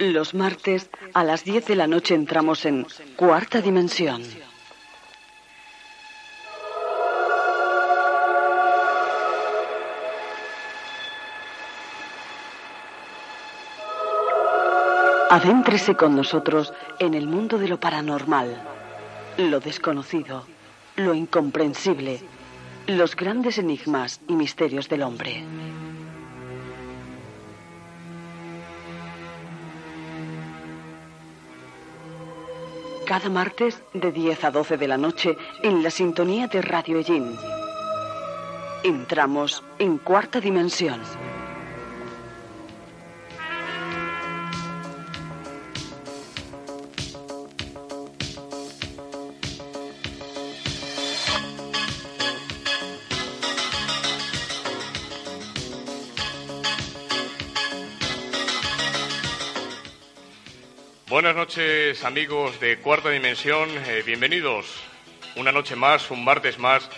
Los martes a las 10 de la noche entramos en Cuarta Dimensión. Adéntrese con nosotros en el mundo de lo paranormal, lo desconocido, lo incomprensible, los grandes enigmas y misterios del hombre. Cada martes de 10 a 12 de la noche en la sintonía de Radio Ellín. Entramos en cuarta dimensión. Buenas noches amigos de Cuarta Dimensión, eh, bienvenidos una noche más, un martes más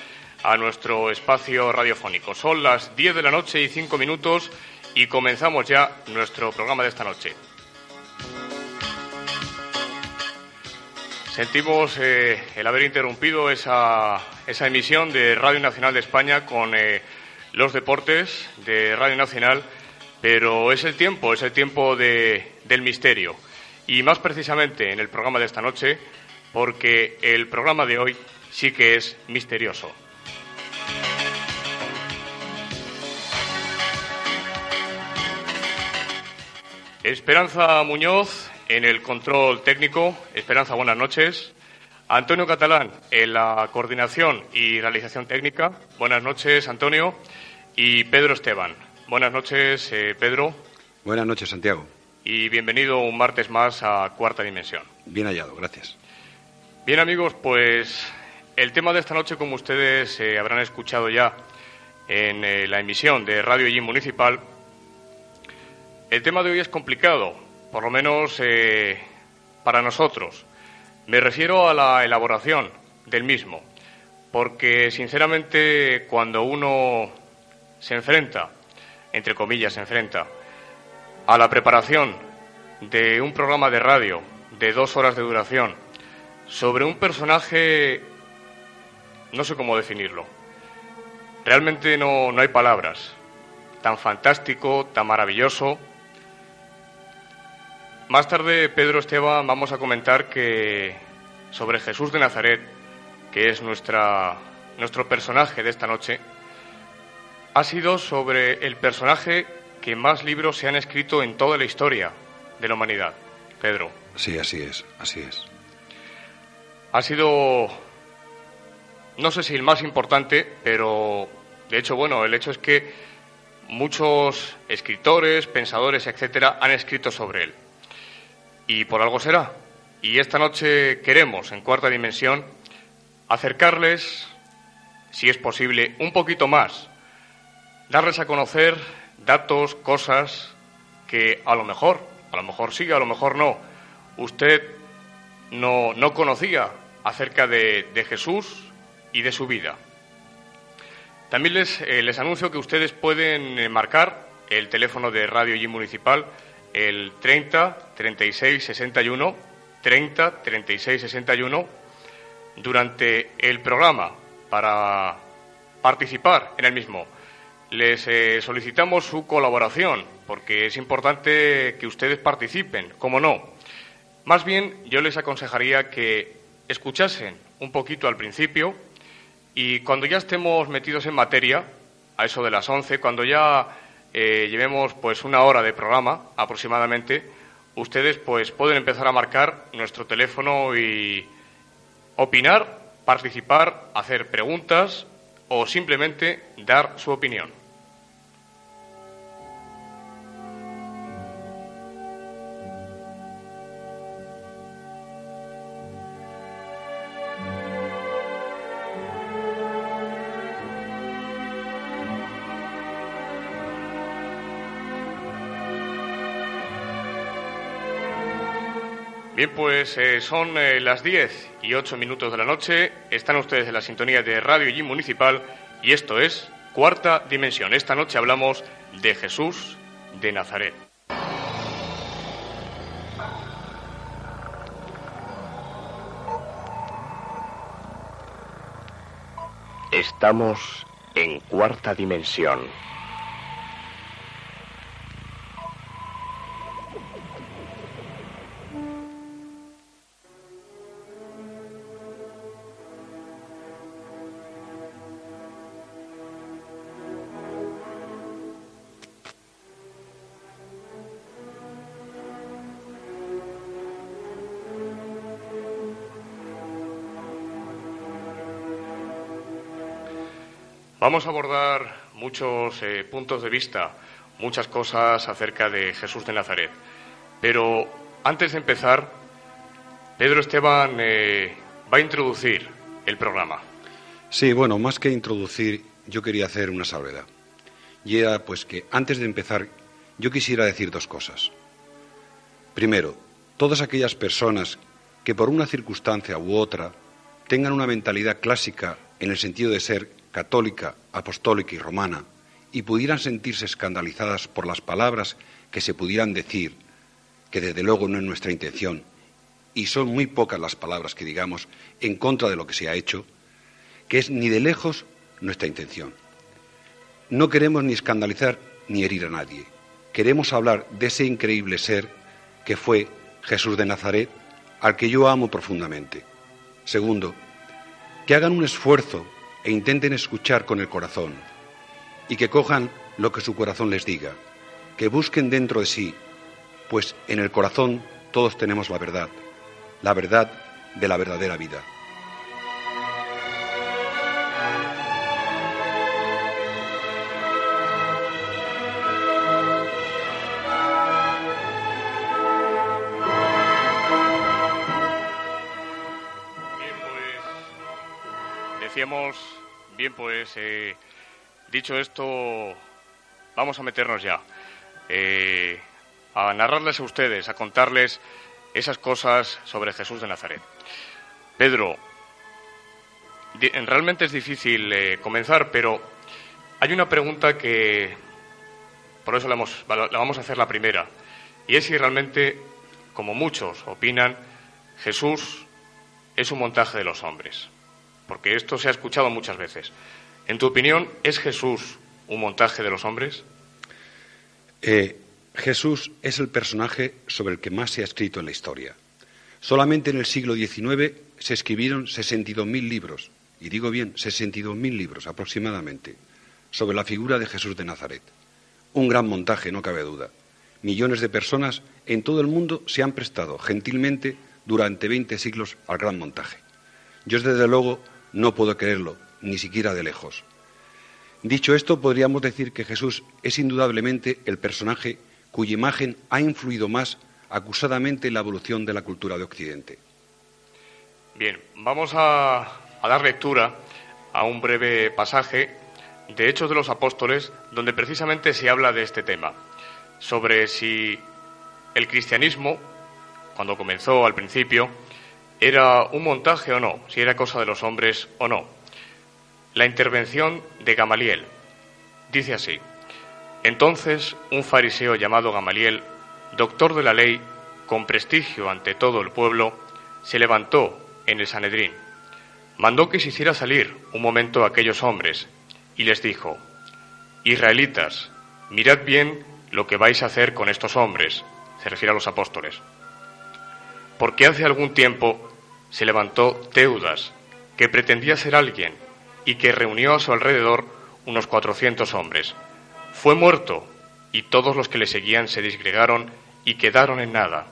a nuestro espacio radiofónico. Son las 10 de la noche y 5 minutos y comenzamos ya nuestro programa de esta noche. Sentimos eh, el haber interrumpido esa, esa, emisión de Radio Nacional de España con eh, los deportes de Radio Nacional, pero es el tiempo, es el tiempo de, del misterio y más precisamente en el programa de esta noche, porque el programa de hoy sí que es misterioso. Esperanza Muñoz en el control técnico. Esperanza, buenas noches. Antonio Catalán en la coordinación y realización técnica. Buenas noches, Antonio. Y Pedro Esteban. Buenas noches, eh, Pedro. Buenas noches, Santiago y bienvenido un martes más a Cuarta Dimensión. Bien hallado, gracias. Bien amigos, pues el tema de esta noche, como ustedes eh, habrán escuchado ya en eh, la emisión de Radio Allí Municipal, el tema de hoy es complicado, por lo menos eh, para nosotros. Me refiero a la elaboración del mismo, porque sinceramente cuando uno se enfrenta, entre comillas, se enfrenta, a la preparación de un programa de radio de dos horas de duración sobre un personaje, no sé cómo definirlo. Realmente no, no hay palabras. Tan fantástico, tan maravilloso. Más tarde, Pedro Esteban, vamos a comentar que sobre Jesús de Nazaret, que es nuestra, nuestro personaje de esta noche, ha sido sobre el personaje que más libros se han escrito en toda la historia de la humanidad. Pedro. Sí, así es, así es. Ha sido, no sé si el más importante, pero de hecho, bueno, el hecho es que muchos escritores, pensadores, etcétera, han escrito sobre él. Y por algo será. Y esta noche queremos, en cuarta dimensión, acercarles, si es posible, un poquito más, darles a conocer datos, cosas que a lo mejor, a lo mejor sí, a lo mejor no, usted no, no conocía acerca de, Jesús y de su vida. También les, eh, les anuncio que ustedes pueden eh, marcar el teléfono de Radio y Municipal, el 30 36 61 30 36 61 durante el programa para participar en el mismo les eh, solicitamos su colaboración, porque es importante que ustedes participen, como no. Más bien, yo les aconsejaría que escuchasen un poquito al principio y cuando ya estemos metidos en materia, a eso de las 11, cuando ya eh, llevemos pues una hora de programa aproximadamente, ustedes pues pueden empezar a marcar nuestro teléfono y opinar, participar, hacer preguntas o simplemente dar su opinión. Bien, pues eh, son eh, las 10 y 8 minutos de la noche. Están ustedes en la sintonía de Radio G Municipal y esto es Cuarta Dimensión. Esta noche hablamos de Jesús de Nazaret. Estamos en Cuarta Dimensión. Vamos a abordar muchos eh, puntos de vista, muchas cosas acerca de Jesús de Nazaret. Pero antes de empezar, Pedro Esteban eh, va a introducir el programa. Sí, bueno, más que introducir, yo quería hacer una salvedad. Y era pues que antes de empezar, yo quisiera decir dos cosas. Primero, todas aquellas personas que por una circunstancia u otra tengan una mentalidad clásica en el sentido de ser católica, apostólica y romana, y pudieran sentirse escandalizadas por las palabras que se pudieran decir, que desde luego no es nuestra intención, y son muy pocas las palabras que digamos en contra de lo que se ha hecho, que es ni de lejos nuestra intención. No queremos ni escandalizar ni herir a nadie. Queremos hablar de ese increíble ser que fue Jesús de Nazaret, al que yo amo profundamente. Segundo, que hagan un esfuerzo e intenten escuchar con el corazón y que cojan lo que su corazón les diga, que busquen dentro de sí, pues en el corazón todos tenemos la verdad, la verdad de la verdadera vida. Bien, pues eh, dicho esto, vamos a meternos ya. Eh, a narrarles a ustedes, a contarles esas cosas sobre Jesús de Nazaret. Pedro, realmente es difícil eh, comenzar, pero hay una pregunta que, por eso la, la vamos a hacer la primera, y es si realmente, como muchos opinan, Jesús es un montaje de los hombres porque esto se ha escuchado muchas veces. En tu opinión, ¿es Jesús un montaje de los hombres? Eh, Jesús es el personaje sobre el que más se ha escrito en la historia. Solamente en el siglo XIX se escribieron 62.000 libros, y digo bien, 62.000 libros aproximadamente, sobre la figura de Jesús de Nazaret. Un gran montaje, no cabe duda. Millones de personas en todo el mundo se han prestado gentilmente durante 20 siglos al gran montaje. Yo, desde luego, no puedo creerlo, ni siquiera de lejos. Dicho esto, podríamos decir que Jesús es indudablemente el personaje cuya imagen ha influido más acusadamente en la evolución de la cultura de Occidente. Bien, vamos a, dar lectura a un breve pasaje de Hechos de los Apóstoles, donde precisamente se habla de este tema, sobre si el cristianismo, cuando comenzó al principio, era un montaje o no, si era cosa de los hombres o no. La intervención de Gamaliel dice así. Entonces un fariseo llamado Gamaliel, doctor de la ley, con prestigio ante todo el pueblo, se levantó en el Sanedrín. Mandó que se hiciera salir un momento a aquellos hombres y les dijo, Israelitas, mirad bien lo que vais a hacer con estos hombres, se refiere a los apóstoles. Porque hace algún tiempo se levantó Teudas, que pretendía ser alguien y que reunió a su alrededor unos cuatrocientos hombres. Fue muerto y todos los que le seguían se disgregaron y quedaron en nada.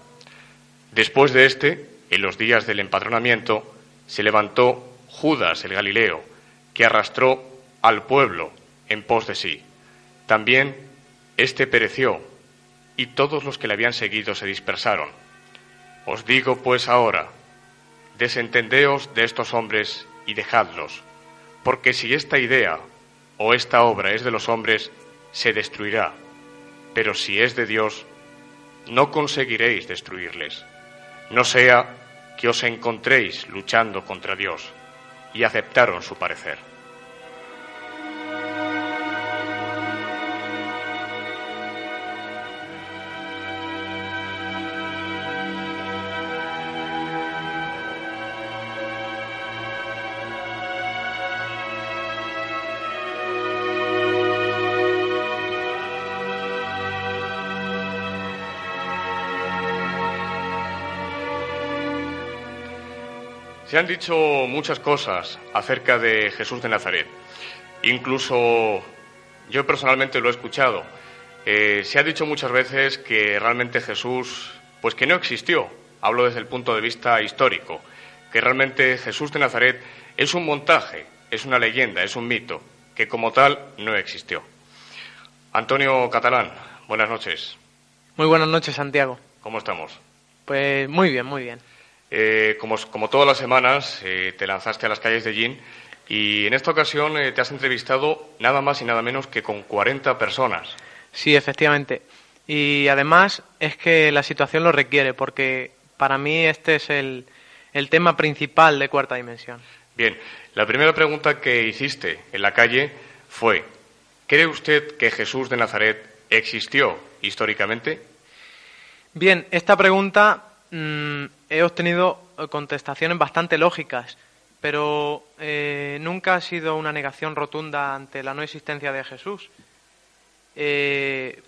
Después de este, en los días del empadronamiento, se levantó Judas el Galileo, que arrastró al pueblo en pos de sí. También éste pereció, y todos los que le habían seguido se dispersaron. Os digo pues ahora, Desentendeos de estos hombres y dejadlos, porque si esta idea o esta obra es de los hombres, se destruirá, pero si es de Dios, no conseguiréis destruirles, no sea que os encontréis luchando contra Dios, y aceptaron su parecer. Se han dicho muchas cosas acerca de Jesús de Nazaret. Incluso yo personalmente lo he escuchado. Eh, se ha dicho muchas veces que realmente Jesús, pues que no existió. Hablo desde el punto de vista histórico. Que realmente Jesús de Nazaret es un montaje, es una leyenda, es un mito, que como tal no existió. Antonio Catalán, buenas noches. Muy buenas noches, Santiago. ¿Cómo estamos? Pues muy bien, muy bien. Eh, como, como, todas las semanas, eh, te lanzaste a las calles de Gin y en esta ocasión eh, te has entrevistado nada más y nada menos que con 40 personas. Sí, efectivamente. Y además es que la situación lo requiere, porque para mí este es el, el tema principal de Cuarta Dimensión. Bien, la primera pregunta que hiciste en la calle fue, ¿cree usted que Jesús de Nazaret existió históricamente? Bien, esta pregunta Mm, he obtenido eh, contestaciones bastante lógicas, pero eh, nunca ha sido una negación rotunda ante la no existencia de Jesús. Eh,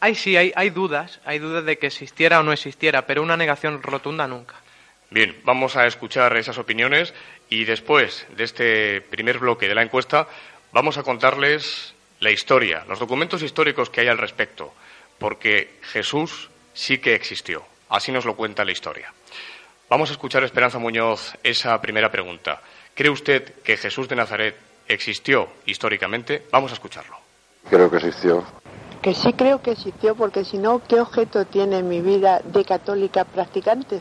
hay sí, hay, hay dudas, hay dudas de que existiera o no existiera, pero una negación rotunda nunca. Bien, vamos a escuchar esas opiniones y después de este primer bloque de la encuesta vamos a contarles la historia, los documentos históricos que hay al respecto, porque Jesús sí que existió. Así nos lo cuenta la historia. Vamos a escuchar, Esperanza Muñoz, esa primera pregunta. ¿Cree usted que Jesús de Nazaret existió históricamente? Vamos a escucharlo. Creo que existió. Que sí creo que existió, porque si no, ¿qué objeto tiene mi vida de católica practicante?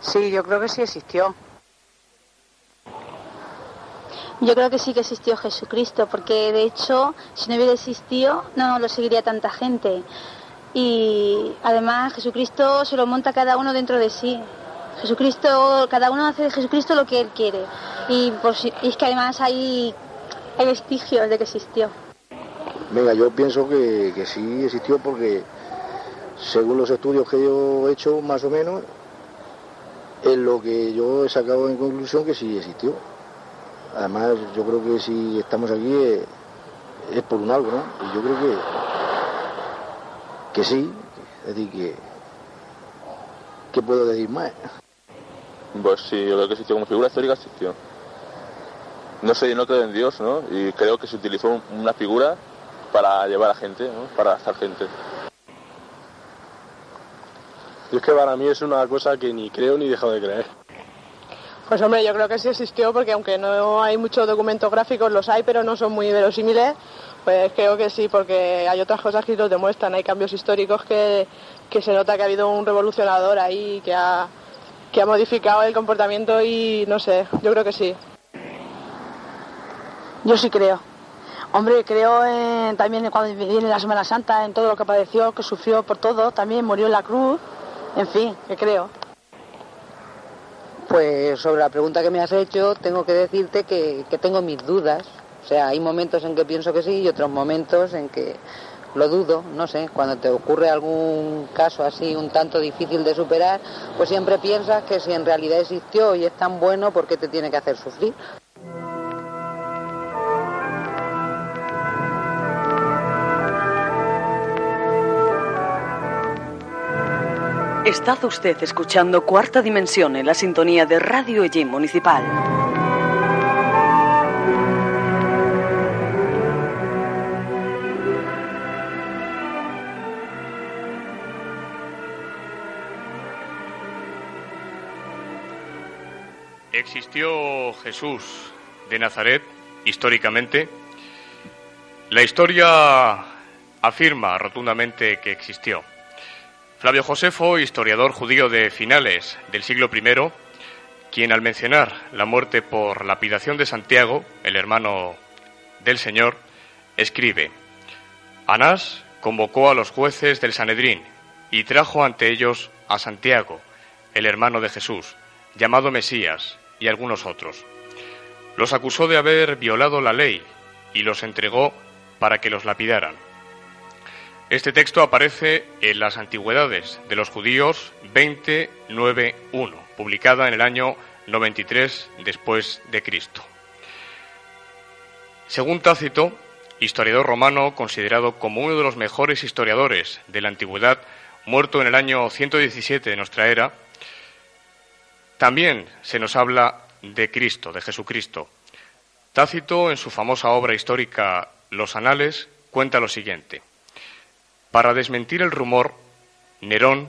Sí, yo creo que sí existió. Yo creo que sí que existió Jesucristo, porque de hecho, si no hubiera existido, no lo seguiría tanta gente y además Jesucristo se lo monta cada uno dentro de sí. Jesucristo, cada uno hace de Jesucristo lo que él quiere. Y, es que además hay, hay vestigios de que existió. Venga, yo pienso que, que sí existió porque según los estudios que yo he hecho, más o menos, es lo que yo he sacado en conclusión que sí existió. Además, yo creo que si estamos aquí es, es por un algo, ¿no? Y yo creo que que sí, es decir, que, ¿qué puedo decir más? Pues sí, yo creo que existió como figura histórica, existió. No sé, yo no creo en Dios, ¿no? Y creo que se utilizó una figura para llevar a gente, ¿no? Para estar gente. Y es que para mí es una cosa que ni creo ni dejo de creer. Pues hombre, yo creo que sí existió porque aunque no hay muchos documentos gráficos, los hay, pero no son muy verosímiles. Pues creo que sí, porque hay otras cosas que lo demuestran. Hay cambios históricos que, se nota que ha habido un revolucionador ahí que ha, que ha modificado el comportamiento y no sé, yo creo que sí. Yo sí creo. Hombre, creo en, también cuando viene la Semana Santa, en todo lo que padeció, que sufrió por todo, también murió en la cruz, en fin, que creo. Pues sobre la pregunta que me has hecho, tengo que decirte que, que tengo mis dudas, o sea, hay momentos en que pienso que sí y otros momentos en que lo dudo, no sé, cuando te ocurre algún caso así un tanto difícil de superar, pues siempre piensas que si en realidad existió y es tan bueno, ¿por qué te tiene que hacer sufrir? Está usted escuchando Cuarta Dimensión en la sintonía de Radio Ellín Municipal. Existió Jesús de Nazaret históricamente, la historia afirma rotundamente que existió. Flavio Josefo, historiador judío de finales del siglo I, quien al mencionar la muerte por lapidación de Santiago, el hermano del Señor, escribe, Anás convocó a los jueces del Sanedrín y trajo ante ellos a Santiago, el hermano de Jesús, llamado Mesías, y algunos otros. Los acusó de haber violado la ley y los entregó para que los lapidaran. Este texto aparece en las Antigüedades de los Judíos 291, publicada en el año 93 después de Cristo. Según Tácito, historiador romano considerado como uno de los mejores historiadores de la antigüedad, muerto en el año 117 de nuestra era, También se nos habla de Cristo, de Jesucristo. Tácito, en su famosa obra histórica Los Anales, cuenta lo siguiente. Para desmentir el rumor, Nerón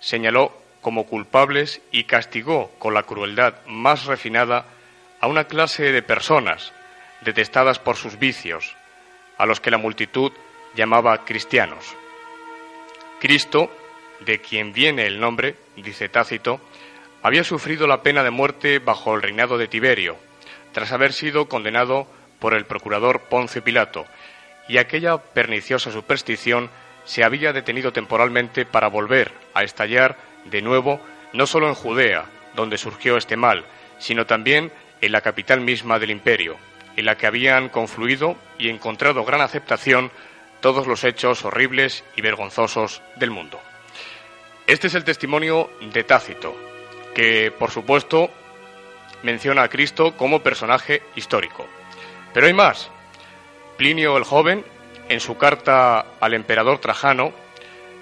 señaló como culpables y castigó con la crueldad más refinada a una clase de personas detestadas por sus vicios, a los que la multitud llamaba cristianos. Cristo, de quien viene el nombre, dice Tácito, había sufrido la pena de muerte bajo el reinado de Tiberio, tras haber sido condenado por el procurador Poncio Pilato, y aquella perniciosa superstición se había detenido temporalmente para volver a estallar de nuevo no solo en Judea, donde surgió este mal, sino también en la capital misma del imperio, en la que habían confluido y encontrado gran aceptación todos los hechos horribles y vergonzosos del mundo. Este es el testimonio de Tácito, que por supuesto menciona a Cristo como personaje histórico. Pero hay más. Plinio el Joven, en su carta al emperador Trajano,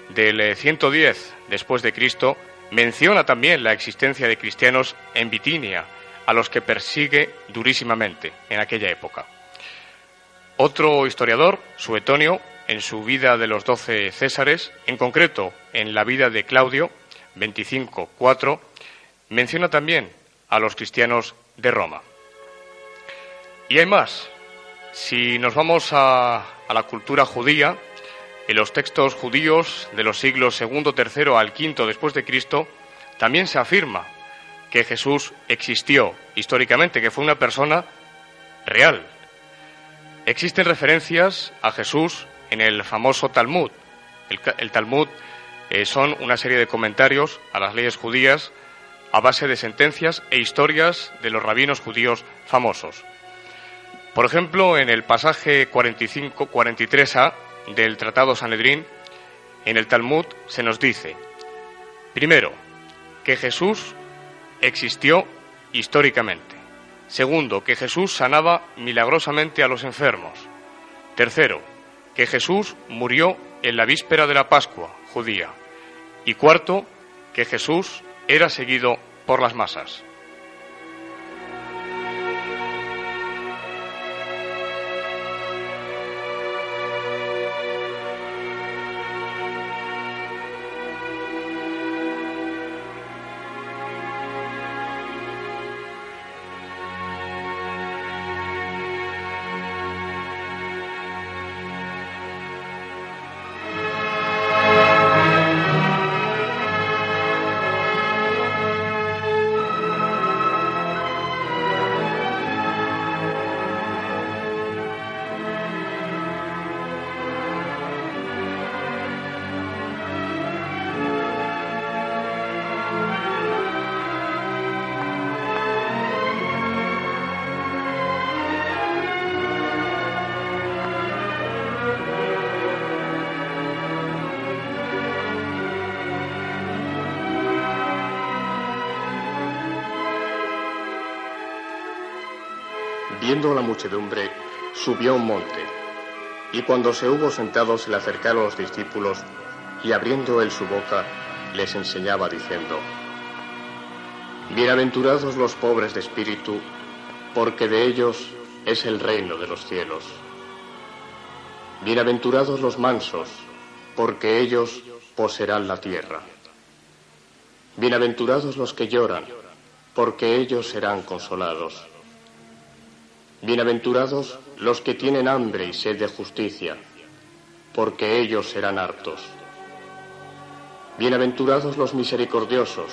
del 110 después de Cristo, menciona también la existencia de cristianos en Bitinia, a los que persigue durísimamente en aquella época. Otro historiador, Suetonio, en su vida de los doce Césares, en concreto en la vida de Claudio, 25.4, menciona también a los cristianos de Roma. Y hay más. Si nos vamos a, la cultura judía, en los textos judíos de los siglos segundo, tercero al quinto después de Cristo, también se afirma que Jesús existió históricamente, que fue una persona real. Existen referencias a Jesús en el famoso Talmud. El, Talmud eh, son una serie de comentarios a las leyes judías a base de sentencias e historias de los rabinos judíos famosos. Por ejemplo, en el pasaje 45-43a del Tratado Sanedrín, en el Talmud se nos dice, primero, que Jesús existió históricamente. Segundo, que Jesús sanaba milagrosamente a los enfermos. Tercero, que Jesús murió en la víspera de la Pascua judía. Y cuarto, que Jesús era seguido por las masas. Subió a un monte, y cuando se hubo sentado se le acercaron los discípulos, y abriendo él su boca, les enseñaba diciendo, Bienaventurados los pobres de espíritu, porque de ellos es el reino de los cielos. Bienaventurados los mansos, porque ellos poseerán la tierra. Bienaventurados los que lloran, porque ellos serán consolados. Bienaventurados los que tienen hambre y sed de justicia, porque ellos serán hartos. Bienaventurados los misericordiosos,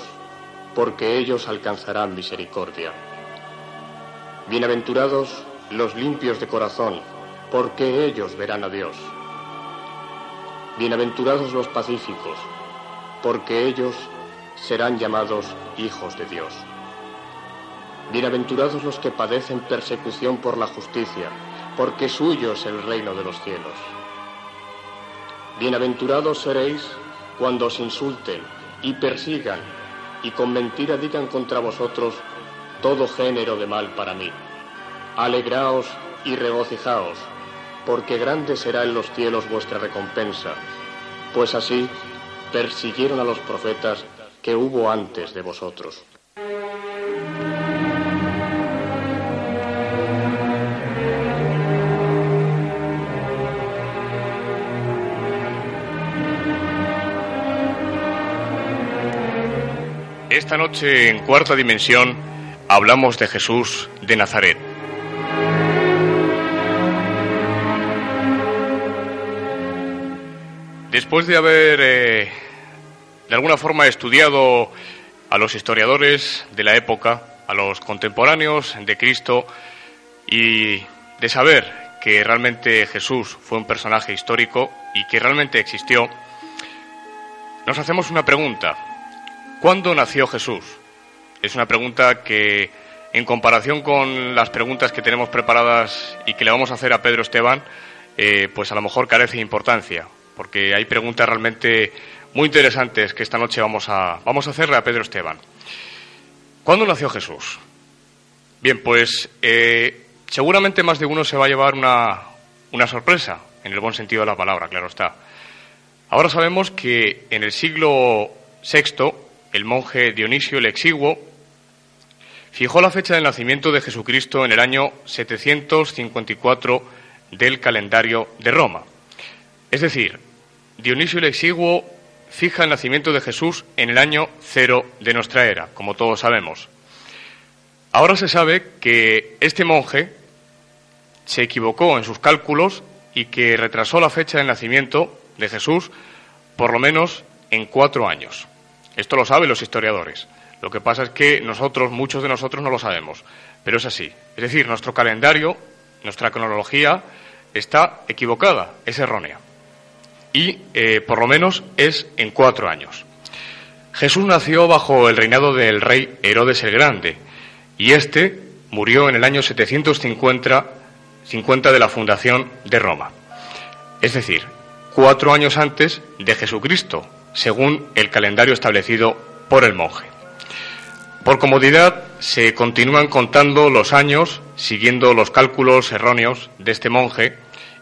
porque ellos alcanzarán misericordia. Bienaventurados los limpios de corazón, porque ellos verán a Dios. Bienaventurados los pacíficos, porque ellos serán llamados hijos de Dios. Bienaventurados los que padecen persecución por la justicia, porque suyo es el reino de los cielos. Bienaventurados seréis cuando os insulten y persigan y con mentira digan contra vosotros todo género de mal para mí. Alegraos y regocijaos, porque grande será en los cielos vuestra recompensa, pues así persiguieron a los profetas que hubo antes de vosotros. Esta noche en Cuarta Dimensión hablamos de Jesús de Nazaret. Después de haber eh, de alguna forma estudiado a los historiadores de la época, a los contemporáneos de Cristo y de saber que realmente Jesús fue un personaje histórico y que realmente existió, nos hacemos una pregunta. ¿Cuándo nació Jesús? Es una pregunta que, en comparación con las preguntas que tenemos preparadas y que le vamos a hacer a Pedro Esteban, eh, pues a lo mejor carece de importancia, porque hay preguntas realmente muy interesantes que esta noche vamos a, vamos a hacerle a Pedro Esteban. ¿Cuándo nació Jesús? Bien, pues eh, seguramente más de uno se va a llevar una, una sorpresa, en el buen sentido de la palabra, claro está. Ahora sabemos que en el siglo VI el monje Dionisio el Exiguo fijó la fecha del nacimiento de Jesucristo en el año 754 del calendario de Roma. Es decir, Dionisio el Exiguo fija el nacimiento de Jesús en el año cero de nuestra era, como todos sabemos. Ahora se sabe que este monje se equivocó en sus cálculos y que retrasó la fecha del nacimiento de Jesús por lo menos en cuatro años. Esto lo saben los historiadores. Lo que pasa es que nosotros, muchos de nosotros, no lo sabemos. Pero es así. Es decir, nuestro calendario, nuestra cronología, está equivocada, es errónea. Y eh, por lo menos es en cuatro años. Jesús nació bajo el reinado del rey Herodes el Grande y este murió en el año 750 50 de la fundación de Roma. Es decir, cuatro años antes de Jesucristo, según el calendario establecido por el monje. Por comodidad se continúan contando los años siguiendo los cálculos erróneos de este monje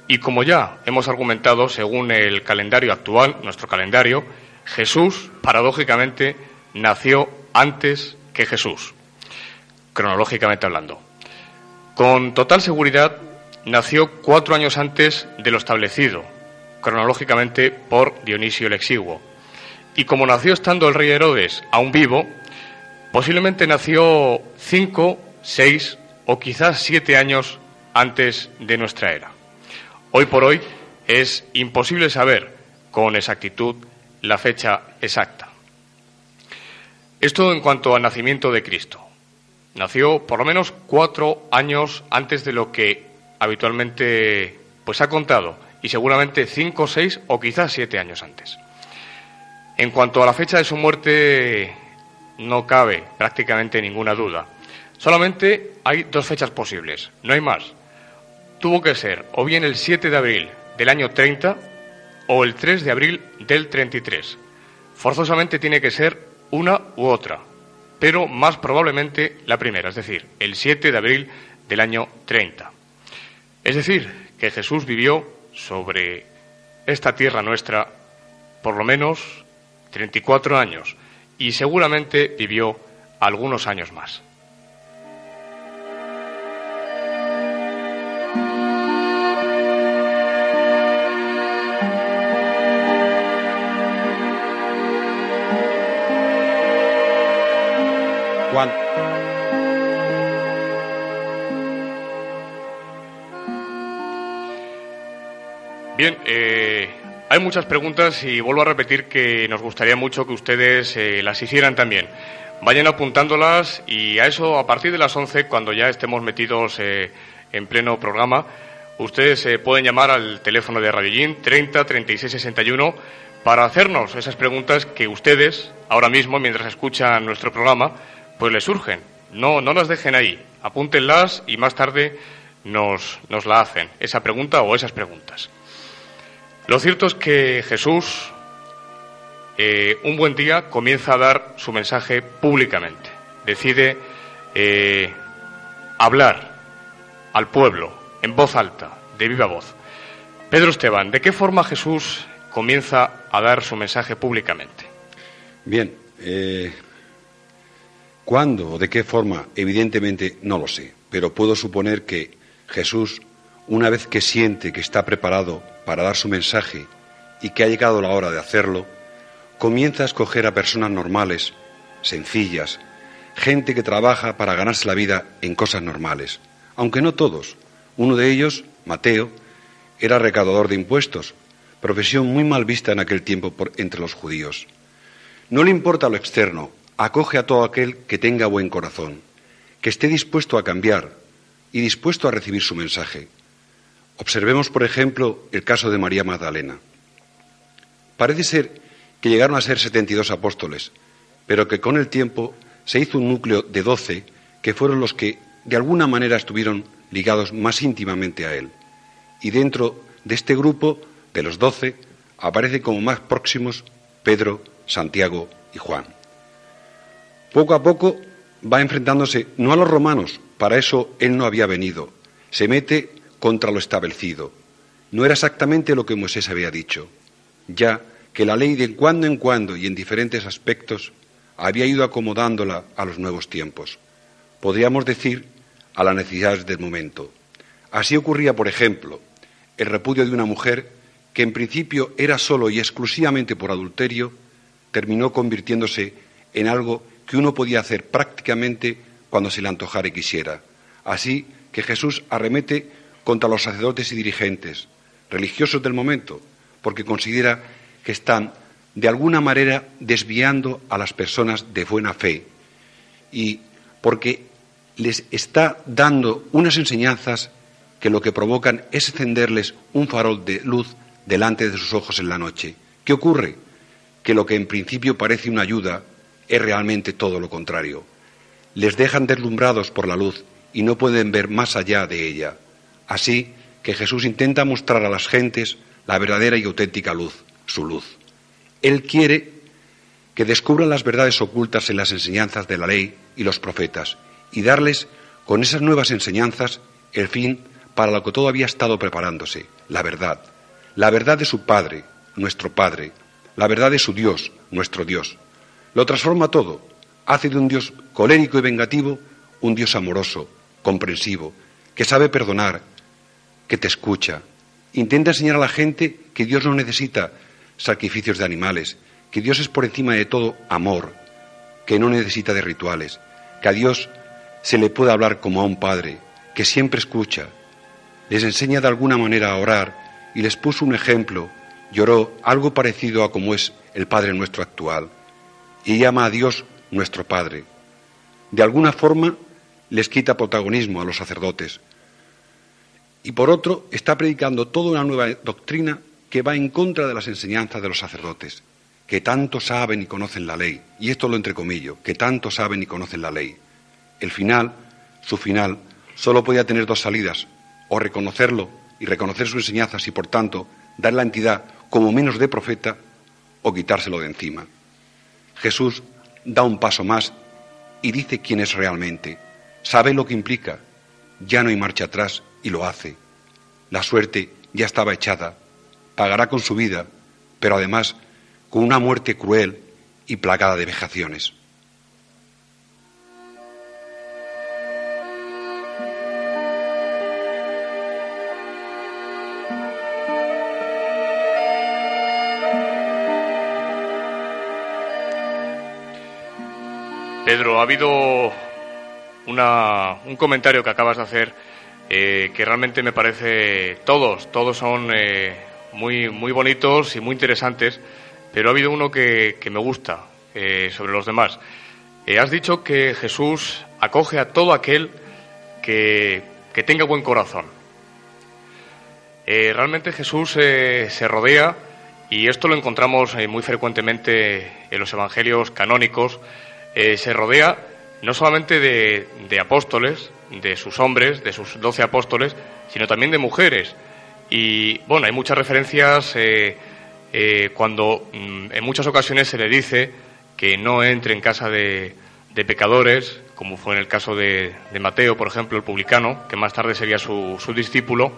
y como ya hemos argumentado, según el calendario actual, nuestro calendario, Jesús, paradójicamente, nació antes que Jesús, cronológicamente hablando. Con total seguridad, nació cuatro años antes de lo establecido, cronológicamente, por Dionisio el Exiguo, y como nació estando el rey Herodes aún vivo, posiblemente nació cinco, seis o quizás siete años antes de nuestra era. Hoy por hoy es imposible saber con exactitud la fecha exacta. Esto en cuanto al nacimiento de Cristo. Nació por lo menos cuatro años antes de lo que habitualmente pues ha contado y seguramente cinco, seis o quizás siete años antes. En cuanto a la fecha de su muerte, no cabe prácticamente ninguna duda. Solamente hay dos fechas posibles, no hay más. Tuvo que ser o bien el 7 de abril del año 30 o el 3 de abril del 33. Forzosamente tiene que ser una u otra, pero más probablemente la primera, es decir, el 7 de abril del año 30. Es decir, que Jesús vivió sobre esta tierra nuestra por lo menos 34 años, y seguramente vivió algunos años más. Juan. Bien, eh, hay muchas preguntas y vuelvo a repetir que nos gustaría mucho que ustedes eh, las hicieran también. Vayan apuntándolas y a eso, a partir de las 11, cuando ya estemos metidos eh, en pleno programa, ustedes eh, pueden llamar al teléfono de Radio 30 36 61 para hacernos esas preguntas que ustedes, ahora mismo, mientras escuchan nuestro programa, pues les surgen. No, no las dejen ahí, apúntenlas y más tarde nos, nos la hacen, esa pregunta o esas preguntas. Lo cierto es que Jesús, eh, un buen día, comienza a dar su mensaje públicamente. Decide eh, hablar al pueblo en voz alta, de viva voz. Pedro Esteban, ¿de qué forma Jesús comienza a dar su mensaje públicamente? Bien, eh, ¿cuándo o de qué forma? Evidentemente no lo sé, pero puedo suponer que Jesús, una vez que siente que está preparado para dar su mensaje y que ha llegado la hora de hacerlo, comienza a escoger a personas normales sencillas, gente que trabaja para ganarse la vida en cosas normales, aunque no todos. Uno de ellos, Mateo, era recaudador de impuestos, profesión muy mal vista en aquel tiempo entre los judíos. No le importa lo externo, acoge a todo aquel que tenga buen corazón, que esté dispuesto a cambiar y dispuesto a recibir su mensaje. Observemos, por ejemplo, el caso de María Magdalena. Parece ser que llegaron a ser 72 apóstoles, pero que con el tiempo se hizo un núcleo de 12 que fueron los que de alguna manera estuvieron ligados más íntimamente a él. Y dentro de este grupo de los 12 aparecen como más próximos Pedro, Santiago y Juan. Poco a poco va enfrentándose no a los romanos, para eso él no había venido, se mete contra lo establecido. No era exactamente lo que Moisés había dicho, ya que la ley de cuando en cuando y en diferentes aspectos había ido acomodándola a los nuevos tiempos. Podríamos decir a las necesidades del momento. Así ocurría, por ejemplo, el repudio de una mujer que en principio era solo y exclusivamente por adulterio, terminó convirtiéndose en algo que uno podía hacer prácticamente cuando se le antojara y quisiera. Así que Jesús arremete contra los sacerdotes y dirigentes religiosos del momento, porque considera que están de alguna manera desviando a las personas de buena fe y porque les está dando unas enseñanzas que lo que provocan es encenderles un farol de luz delante de sus ojos en la noche. ¿Qué ocurre? Que lo que en principio parece una ayuda es realmente todo lo contrario. Les dejan deslumbrados por la luz y no pueden ver más allá de ella. Así que Jesús intenta mostrar a las gentes la verdadera y auténtica luz, su luz. Él quiere que descubran las verdades ocultas en las enseñanzas de la ley y los profetas y darles con esas nuevas enseñanzas el fin para lo que todo había estado preparándose, la verdad, la verdad de su Padre, nuestro Padre, la verdad de su Dios, nuestro Dios. Lo transforma todo, hace de un Dios colérico y vengativo un Dios amoroso, comprensivo, que sabe perdonar, que te escucha. Intenta enseñar a la gente que Dios no necesita sacrificios de animales, que Dios es por encima de todo amor, que no necesita de rituales, que a Dios se le puede hablar como a un padre, que siempre escucha. Les enseña de alguna manera a orar y les puso un ejemplo, lloró algo parecido a como es el Padre nuestro actual, y llama a Dios nuestro Padre. De alguna forma les quita protagonismo a los sacerdotes. Y por otro, está predicando toda una nueva doctrina que va en contra de las enseñanzas de los sacerdotes, que tanto saben y conocen la ley, y esto lo entrecomillo, que tanto saben y conocen la ley. El final, su final, solo podía tener dos salidas, o reconocerlo y reconocer sus enseñanzas y por tanto dar la entidad como menos de profeta, o quitárselo de encima. Jesús da un paso más y dice quién es realmente, sabe lo que implica, ya no hay marcha atrás y lo hace. La suerte ya estaba echada, pagará con su vida, pero además con una muerte cruel y plagada de vejaciones. Pedro, ha habido un comentario que acabas de hacer eh, que realmente me parece todos, todos son eh, muy, muy bonitos y muy interesantes, pero ha habido uno que, me gusta eh, sobre los demás. has dicho que Jesús acoge a todo aquel que, que tenga buen corazón. realmente Jesús se rodea, y esto lo encontramos muy frecuentemente en los evangelios canónicos, se rodea no solamente de, de, apóstoles, de sus hombres, de sus doce apóstoles, sino también de mujeres. Y bueno, hay muchas referencias eh, eh, cuando mm, en muchas ocasiones se le dice que no entre en casa de, de pecadores, como fue en el caso de, de, Mateo, por ejemplo, el publicano, que más tarde sería su, discípulo.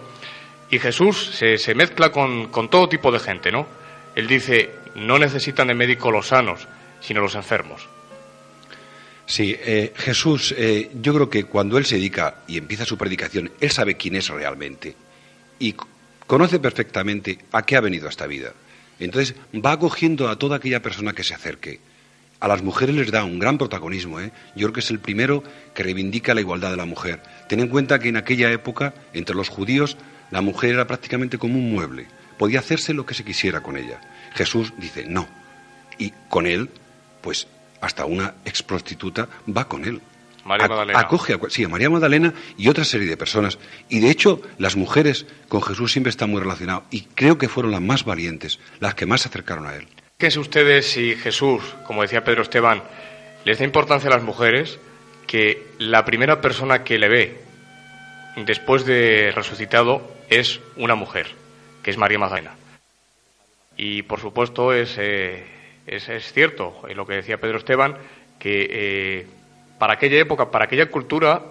Y Jesús se, mezcla con, con todo tipo de gente, ¿no? Él dice, no necesitan de médico los sanos, sino los enfermos. Sí, eh, Jesús, eh, yo creo que cuando Él se dedica y empieza su predicación, Él sabe quién es realmente y conoce perfectamente a qué ha venido esta vida. Entonces va acogiendo a toda aquella persona que se acerque. a las mujeres les da un gran protagonismo. ¿eh? Yo creo que es el primero que reivindica la igualdad de la mujer. Ten en cuenta que en aquella época, entre los judíos, la mujer era prácticamente como un mueble. Podía hacerse lo que se quisiera con ella. Jesús dice no. Y con él, pues hasta una ex prostituta va con él. María Magdalena. Acoge a, sí, a María Magdalena y otra serie de personas. Y de hecho, las mujeres con Jesús siempre están muy relacionadas. Y creo que fueron las más valientes, las que más se acercaron a él. Fíjense ustedes si Jesús, como decía Pedro Esteban, les da importancia a las mujeres, que la primera persona que le ve después de resucitado es una mujer, que es María Magdalena. Y por supuesto es, eh, es, cierto lo que decía Pedro Esteban, que eh, para aquella época, para aquella cultura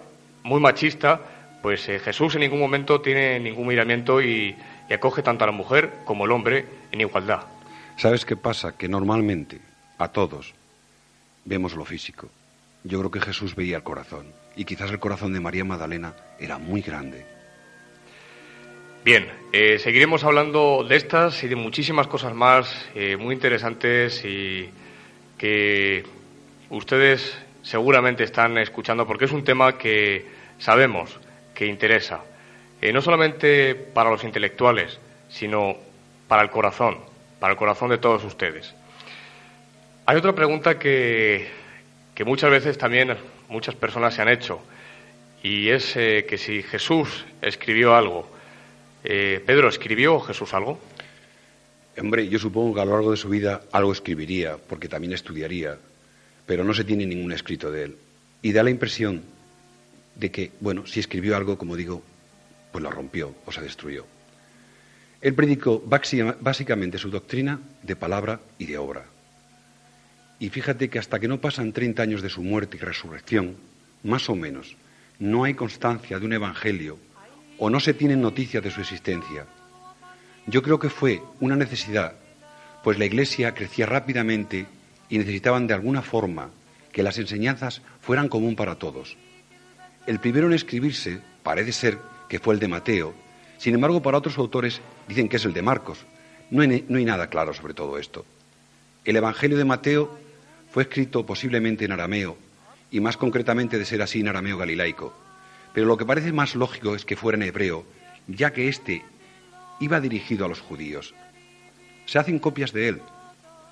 muy machista, pues eh, Jesús en ningún momento tiene ningún miramiento y, y acoge tanto a la mujer como al hombre en igualdad. ¿Sabes qué pasa? Que normalmente a todos vemos lo físico. Yo creo que Jesús veía el corazón y quizás el corazón de María Magdalena era muy grande. Bien, eh, seguiremos hablando de estas y de muchísimas cosas más eh, muy interesantes y que ustedes seguramente están escuchando porque es un tema que sabemos que interesa, eh, no solamente para los intelectuales, sino para el corazón, para el corazón de todos ustedes. Hay otra pregunta que, que muchas veces también muchas personas se han hecho y es que si Jesús escribió algo, eh, Pedro, ¿escribió Jesús algo? Hombre, yo supongo que a lo largo de su vida algo escribiría, porque también estudiaría, pero no se tiene ningún escrito de él. Y da la impresión de que, bueno, si escribió algo, como digo, pues lo rompió o se destruyó. Él predicó básicamente su doctrina de palabra y de obra. Y fíjate que hasta que no pasan 30 años de su muerte y resurrección, más o menos, no hay constancia de un evangelio o no se tienen noticias de su existencia. Yo creo que fue una necesidad, pues la Iglesia crecía rápidamente y necesitaban de alguna forma que las enseñanzas fueran común para todos. El primero en escribirse parece ser que fue el de Mateo, sin embargo para otros autores dicen que es el de Marcos. No hay, no hay nada claro sobre todo esto. El Evangelio de Mateo fue escrito posiblemente en arameo, y más concretamente de ser así en arameo galilaico. Pero lo que parece más lógico es que fuera en hebreo, ya que éste iba dirigido a los judíos. Se hacen copias de él,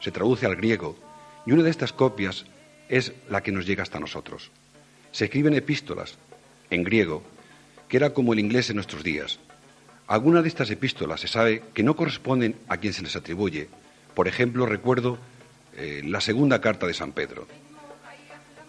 se traduce al griego, y una de estas copias es la que nos llega hasta nosotros. Se escriben epístolas, en griego, que era como el inglés en nuestros días. Algunas de estas epístolas se sabe que no corresponden a quien se les atribuye. Por ejemplo, recuerdo eh, la segunda carta de San Pedro.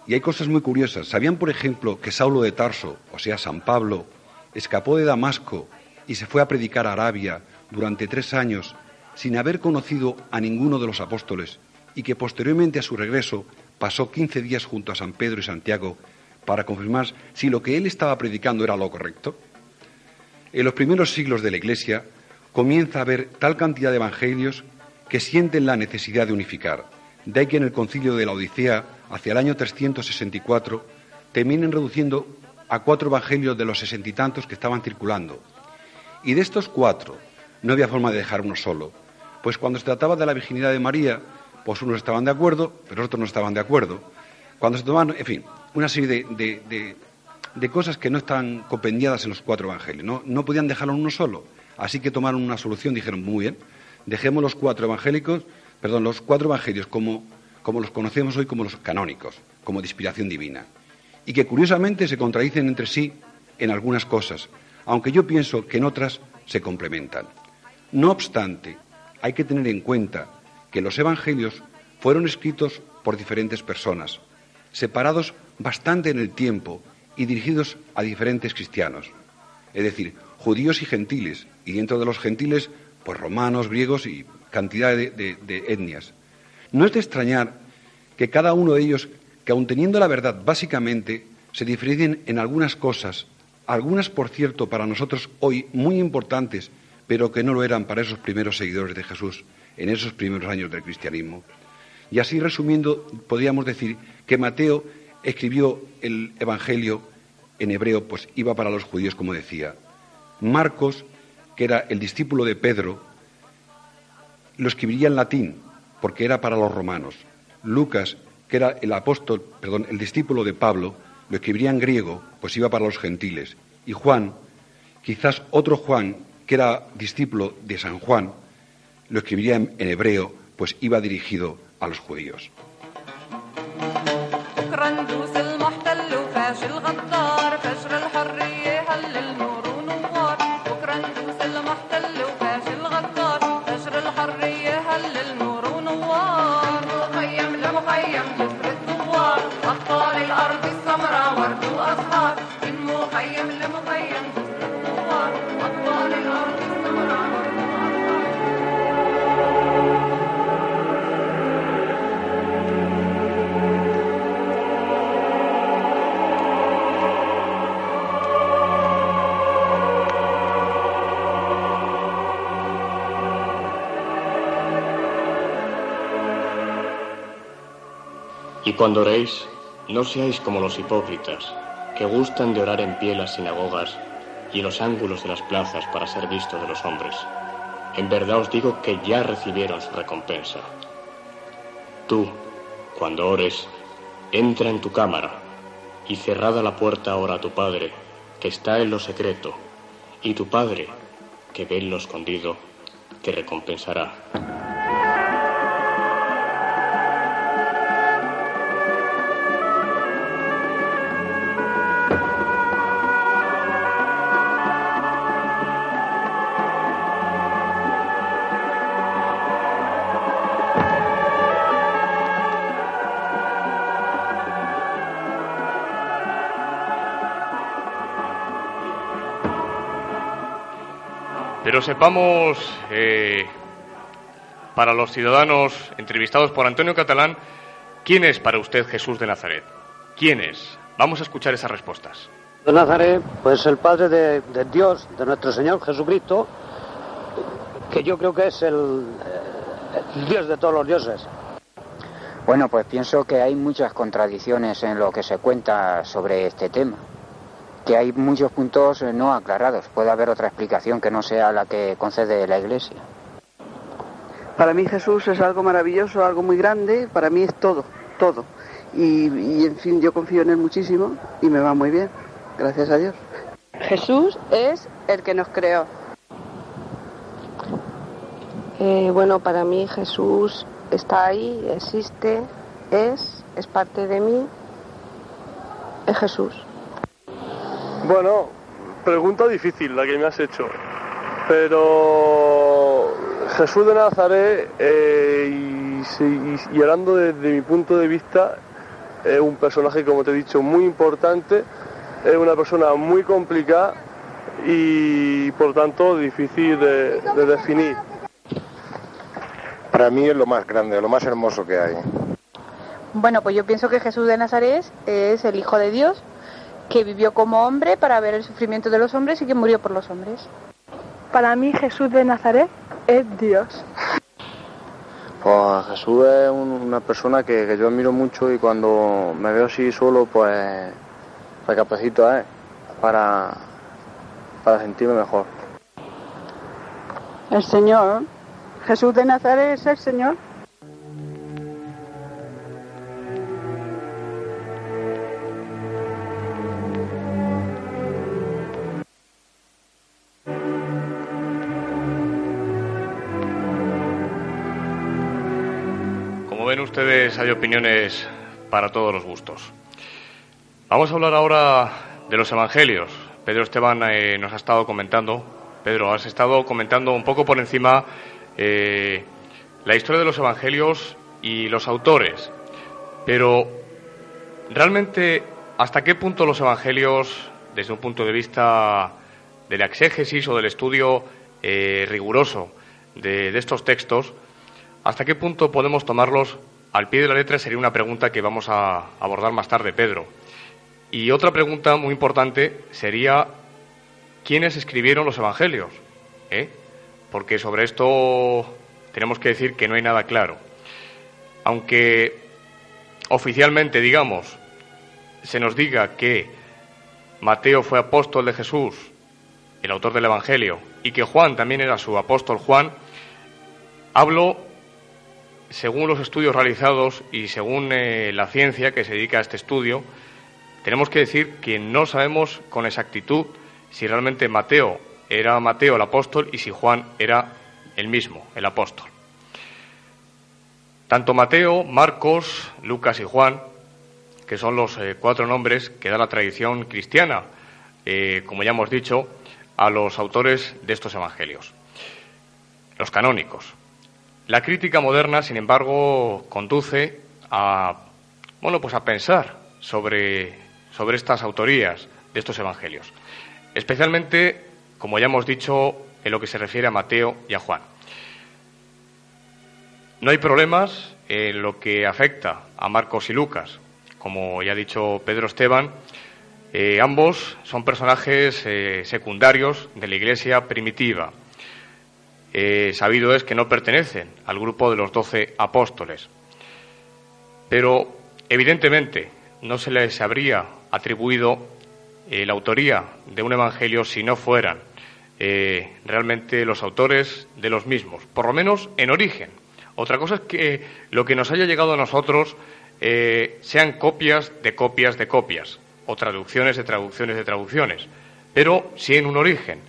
Y hay cosas muy curiosas. ¿Sabían, por ejemplo, que Saulo de Tarso, o sea, San Pablo, escapó de Damasco y se fue a predicar a Arabia durante tres años sin haber conocido a ninguno de los apóstoles y que posteriormente a su regreso pasó quince días junto a San Pedro y Santiago para confirmar si lo que él estaba predicando era lo correcto? En los primeros siglos de la Iglesia comienza a haber tal cantidad de evangelios que sienten la necesidad de unificar. De ahí que en el concilio de la Odisea hacia el año 364, terminan reduciendo a cuatro evangelios de los sesenta y tantos que estaban circulando. Y de estos cuatro no había forma de dejar uno solo, pues cuando se trataba de la virginidad de María, pues unos estaban de acuerdo, pero otros no estaban de acuerdo. Cuando se tomaban, en fin, una serie de, cosas que no están compendiadas en los cuatro evangelios. ¿no? no podían dejarlo uno solo. Así que tomaron una solución, dijeron, muy bien, dejemos los cuatro evangélicos, perdón, los cuatro evangelios como como los conocemos hoy como los canónicos, como de inspiración divina, y que curiosamente se contradicen entre sí en algunas cosas, aunque yo pienso que en otras se complementan. No obstante, hay que tener en cuenta que los evangelios fueron escritos por diferentes personas, separados bastante en el tiempo y dirigidos a diferentes cristianos, es decir, judíos y gentiles, y dentro de los gentiles, pues romanos, griegos y cantidad de, de etnias. No es de extrañar que cada uno de ellos, que aun teniendo la verdad básicamente, se diferencien en algunas cosas, algunas, por cierto, para nosotros hoy muy importantes, pero que no lo eran para esos primeros seguidores de Jesús en esos primeros años del cristianismo. Y así, resumiendo, podríamos decir que Mateo escribió el Evangelio en hebreo, pues iba para los judíos, como decía. Marcos, que era el discípulo de Pedro, lo escribiría en latín, porque era para los romanos. Lucas, que era el discípulo de Pablo, lo escribiría en griego, pues iba para los gentiles. Y Juan, quizás otro Juan, que era discípulo de San Juan, lo escribiría en hebreo, pues iba dirigido a los judíos. Cuando oréis, no seáis como los hipócritas, que gustan de orar en pie en las sinagogas y en los ángulos de las plazas para ser vistos de los hombres. En verdad os digo que ya recibieron su recompensa. Tú, cuando ores, entra en tu cámara y cerrada la puerta ahora a tu Padre, que está en lo secreto, y tu Padre, que ve en lo escondido, te recompensará. Sepamos, eh, para los ciudadanos entrevistados por Antonio Catalán, ¿quién es para usted Jesús de Nazaret? ¿Quién es? Vamos a escuchar esas respuestas. De Nazaret, pues el Padre de, de Dios, de nuestro Señor Jesucristo, que yo creo que es el, el Dios de todos los dioses. Bueno, pues pienso que hay muchas contradicciones en lo que se cuenta sobre este tema, que hay muchos puntos eh, no aclarados. Puede haber otra explicación que no sea la que concede la Iglesia. Para mí Jesús es algo maravilloso, algo muy grande, para mí es todo, todo. Y, y, en fin, yo confío en él muchísimo y me va muy bien, gracias a Dios. Jesús es el que nos creó. Eh, bueno, para mí Jesús está ahí, existe, es, es parte de mí, es Jesús. Bueno, pregunta difícil la que me has hecho, pero Jesús de Nazaret, eh, y, y, y, hablando desde mi punto de vista, es un personaje, como te he dicho, muy importante, es una persona muy complicada y por tanto difícil de, de definir. Para mí es lo más grande, lo más hermoso que hay. Bueno, pues yo pienso que Jesús de Nazaret es el Hijo de Dios, que vivió como hombre para ver el sufrimiento de los hombres y que murió por los hombres. Para mí Jesús de Nazaret es Dios. Pues Jesús es un, una persona que, que, yo admiro mucho y cuando me veo así solo, pues recapacito a él para, para sentirme mejor. El Señor, Jesús de Nazaret es el Señor. Ven ustedes, hay opiniones para todos los gustos. Vamos a hablar ahora de los evangelios. Pedro Esteban eh, nos ha estado comentando. Pedro, has estado comentando un poco por encima eh, la historia de los evangelios y los autores. Pero, ¿realmente hasta qué punto los evangelios, desde un punto de vista de la exégesis o del estudio eh, riguroso de, de estos textos, hasta qué punto podemos tomarlos al pie de la letra? Sería una pregunta que vamos a abordar más tarde, Pedro. Y otra pregunta muy importante sería, ¿quiénes escribieron los Evangelios? ¿Eh? Porque sobre esto tenemos que decir que no hay nada claro. Aunque oficialmente, digamos, se nos diga que Mateo fue apóstol de Jesús, el autor del Evangelio, y que Juan también era su apóstol Juan, hablo según los estudios realizados y según eh, la ciencia que se dedica a este estudio, tenemos que decir que no sabemos con exactitud si realmente Mateo era Mateo el apóstol y si Juan era el mismo, el apóstol. Tanto Mateo, Marcos, Lucas y Juan, que son los eh, cuatro nombres que da la tradición cristiana, eh, como ya hemos dicho, a los autores de estos evangelios, los canónicos. La crítica moderna, sin embargo, conduce a, bueno, pues a pensar sobre, sobre estas autorías de estos evangelios, especialmente, como ya hemos dicho, en lo que se refiere a Mateo y a Juan. No hay problemas en lo que afecta a Marcos y Lucas. Como ya ha dicho Pedro Esteban, eh, ambos son personajes eh, secundarios de la Iglesia primitiva. Eh, sabido es que no pertenecen al grupo de los doce apóstoles. Pero, evidentemente, no se les habría atribuido la autoría de un evangelio si no fueran realmente los autores de los mismos, por lo menos en origen, otra cosa es que lo que nos haya llegado a nosotros eh, sean copias de copias de copias, o traducciones de traducciones de traducciones, pero sí en un origen.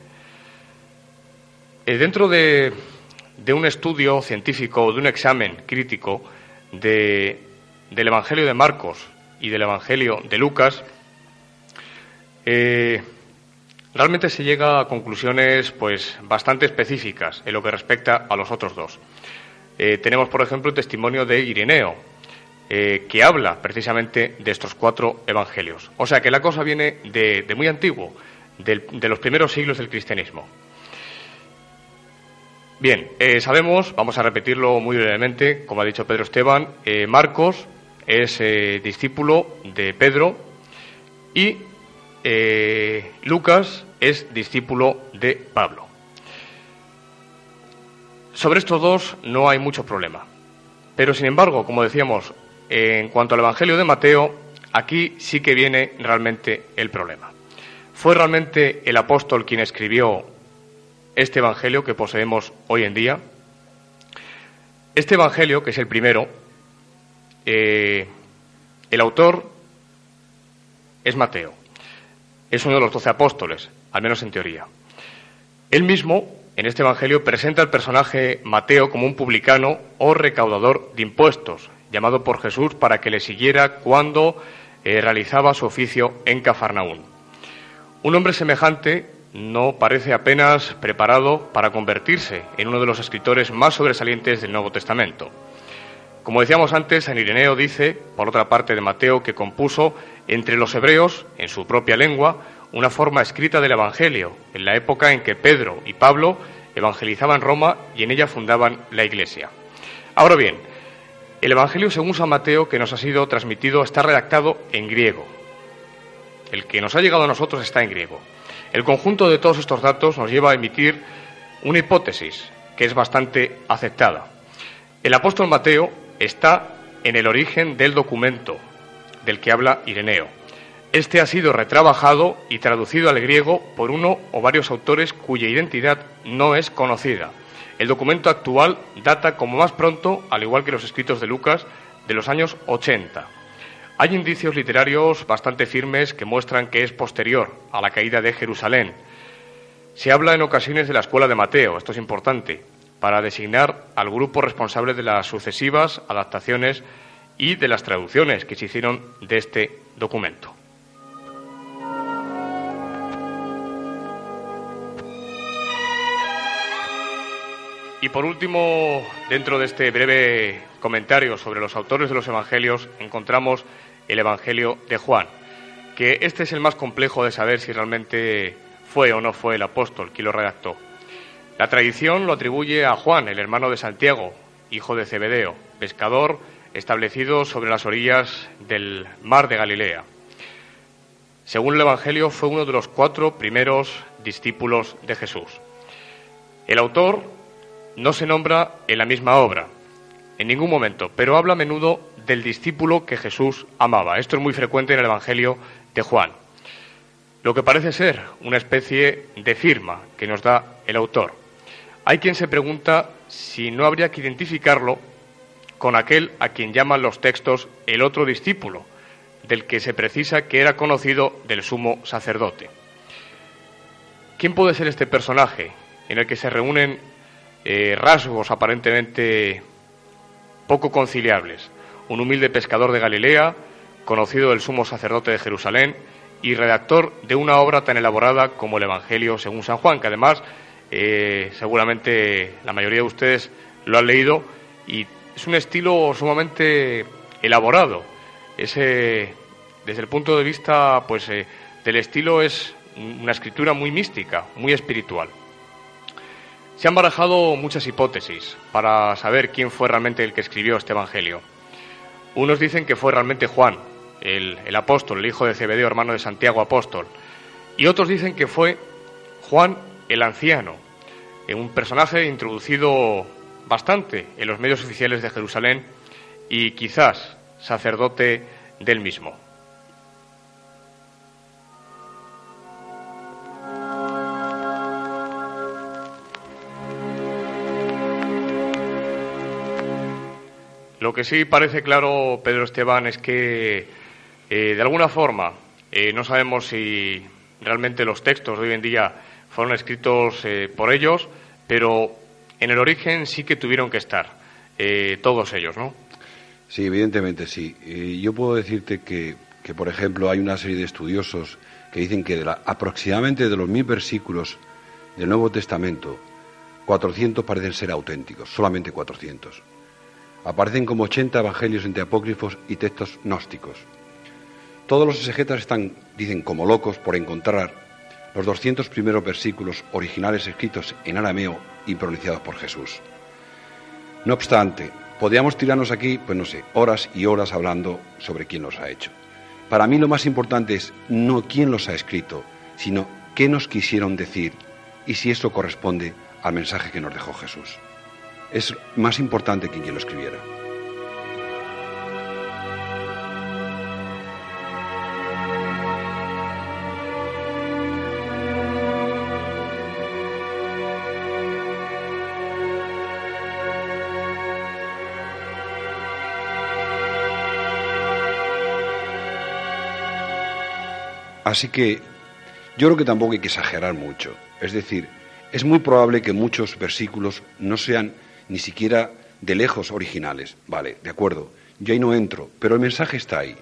Eh, dentro de, un estudio científico de un examen crítico del Evangelio de Marcos y del Evangelio de Lucas, eh, realmente se llega a conclusiones pues bastante específicas en lo que respecta a los otros dos. Eh, tenemos, por ejemplo, el testimonio de Ireneo, que habla precisamente de estos cuatro evangelios. O sea que la cosa viene de, muy antiguo, de los primeros siglos del cristianismo. Bien, eh, sabemos, vamos a repetirlo muy brevemente, como ha dicho Pedro Esteban, Marcos es discípulo de Pedro y Lucas es discípulo de Pablo. Sobre estos dos no hay mucho problema. Pero, sin embargo, como decíamos, en cuanto al Evangelio de Mateo, aquí sí que viene realmente el problema. ¿Fue realmente el apóstol quien escribió este Evangelio que poseemos hoy en día? Este Evangelio, que es el primero, eh, el autor es Mateo. Es uno de los doce apóstoles, al menos en teoría. Él mismo en este Evangelio presenta al personaje Mateo como un publicano o recaudador de impuestos, llamado por Jesús para que le siguiera cuando eh, realizaba su oficio en Cafarnaún. Un hombre semejante no parece apenas preparado para convertirse en uno de los escritores más sobresalientes del Nuevo Testamento. Como decíamos antes, San Ireneo dice, por otra parte de Mateo, que compuso entre los hebreos, en su propia lengua, una forma escrita del Evangelio, en la época en que Pedro y Pablo evangelizaban Roma y en ella fundaban la Iglesia. Ahora bien, el Evangelio según San Mateo que nos ha sido transmitido está redactado en griego. El que nos ha llegado a nosotros está en griego. El conjunto de todos estos datos nos lleva a emitir una hipótesis que es bastante aceptada. El apóstol Mateo está en el origen del documento del que habla Ireneo. Este ha sido retrabajado y traducido al griego por uno o varios autores cuya identidad no es conocida. El documento actual data como más pronto, al igual que los escritos de Lucas, de los años 80. Hay indicios literarios bastante firmes que muestran que es posterior a la caída de Jerusalén. Se habla en ocasiones de la escuela de Mateo, esto es importante, para designar al grupo responsable de las sucesivas adaptaciones y de las traducciones que se hicieron de este documento. Y por último, dentro de este breve comentario sobre los autores de los Evangelios, encontramos el Evangelio de Juan, que este es el más complejo de saber si realmente fue o no fue el apóstol quien lo redactó. La tradición lo atribuye a Juan, el hermano de Santiago, hijo de Zebedeo, pescador establecido sobre las orillas del mar de Galilea. Según el Evangelio, fue uno de los cuatro primeros discípulos de Jesús. El autor no se nombra en la misma obra, en ningún momento, pero habla a menudo del discípulo que Jesús amaba. Esto es muy frecuente en el Evangelio de Juan. Lo que parece ser una especie de firma que nos da el autor. Hay quien se pregunta si no habría que identificarlo con aquel a quien llaman los textos el otro discípulo, del que se precisa que era conocido del sumo sacerdote. ¿Quién puede ser este personaje en el que se reúnen eh, rasgos aparentemente poco conciliables? Un humilde pescador de Galilea, conocido del sumo sacerdote de Jerusalén y redactor de una obra tan elaborada como el Evangelio según San Juan, que además eh, seguramente la mayoría de ustedes lo han leído y es un estilo sumamente elaborado. Ese, desde el punto de vista pues, eh, del estilo es una escritura muy mística, muy espiritual. Se han barajado muchas hipótesis para saber quién fue realmente el que escribió este Evangelio. Unos dicen que fue realmente Juan, el, el apóstol, el hijo de Zebedeo, hermano de Santiago apóstol. Y otros dicen que fue Juan el anciano, un personaje introducido bastante en los medios oficiales de Jerusalén y quizás sacerdote del mismo. Lo que sí parece claro, Pedro Esteban, es que eh, de alguna forma eh, no sabemos si realmente los textos de hoy en día fueron escritos eh, por ellos, pero en el origen sí que tuvieron que estar, todos ellos, ¿no? Sí, evidentemente sí. yo puedo decirte que, que, por ejemplo, hay una serie de estudiosos que dicen que de la, aproximadamente de los mil versículos del Nuevo Testamento, 400 parecen ser auténticos, solamente 400. Aparecen como 80 evangelios entre apócrifos y textos gnósticos. Todos los exegetas están, dicen, como locos por encontrar los 200 primeros versículos originales escritos en arameo y pronunciados por Jesús. No obstante, podríamos tirarnos aquí, pues no sé, horas y horas hablando sobre quién los ha hecho. Para mí lo más importante es no quién los ha escrito, sino qué nos quisieron decir y si eso corresponde al mensaje que nos dejó Jesús. Es más importante que quien lo escribiera. Así que yo creo que tampoco hay que exagerar mucho. Es decir, es muy probable que muchos versículos no sean ni siquiera de lejos originales. Vale, de acuerdo. Yo ahí no entro, pero el mensaje está ahí.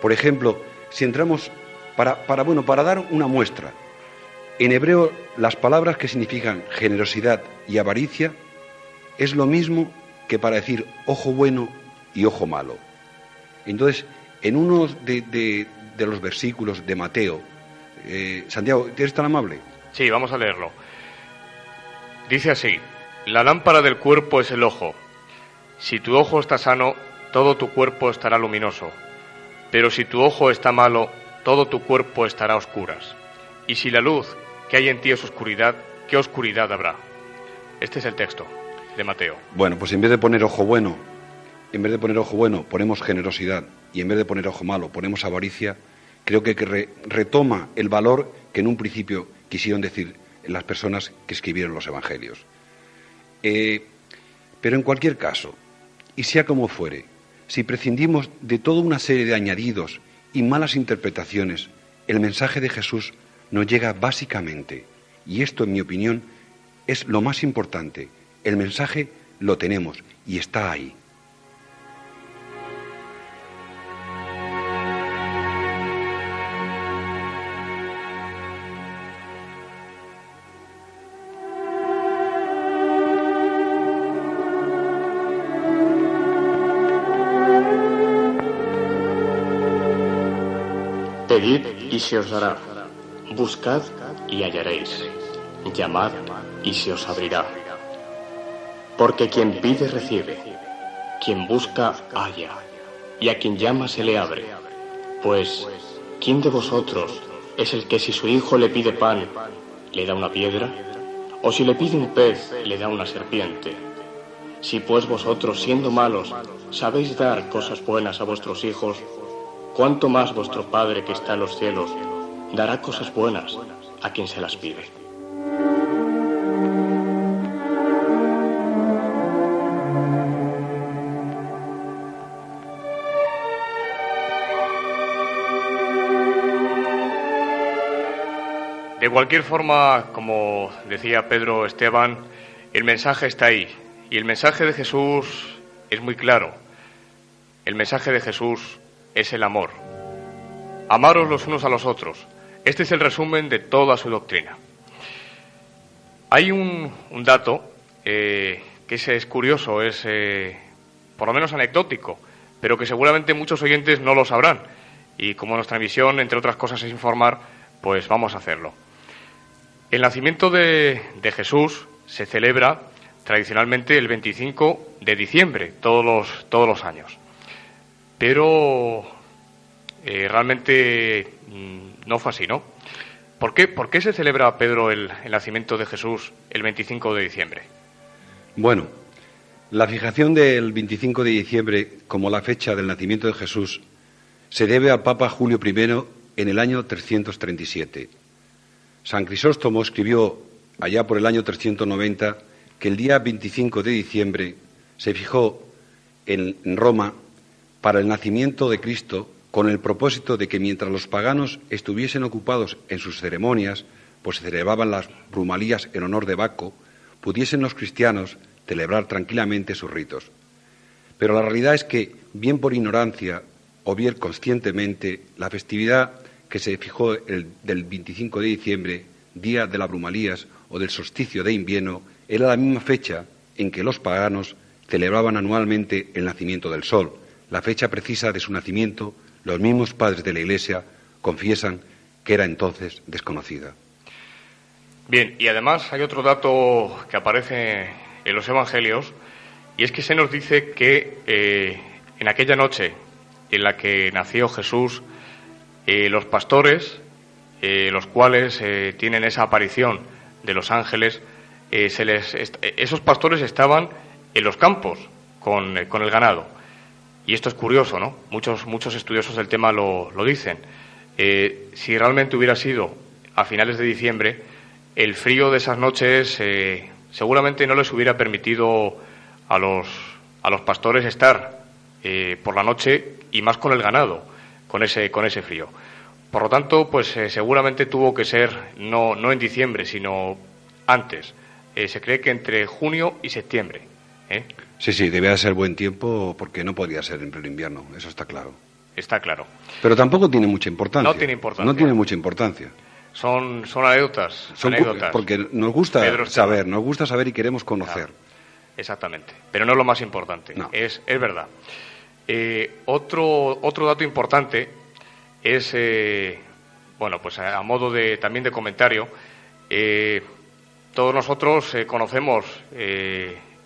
Por ejemplo, si entramos para, para bueno, para dar una muestra, en hebreo las palabras que significan generosidad y avaricia es lo mismo que para decir ojo bueno y ojo malo. Entonces, en uno de, los versículos de Mateo. Eh, Santiago, ¿eres tan amable? Sí, vamos a leerlo. Dice así, la lámpara del cuerpo es el ojo. Si tu ojo está sano, todo tu cuerpo estará luminoso. Pero si tu ojo está malo, todo tu cuerpo estará a oscuras. Y si la luz que hay en ti es oscuridad, ¿qué oscuridad habrá? Este es el texto de Mateo. Bueno, pues en vez de poner ojo bueno, en vez de poner ojo bueno, ponemos generosidad y en vez de poner ojo malo, ponemos avaricia, creo que, re, retoma el valor que en un principio quisieron decir las personas que escribieron los evangelios. Eh, pero en cualquier caso, y sea como fuere, si prescindimos de toda una serie de añadidos y malas interpretaciones, el mensaje de Jesús nos llega básicamente, y esto en mi opinión es lo más importante, el mensaje lo tenemos y está ahí. Pedid y se os dará. Buscad y hallaréis. Llamad y se os abrirá. Porque quien pide recibe, quien busca halla, y a quien llama se le abre. Pues, ¿quién de vosotros es el que si su hijo le pide pan, le da una piedra? ¿O si le pide un pez, le da una serpiente? Si pues vosotros, siendo malos, sabéis dar cosas buenas a vuestros hijos, ¿cuánto más vuestro Padre que está en los cielos dará cosas buenas a quien se las pide? De cualquier forma, como decía Pedro Esteban, el mensaje está ahí. Y el mensaje de Jesús es muy claro. El mensaje de Jesús es el amor. Amaros los unos a los otros. Este es el resumen de toda su doctrina. Hay un, dato eh, que es, es curioso, es eh, por lo menos anecdótico, pero que seguramente muchos oyentes no lo sabrán. Y como nuestra misión, entre otras cosas, es informar, pues vamos a hacerlo. El nacimiento de, de Jesús se celebra tradicionalmente el 25 de diciembre, todos los, todos los años. Pero eh, realmente mm, no fue así, ¿no? ¿Por qué, ¿Por qué se celebra, Pedro, el, el nacimiento de Jesús el 25 de diciembre? Bueno, la fijación del 25 de diciembre como la fecha del nacimiento de Jesús se debe al Papa Julio I en el año 337. San Crisóstomo escribió allá por el año 390 que el día 25 de diciembre se fijó en Roma para el nacimiento de Cristo con el propósito de que mientras los paganos estuviesen ocupados en sus ceremonias, pues se celebraban las brumalías en honor de Baco, pudiesen los cristianos celebrar tranquilamente sus ritos. Pero la realidad es que, bien por ignorancia o bien conscientemente, la festividad que se fijó el, del 25 de diciembre, día de las brumalías o del solsticio de invierno, era la misma fecha en que los paganos celebraban anualmente el nacimiento del sol. La fecha precisa de su nacimiento, los mismos padres de la Iglesia confiesan que era entonces desconocida. Bien, y además hay otro dato que aparece en los Evangelios, y es que se nos dice que eh, en aquella noche en la que nació Jesús, eh, los pastores, eh, los cuales tienen esa aparición de los ángeles, se les esos pastores estaban en los campos con, con, el ganado. Y esto es curioso, ¿no? Muchos, muchos estudiosos del tema lo, lo dicen. si realmente hubiera sido a finales de diciembre, el frío de esas noches seguramente no les hubiera permitido a los, a los pastores estar eh, por la noche y más con el ganado, con ese, con ese frío. Por lo tanto, pues eh, seguramente tuvo que ser no, no en diciembre, sino antes. Eh, se cree que entre junio y septiembre. Sí, sí, debía ser buen tiempo porque no podía ser en pleno invierno, eso está claro. Está claro. Pero tampoco tiene mucha importancia. No tiene importancia. No tiene mucha importancia. Son, son anécdotas. Son anécdotas. Porque nos gusta saber, nos gusta saber y queremos conocer. Claro. Exactamente. Pero no es lo más importante. No. Es, es verdad. Eh, otro, otro dato importante es, eh, bueno, pues a, a, modo de, también de comentario, eh, todos nosotros eh, conocemos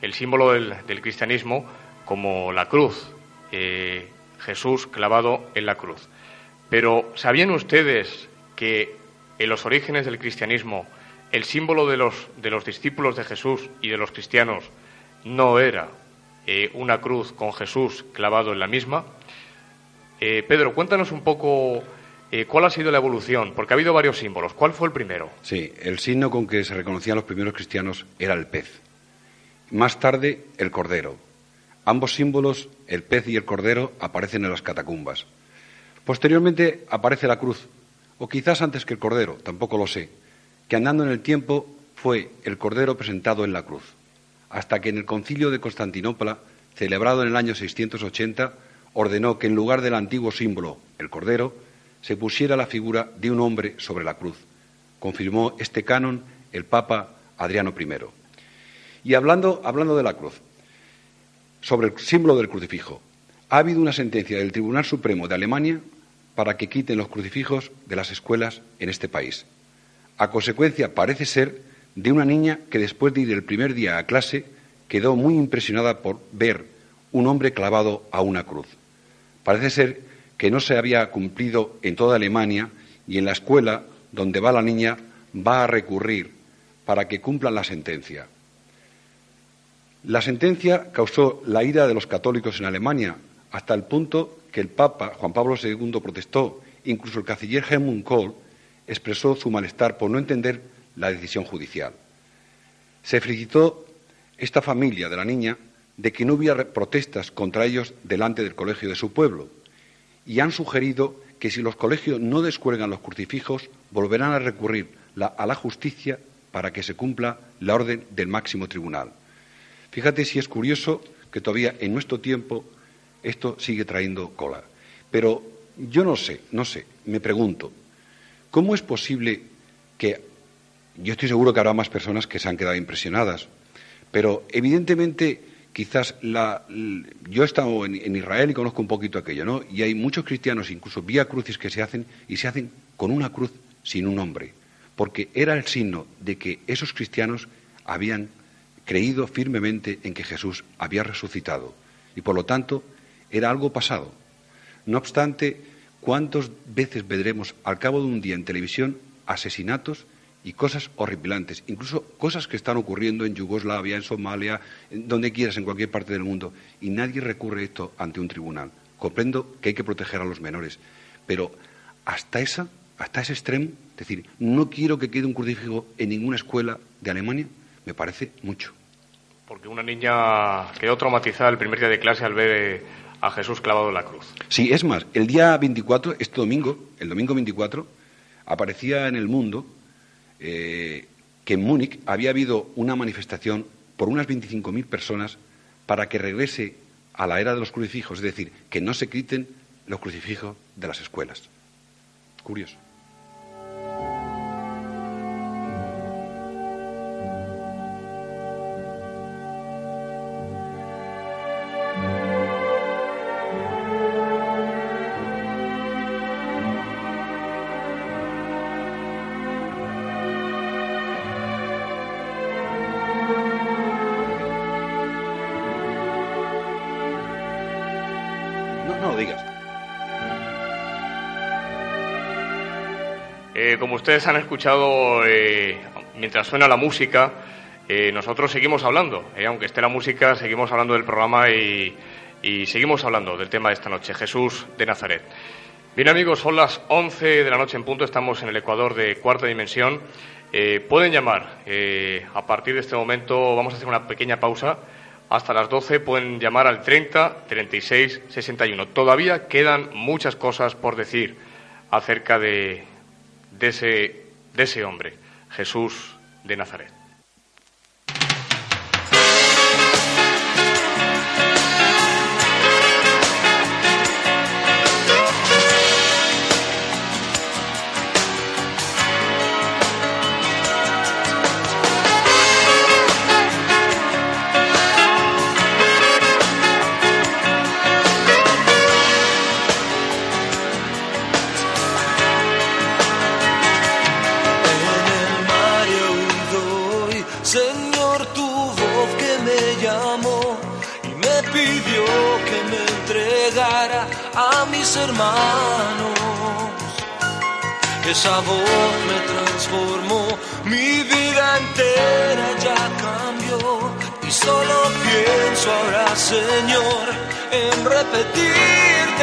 el símbolo del, cristianismo como la cruz, eh, Jesús clavado en la cruz. Pero ¿sabían ustedes que en los orígenes del cristianismo, el símbolo de los, de los discípulos de Jesús y de los cristianos no era eh, una cruz con Jesús clavado en la misma. Eh, Pedro, cuéntanos un poco cuál ha sido la evolución, porque ha habido varios símbolos. ¿Cuál fue el primero? Sí, el signo con que se reconocían los primeros cristianos era el pez. Más tarde, el cordero. Ambos símbolos, el pez y el cordero, aparecen en las catacumbas. Posteriormente aparece la cruz, o quizás antes que el Cordero, tampoco lo sé, que andando en el tiempo fue el Cordero presentado en la cruz, hasta que en el concilio de Constantinopla, celebrado en el año 680, ordenó que en lugar del antiguo símbolo, el Cordero, se pusiera la figura de un hombre sobre la cruz. Confirmó este canon el Papa Adriano I. Y hablando, hablando de la cruz, sobre el símbolo del crucifijo, ha habido una sentencia del Tribunal Supremo de Alemania para que quiten los crucifijos de las escuelas en este país. A consecuencia, parece ser, de una niña que después de ir el primer día a clase quedó muy impresionada por ver un hombre clavado a una cruz. Parece ser que no se había cumplido en toda Alemania y en la escuela donde va la niña va a recurrir para que cumplan la sentencia. La sentencia causó la ira de los católicos en Alemania hasta el punto que el Papa Juan Pablo II protestó, incluso el canciller Helmut Kohl expresó su malestar por no entender la decisión judicial. Se felicitó esta familia de la niña de que no hubiera protestas contra ellos delante del colegio de su pueblo y han sugerido que si los colegios no descuelgan los crucifijos volverán a recurrir a la justicia para que se cumpla la orden del máximo tribunal. Fíjate si es curioso que todavía en nuestro tiempo esto sigue trayendo cola. Pero yo no sé, no sé, me pregunto, ¿cómo es posible que, yo estoy seguro que habrá más personas que se han quedado impresionadas, pero evidentemente quizás la, yo he estado en, en Israel y conozco un poquito aquello, ¿no? Y hay muchos cristianos, incluso vía crucis, que se hacen y se hacen con una cruz sin un nombre, porque era el signo de que esos cristianos habían creído firmemente en que Jesús había resucitado y por lo tanto era algo pasado. No obstante, ¿cuántas veces veremos al cabo de un día en televisión asesinatos y cosas horripilantes, incluso cosas que están ocurriendo en Yugoslavia, en Somalia, en donde quieras, en cualquier parte del mundo, y nadie recurre esto ante un tribunal? Comprendo que hay que proteger a los menores, pero hasta esa, hasta ese extremo, es decir, no quiero que quede un crucifijo en ninguna escuela de Alemania, me parece mucho. Porque una niña quedó traumatizada el primer día de clase al ver eh, a Jesús clavado en la cruz. Sí, es más, el día 24, este domingo, el domingo 24, aparecía en el mundo eh, que en Múnich había habido una manifestación por unas 25.000 personas para que regrese a la era de los crucifijos, es decir, que no se quiten los crucifijos de las escuelas. Curioso. Ustedes han escuchado, eh, mientras suena la música, eh, nosotros seguimos hablando. eh, aunque esté la música, seguimos hablando del programa y, y seguimos hablando del tema de esta noche, Jesús de Nazaret. Bien amigos, son las 11 de la noche en punto, estamos en el Ecuador de cuarta dimensión. Eh, pueden llamar, eh, a partir de este momento vamos a hacer una pequeña pausa. Hasta las 12 pueden llamar al 30 36 61. Todavía quedan muchas cosas por decir acerca de, de ese, de ese hombre, Jesús de Nazaret. Esa voz me transformó, mi vida entera ya cambió y solo pienso ahora, Señor, en repetirte.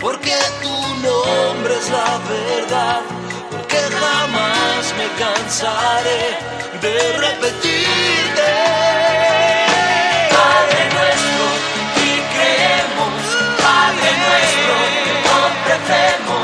Porque tu nombre es la verdad, porque jamás me cansaré de repetirte. Padre nuestro, ti creemos, Padre nuestro, ofrecemos,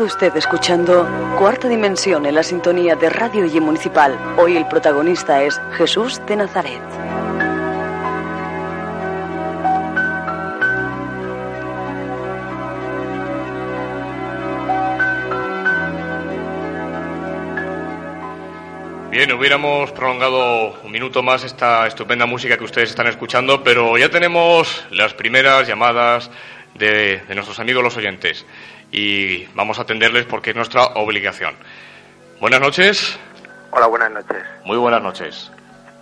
Usted escuchando Cuarta Dimensión en la sintonía de Radio y Municipal. Hoy el protagonista es Jesús de Nazaret. Bien, hubiéramos prolongado un minuto más esta estupenda música que ustedes están escuchando, pero ya tenemos las primeras llamadas de nuestros amigos los oyentes y vamos a atenderles porque es nuestra obligación. Buenas noches. Hola, buenas noches. Muy buenas noches.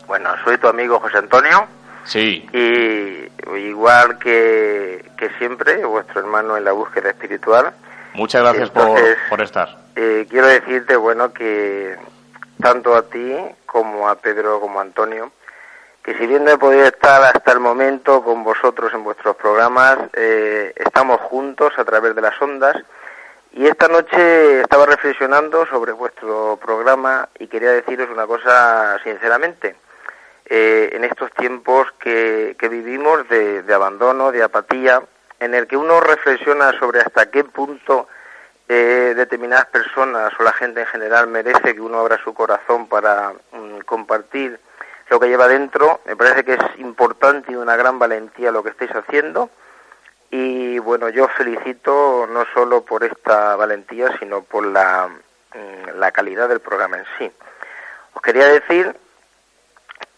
Bueno, soy tu amigo José Antonio Sí, y igual que, que siempre, vuestro hermano en la búsqueda espiritual, muchas gracias por, por estar. eh, quiero decirte, bueno, que tanto a ti como a Pedro como a Antonio, que si bien no he podido estar hasta el momento con vosotros en vuestros programas, eh, estamos juntos a través de las ondas y esta noche estaba reflexionando sobre vuestro programa y quería deciros una cosa sinceramente. Eh, en estos tiempos que, que vivimos de, de abandono, de apatía, en el que uno reflexiona sobre hasta qué punto eh, determinadas personas o la gente en general merece que uno abra su corazón para mm, compartir lo que lleva dentro. Me parece que es importante y una gran valentía lo que estáis haciendo. Y bueno, yo os felicito no solo por esta valentía, sino por la, mm, la calidad del programa en sí. Os quería decir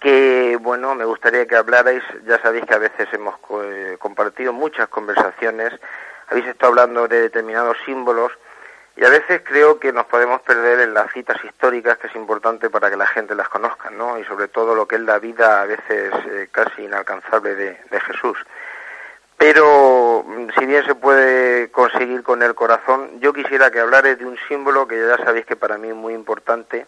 que, bueno, me gustaría que hablarais, ya sabéis que a veces hemos eh, compartido muchas conversaciones, habéis estado hablando de determinados símbolos y a veces creo que nos podemos perder en las citas históricas, que es importante para que la gente las conozca, ¿no? Y sobre todo lo que es la vida a veces eh, casi inalcanzable de, Jesús. Pero mm, si bien se puede conseguir con el corazón, yo quisiera que hablarais de un símbolo que ya sabéis que para mí es muy importante,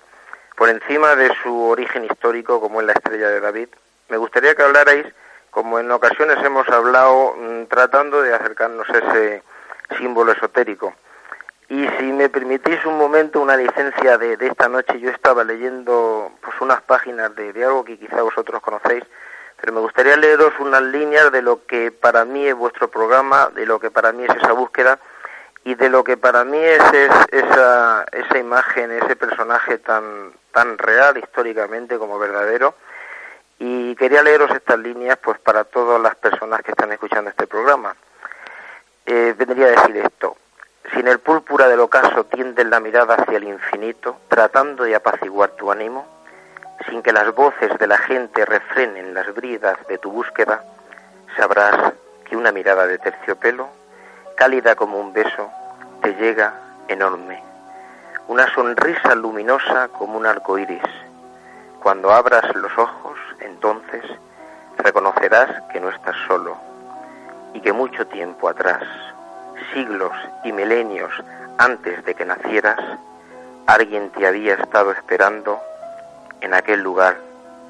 por encima de su origen histórico, como es la estrella de David. Me gustaría que hablarais, como en ocasiones hemos hablado, mm, tratando de acercarnos a ese símbolo esotérico. Y si me permitís un momento, una licencia de, esta noche, yo estaba leyendo pues unas páginas de, de algo que quizá vosotros conocéis, pero me gustaría leeros unas líneas de lo que para mí es vuestro programa, de lo que para mí es esa búsqueda y de lo que para mí es, es esa, esa imagen, ese personaje tan, tan real históricamente como verdadero. Y quería leeros estas líneas pues para todas las personas que están escuchando este programa. Eh, vendría a decir esto. Si en el púrpura del ocaso tiendes la mirada hacia el infinito, tratando de apaciguar tu ánimo, sin que las voces de la gente refrenen las bridas de tu búsqueda, sabrás que una mirada de terciopelo, cálida como un beso, te llega enorme. Una sonrisa luminosa como un arco iris. Cuando abras los ojos, entonces reconocerás que no estás solo y que mucho tiempo atrás, siglos y milenios antes de que nacieras, alguien te había estado esperando en aquel lugar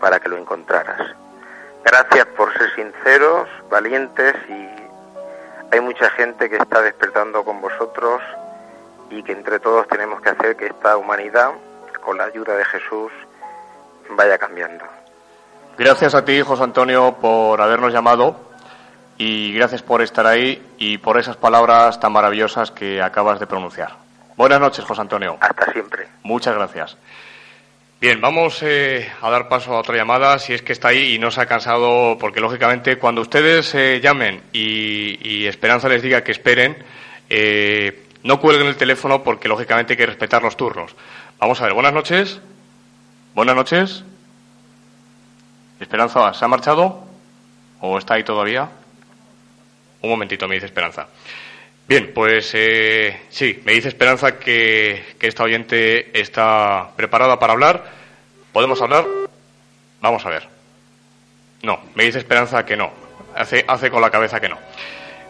para que lo encontraras. Gracias por ser sinceros, valientes y hay mucha gente que está despertando con vosotros y que entre todos tenemos que hacer que esta humanidad, con la ayuda de Jesús, vaya cambiando. Gracias a ti, José Antonio, por habernos llamado y gracias por estar ahí y por esas palabras tan maravillosas que acabas de pronunciar. Buenas noches, José Antonio. Hasta siempre. Muchas gracias. Bien, vamos eh, a dar paso a otra llamada, si es que está ahí y no se ha cansado, porque lógicamente cuando ustedes eh, llamen y, y Esperanza les diga que esperen, eh, no cuelguen el teléfono porque lógicamente hay que respetar los turnos. Vamos a ver, buenas noches. Buenas noches. Esperanza, ¿se ha marchado? ¿O está ahí todavía? Un momentito, me dice Esperanza. Bien, pues eh, sí, me dice Esperanza que, que esta oyente está preparada para hablar. ¿Podemos hablar? Vamos a ver. No, me dice Esperanza que no. Hace, hace con la cabeza que no.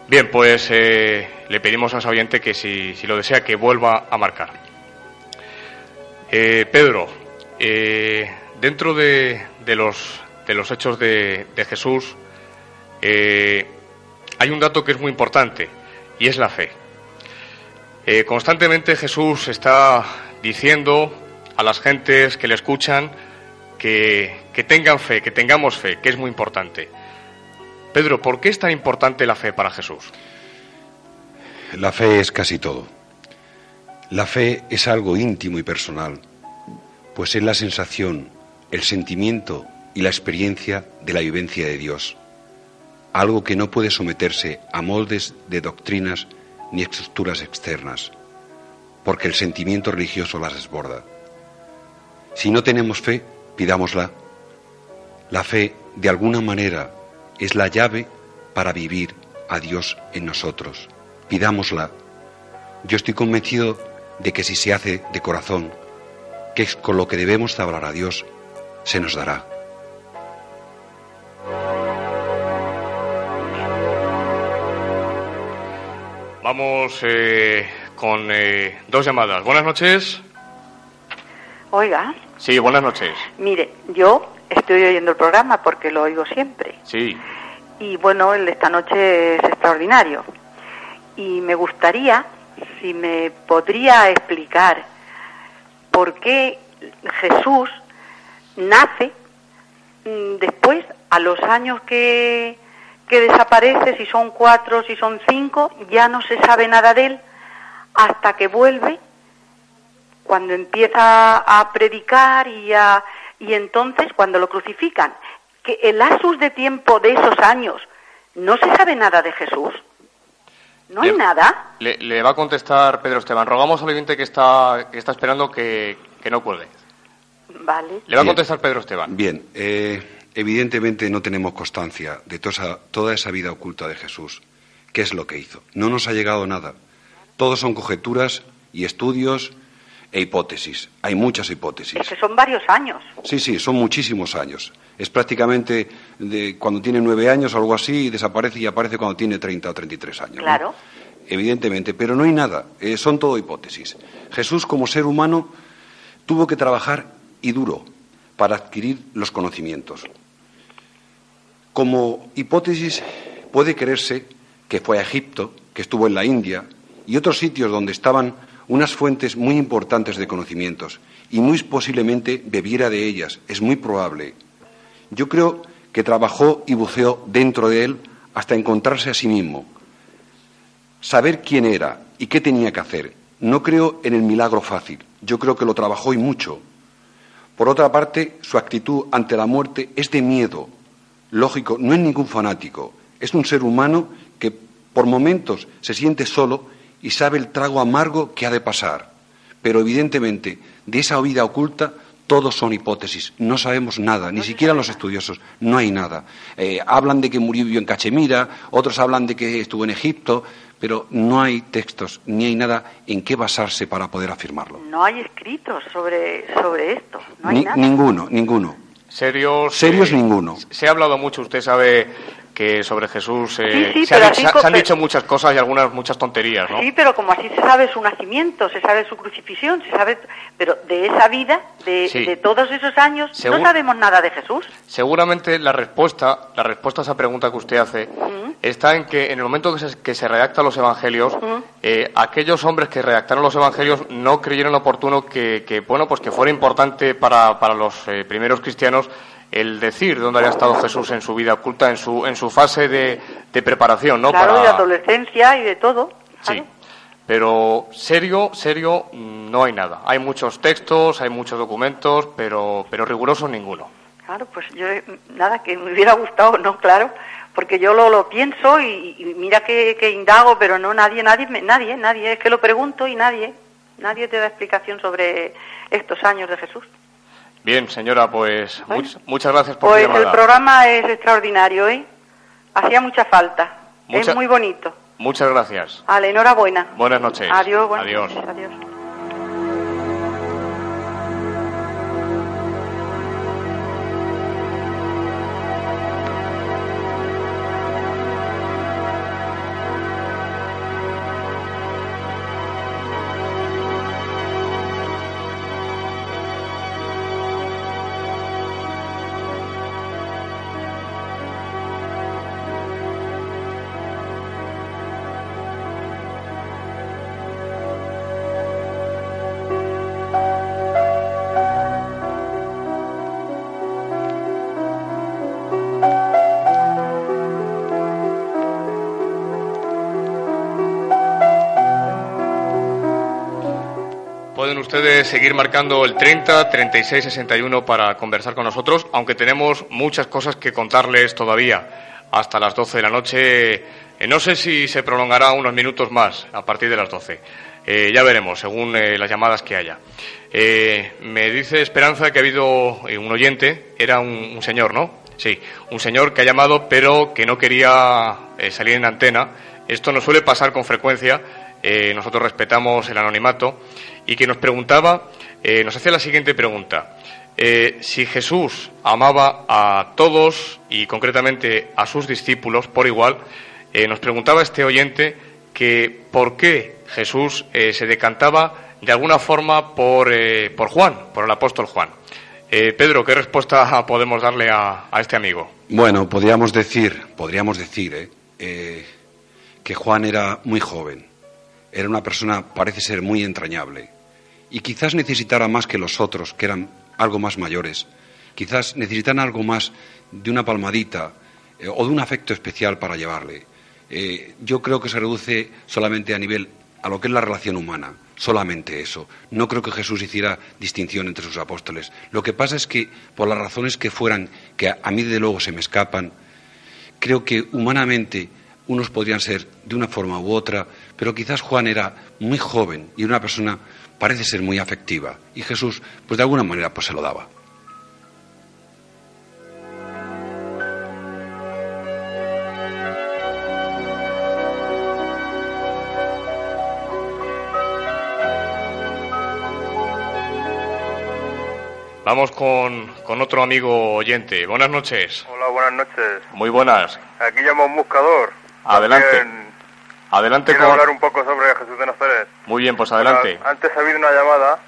Bien, pues eh, le pedimos a esa oyente que si, si lo desea que vuelva a marcar. Eh, Pedro, dentro de, de los, de los hechos de, de Jesús hay un dato que es muy importante y es la fe. Eh, constantemente Jesús está diciendo a las gentes que le escuchan que, que tengan fe, que tengamos fe, que es muy importante. Pedro, ¿por qué es tan importante la fe para Jesús? La fe es casi todo. La fe es algo íntimo y personal, pues es la sensación, el sentimiento y la experiencia de la vivencia de Dios, algo que no puede someterse a moldes de doctrinas ni estructuras externas, porque el sentimiento religioso las desborda. Si no tenemos fe, pidámosla. La fe, de alguna manera, es la llave para vivir a Dios en nosotros. Pidámosla. Yo estoy convencido de que si se hace de corazón, que es con lo que debemos de hablar a Dios, se nos dará. Vamos eh, con eh, dos llamadas. Buenas noches. Oiga, Sí, buenas noches. mire, yo estoy oyendo el programa porque lo oigo siempre. Sí. Y bueno, el de esta noche es extraordinario. Y me gustaría, si me podría explicar por qué Jesús nace mm, después, a los años que, que desaparece, si son cuatro, si son cinco, ya no se sabe nada de él, hasta que vuelve cuando empieza a predicar y, a, y entonces cuando lo crucifican. Que el asus de tiempo de esos años no se sabe nada de Jesús. No hay Le- nada. Le, le va a contestar Pedro Esteban. Rogamos al oyente que está, que está esperando que, que no cuelgue. Vale. Le va a contestar Pedro Esteban. Bien, eh, evidentemente no tenemos constancia de toda esa, toda esa vida oculta de Jesús. ¿Qué es lo que hizo? No nos ha llegado nada. Todos son conjeturas y estudios e hipótesis. Hay muchas hipótesis. Es que son varios años. Sí, sí, son muchísimos años. Es prácticamente de cuando tiene nueve años o algo así y desaparece y aparece cuando tiene 30 o 33 años. ¿no? Claro. Evidentemente, pero no hay nada. eh, son todo hipótesis. Jesús, como ser humano, tuvo que trabajar y duro para adquirir los conocimientos. Como hipótesis puede creerse que fue a Egipto, que estuvo en la India y otros sitios donde estaban unas fuentes muy importantes de conocimientos y muy posiblemente bebiera de ellas. Es muy probable. Yo creo que trabajó y buceó dentro de él hasta encontrarse a sí mismo. Saber quién era y qué tenía que hacer. No creo en el milagro fácil. Yo creo que lo trabajó y mucho. Por otra parte, su actitud ante la muerte es de miedo. Lógico, no es ningún fanático. Es un ser humano que por momentos se siente solo y sabe el trago amargo que ha de pasar. Pero evidentemente, de esa vida oculta, todos son hipótesis. No sabemos nada, ni siquiera los estudiosos. No hay nada. Eh, hablan de que murió en Cachemira, otros hablan de que estuvo en Egipto, pero no hay textos ni hay nada en qué basarse para poder afirmarlo. No hay escritos sobre, sobre esto. No hay Ni- nada. ninguno, ninguno. Serios. Serios eh, ninguno. Se ha hablado mucho, usted sabe que sobre Jesús eh, Sí, sí, se, ha dicho- se- han dicho muchas cosas y algunas muchas tonterías, ¿no? Sí, pero como así se sabe su nacimiento, se sabe su crucifixión, se sabe, pero de esa vida, de, Sí. de todos esos años, no sabemos nada de Jesús. Seguramente la respuesta, la respuesta a esa pregunta que usted hace Mm, está en que en el momento que se, que se redactan los evangelios, mm. eh, aquellos hombres que redactaron los evangelios no creyeron oportuno que, que, bueno, pues que fuera importante para, para los eh, primeros cristianos el decir dónde había estado Jesús en su vida oculta, en su, en su fase de, de preparación, ¿no? claro, Para- de adolescencia y de todo. Sí. Pero serio, serio, no hay nada. Hay muchos textos, hay muchos documentos, pero, pero rigurosos ninguno. Claro, pues yo, nada, que me hubiera gustado, no, claro, porque yo lo, lo pienso y, y mira que, que indago, pero no nadie, nadie, nadie, nadie, es que lo pregunto y nadie, nadie te da explicación sobre estos años de Jesús. Bien, señora, pues much- muchas gracias por Pues el programa es extraordinario, ¿eh? Hacía mucha falta, Mucha- es muy bonito. Muchas gracias. Ale, enhorabuena. Buenas noches. Adiós, buenas Adiós. noches, adiós. Ustedes seguir marcando el 30 36 61 para conversar con nosotros, aunque tenemos muchas cosas que contarles todavía hasta las 12 de la noche. Eh, no sé si se prolongará unos minutos más a partir de las 12. Eh, ya veremos, según eh, las llamadas que haya. Eh, me dice Esperanza que ha habido eh, un oyente, era un, un señor, ¿no? Sí, un señor que ha llamado pero que no quería eh, salir en antena. Esto nos suele pasar con frecuencia. Eh, nosotros respetamos el anonimato y que nos preguntaba, eh, nos hacía la siguiente pregunta. Eh, si Jesús amaba a todos y concretamente a sus discípulos por igual, nos preguntaba este oyente que por qué Jesús se decantaba de alguna forma por, por Juan, por el apóstol Juan. Pedro, ¿qué respuesta podemos darle a, a este amigo? Bueno, podríamos decir, podríamos decir, que Juan era muy joven, era una persona, parece ser, muy entrañable, y quizás necesitara más que los otros, que eran algo más mayores, quizás necesitaran algo más de una palmadita eh, o de un afecto especial para llevarle. Eh, yo creo que se reduce solamente a nivel a lo que es la relación humana, solamente eso. No creo que Jesús hiciera distinción entre sus apóstoles. Lo que pasa es que, por las razones que fueran, que a, mí de luego se me escapan, creo que humanamente unos podrían ser de una forma u otra, pero quizás Juan era muy joven y una persona parece ser muy afectiva y Jesús, pues de alguna manera, pues se lo daba. Vamos con, con otro amigo oyente. Buenas noches. Hola, buenas noches. Muy buenas. Aquí llama un buscador. Adelante. También Adelante Quiero con... hablar un poco sobre Jesús de Nazaret. Muy bien, pues adelante. Bueno, antes ha habido una llamada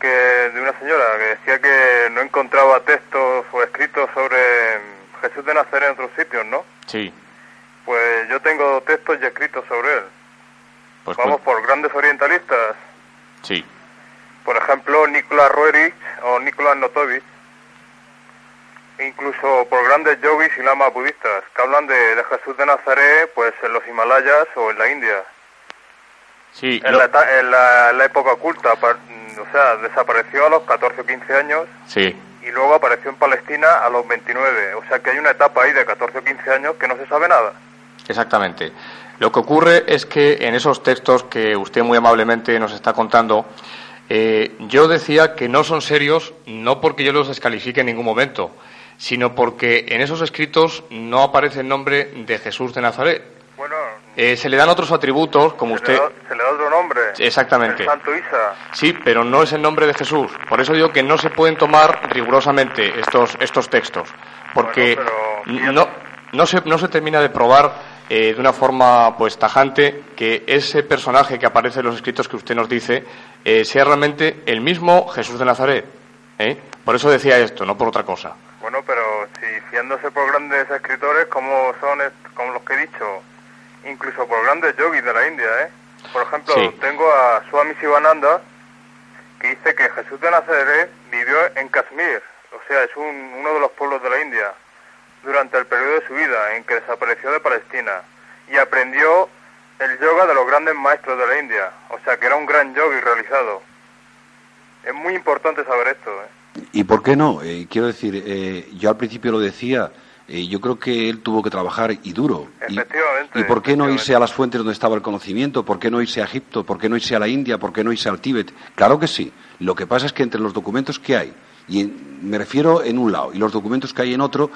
que de una señora que decía que no encontraba textos o escritos sobre Jesús de Nazaret en otros sitios, ¿no? Sí. Pues yo tengo textos y escritos sobre él. Pues Vamos por grandes orientalistas. Sí. Por ejemplo, Nicolás Roerich o Nicolás Notovich. Incluso por grandes yogis y lamas budistas, que hablan de, de Jesús de Nazaret, pues en los Himalayas o en la India. Sí, En, lo- la, en la- en la época oculta, o sea, desapareció a los 14 o 15 años sí. y luego apareció en Palestina a los 29. O sea que hay una etapa ahí de 14 o 15 años que no se sabe nada. Exactamente. Lo que ocurre es que en esos textos que usted muy amablemente nos está contando, eh, yo decía que no son serios no porque yo los descalifique en ningún momento, sino porque en esos escritos no aparece el nombre de Jesús de Nazaret. Bueno, Eh, se le dan otros atributos, como se, le usted. da, se le da otro nombre. Exactamente. El Santo Isa. Sí, pero no es el nombre de Jesús. Por eso digo que no se pueden tomar rigurosamente estos, estos textos, porque no, no, se, no se termina de probar eh, de una forma pues tajante que ese personaje que aparece en los escritos que usted nos dice eh, sea realmente el mismo Jesús de Nazaret. ¿eh? Por eso decía esto, no por otra cosa. Bueno, pero si fiándose por grandes escritores como son como los que he dicho, incluso por grandes yogis de la India, ¿eh? Por ejemplo, Sí. tengo a Swami Sivananda que dice que Jesús de Nazaret vivió en Kashmir, o sea, es un- uno de los pueblos de la India, durante el periodo de su vida en que desapareció de Palestina y aprendió el yoga de los grandes maestros de la India, o sea, que era un gran yogi realizado. Es muy importante saber esto, ¿eh? ¿Y por qué no? Eh, quiero decir, eh, yo al principio lo decía, eh, yo creo que él tuvo que trabajar y duro. Y- Efectivamente. ¿Y por qué no irse a las fuentes donde estaba el conocimiento? ¿Por qué no irse a Egipto? ¿Por qué no irse a la India? ¿Por qué no irse al Tíbet? Claro que sí. Lo que pasa es que entre los documentos que hay, y en- me refiero en un lado, y los documentos que hay en otro,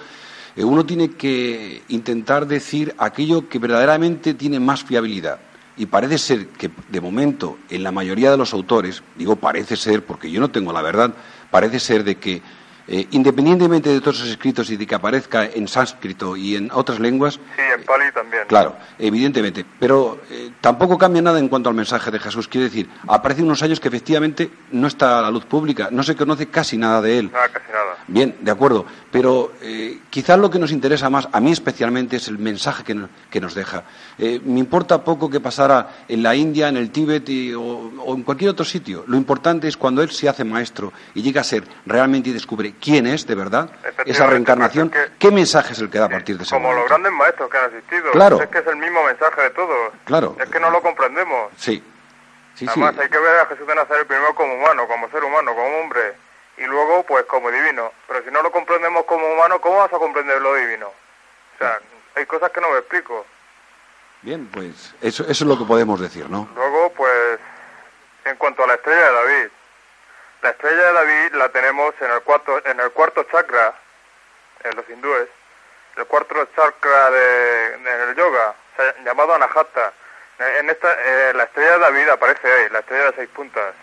eh, uno tiene que intentar decir aquello que verdaderamente tiene más fiabilidad. Y parece ser que, de momento, en la mayoría de los autores, digo parece ser, porque yo no tengo la verdad, parece ser de que, eh, independientemente de todos esos escritos y de que aparezca en sánscrito y en otras lenguas, Sí, en Pali también. Claro, evidentemente, pero eh, tampoco cambia nada en cuanto al mensaje de Jesús. Quiere decir, aparece unos años que efectivamente no está a la luz pública, no se conoce casi nada de él. Nada, casi nada. Bien, de acuerdo, pero eh, quizás lo que nos interesa más, a mí especialmente, es el mensaje que, no- que nos deja. Eh, me importa poco que pasara en la India, en el Tíbet y- o, o en cualquier otro sitio. Lo importante es cuando él se hace maestro y llega a ser realmente y descubre quién es de verdad, esa reencarnación, qué mensaje es el que da a partir de ese Como los grandes maestros que han asistido. Claro. Es que es el mismo mensaje de todos. Claro, Es que no lo comprendemos. sí. Sí, sí. Además, hay que ver a Jesús de Nazaret primero como humano, como ser humano, como hombre, y luego, pues, como divino. Pero si no lo comprendemos como humano, ¿cómo vas a comprender lo divino? O sea, hay cosas que no me explico. Bien, pues eso, eso es lo que podemos decir, ¿no? Luego, pues, en cuanto a la estrella de David, la estrella de David la tenemos en el cuarto, en el cuarto chakra, en los hindúes, el cuarto chakra de, en el yoga, o sea, llamado Anahata. En esta, eh, la estrella de David aparece ahí, la estrella de seis puntas,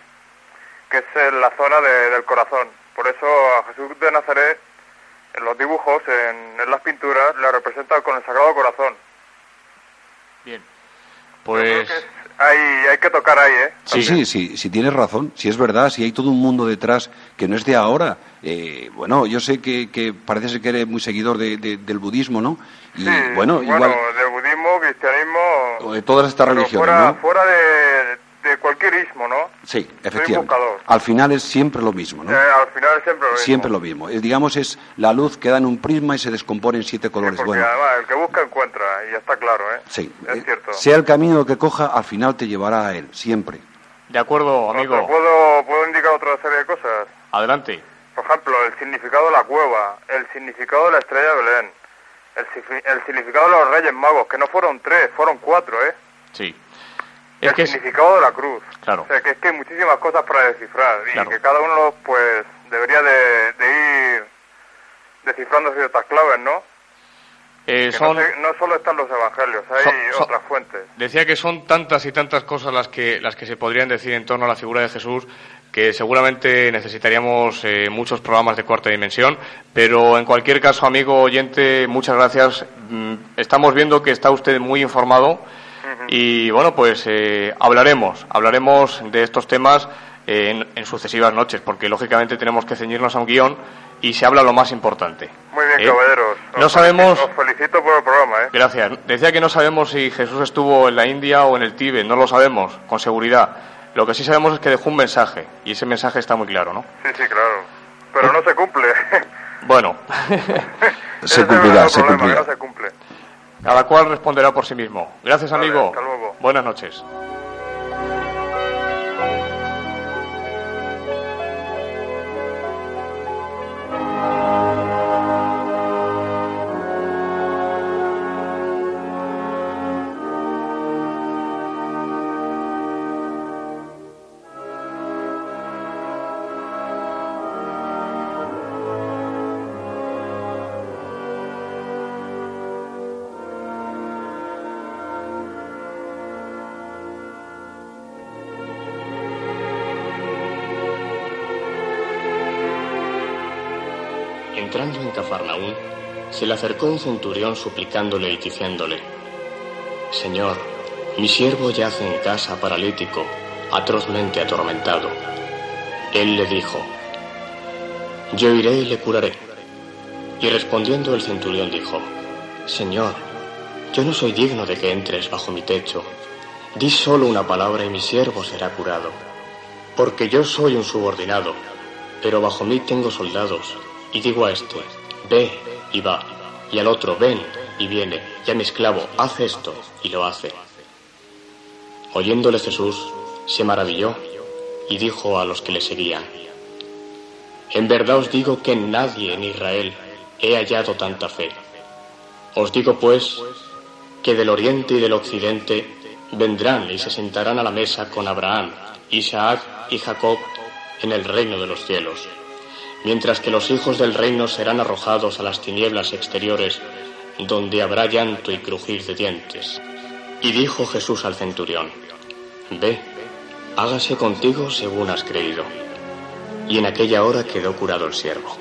que es en la zona de- del corazón. Por eso a Jesús de Nazaret, en los dibujos, en, en las pinturas, la representa con el Sagrado Corazón. Pues Hay, hay que tocar ahí, ¿eh? Sí, sí, sí, sí, tienes razón, si es verdad, si hay todo un mundo detrás que no es de ahora. Eh, bueno, yo sé que, que parece ser que eres muy seguidor de- de- del budismo, ¿no? Y bueno, Bueno, igual de budismo, cristianismo, de todas estas religiones, fuera, ¿no? fuera de, de cualquier ismo, ¿no? Sí, efectivamente. Al final es siempre lo mismo, ¿no? Eh, al final siempre lo mismo. Siempre lo mismo. Es, digamos, es la luz que da en un prisma y se descompone en siete colores. Bueno, además el que busca encuentra, y ya está claro, ¿eh? sí. Es eh, cierto. Sea el camino que coja, al final te llevará a él, siempre. De acuerdo, amigo. ¿Puedo, ¿Puedo indicar otra serie de cosas? Adelante. Por ejemplo, el significado de la cueva, el significado de la estrella de Belén, el, el significado de los Reyes Magos, que no fueron tres, fueron cuatro, ¿eh? Sí. El Es que es- significado de la cruz. Claro. O sea, que es que hay muchísimas cosas para descifrar y Claro. que cada uno, pues, debería de, de ir descifrando ciertas claves, ¿no? eh, son, no, no solo están los evangelios, hay Son- son- otras fuentes. decía que son tantas y tantas cosas las que, las que se podrían decir en torno a la figura de Jesús que seguramente necesitaríamos eh, muchos programas de cuarta dimensión, pero en cualquier caso, amigo oyente, muchas gracias. Mm, Estamos viendo que está usted muy informado y bueno, pues eh, hablaremos, hablaremos de estos temas eh, en, en sucesivas noches, porque lógicamente tenemos que ceñirnos a un guion y se habla lo más importante. Muy bien, ¿eh? caballeros. Os No sabemos- felicito- Os felicito por el programa, ¿eh? Gracias. Decía que no sabemos si Jesús estuvo en la India o en el Tíbet, no lo sabemos con seguridad. Lo que sí sabemos es que dejó un mensaje y ese mensaje está muy claro, ¿no? Sí, sí, claro. Pero no se cumple. Bueno, Se cumplirá, se cumplirá. no se cumple. Cada cual responderá por sí mismo. Gracias, Vale, amigo. hasta luego. Buenas noches. Cafarnaún, se le acercó un centurión suplicándole y diciéndole, Señor, mi siervo yace en casa paralítico, atrozmente atormentado. Él le dijo, Yo iré y le curaré. Y respondiendo el centurión dijo, Señor, yo no soy digno de que entres bajo mi techo. Di solo una palabra y mi siervo será curado. Porque yo soy un subordinado, pero bajo mí tengo soldados. Y digo a este, ve y va. Y al otro, ven y viene. Y a mi esclavo, haz esto y lo hace. Oyéndole Jesús, se maravilló y dijo a los que le seguían, En verdad os digo que nadie en Israel he hallado tanta fe. Os digo pues que del oriente y del occidente vendrán y se sentarán a la mesa con Abraham, Isaac y Jacob en el reino de los cielos, mientras que los hijos del reino serán arrojados a las tinieblas exteriores, donde habrá llanto y crujir de dientes. Y dijo Jesús al centurión, Ve, hágase contigo según has creído. Y en aquella hora quedó curado el siervo.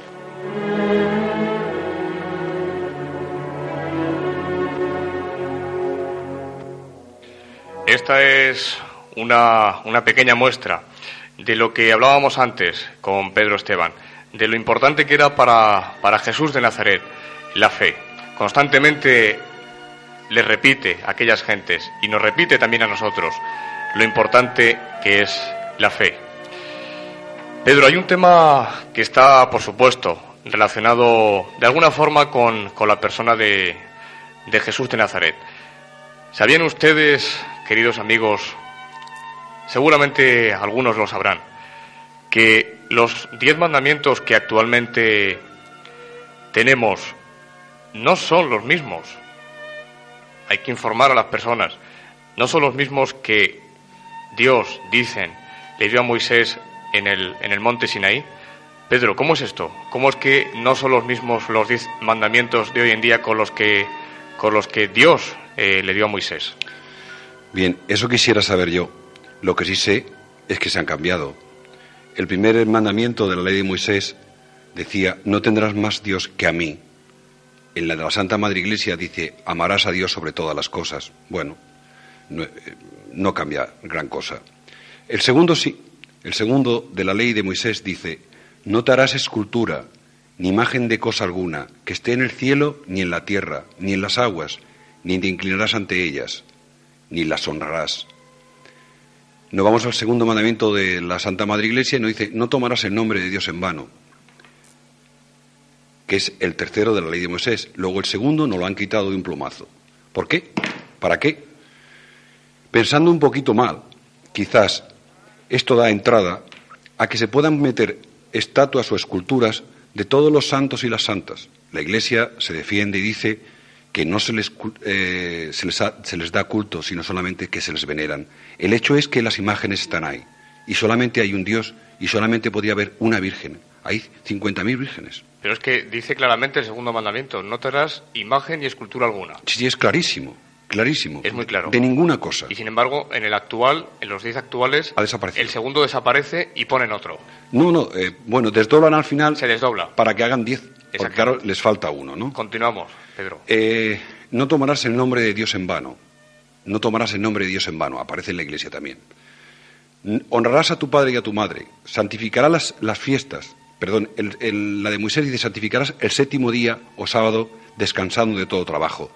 Esta es una, una pequeña muestra de lo que hablábamos antes con Pedro Esteban, de lo importante que era para, para Jesús de Nazaret la fe. Constantemente le repite a aquellas gentes y nos repite también a nosotros lo importante que es la fe. Pedro, hay un tema que está, por supuesto, relacionado de alguna forma con, con la persona de, de Jesús de Nazaret. ¿Sabían ustedes, queridos amigos, seguramente algunos lo sabrán, que los diez mandamientos que actualmente tenemos no son los mismos? Hay que informar a las personas. No son los mismos que Dios, dicen, le dio a Moisés en el, en el monte Sinaí. Pedro, ¿cómo es esto? ¿Cómo es que no son los mismos los diez mandamientos de hoy en día con los que, con los que Dios eh, le dio a Moisés? Bien, eso quisiera saber yo. Lo que sí sé es que se han cambiado. El primer mandamiento de la ley de Moisés decía, no tendrás más Dios que a mí. En la de la Santa Madre Iglesia dice, amarás a Dios sobre todas las cosas. Bueno, no, eh, no cambia gran cosa. El segundo sí. El segundo de la ley de Moisés dice, no te harás escultura, ni imagen de cosa alguna, que esté en el cielo, ni en la tierra, ni en las aguas, ni te inclinarás ante ellas, ni las honrarás. No vamos al segundo mandamiento de la Santa Madre Iglesia y nos dice, no tomarás el nombre de Dios en vano, que es el tercero de la ley de Moisés. Luego el segundo nos lo han quitado de un plumazo. ¿Por qué? ¿Para qué? Pensando un poquito mal, quizás esto da entrada a que se puedan meter estatuas o esculturas de todos los santos y las santas. La Iglesia se defiende y dice que no se les, eh, se, les ha, se les da culto, sino solamente que se les veneran. El hecho es que las imágenes están ahí y solamente hay un Dios y solamente podría haber una Virgen. Hay 50.000 vírgenes. Pero es que dice claramente el segundo mandamiento, no te harás imagen ni escultura alguna. Sí, es clarísimo, clarísimo. Es muy claro. De ninguna cosa. Y sin embargo, en el actual, en los 10 actuales, Ha desaparecido. el segundo desaparece y ponen otro. No, no, eh, bueno, desdoblan al final Se desdobla. para que hagan 10, porque claro, les falta uno, ¿no? Continuamos, Pedro. Eh, no tomarás el nombre de Dios en vano. No tomarás el nombre de Dios en vano. Aparece en la iglesia también. Honrarás a tu padre y a tu madre. Santificarás las, las fiestas. Perdón, el- el- la de Moisés dice santificarás el séptimo día o sábado descansando de todo trabajo.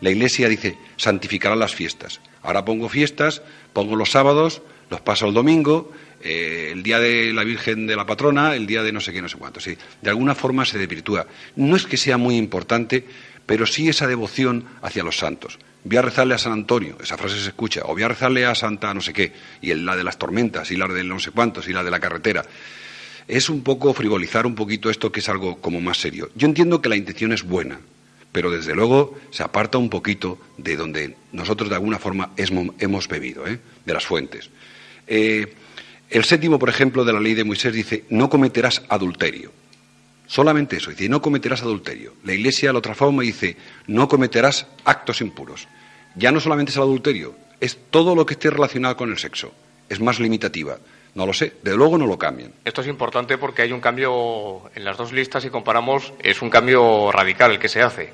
La iglesia dice santificará las fiestas. Ahora pongo fiestas, pongo los sábados, los pasa el domingo, eh, el día de la Virgen de la Patrona, el día de no sé qué, no sé cuánto. Sí, de alguna forma se desvirtúa. No es que sea muy importante, pero sí esa devoción hacia los santos. Voy a rezarle a San Antonio, esa frase se escucha, o voy a rezarle a Santa no sé qué, y la de las tormentas, y la de no sé cuántos, y la de la carretera. Es un poco frivolizar un poquito esto que es algo como más serio. Yo entiendo que la intención es buena, pero desde luego se aparta un poquito de donde nosotros de alguna forma hemos bebido, ¿eh? de las fuentes. Eh, el séptimo, por ejemplo, de la ley de Moisés dice, no cometerás adulterio. Solamente eso, dice, no cometerás adulterio. La Iglesia lo transforma y dice, no cometerás actos impuros. Ya no solamente es el adulterio, es todo lo que esté relacionado con el sexo. Es más limitativa. No lo sé, de luego no lo cambian. Esto es importante porque hay un cambio en las dos listas, si comparamos, es un cambio radical el que se hace.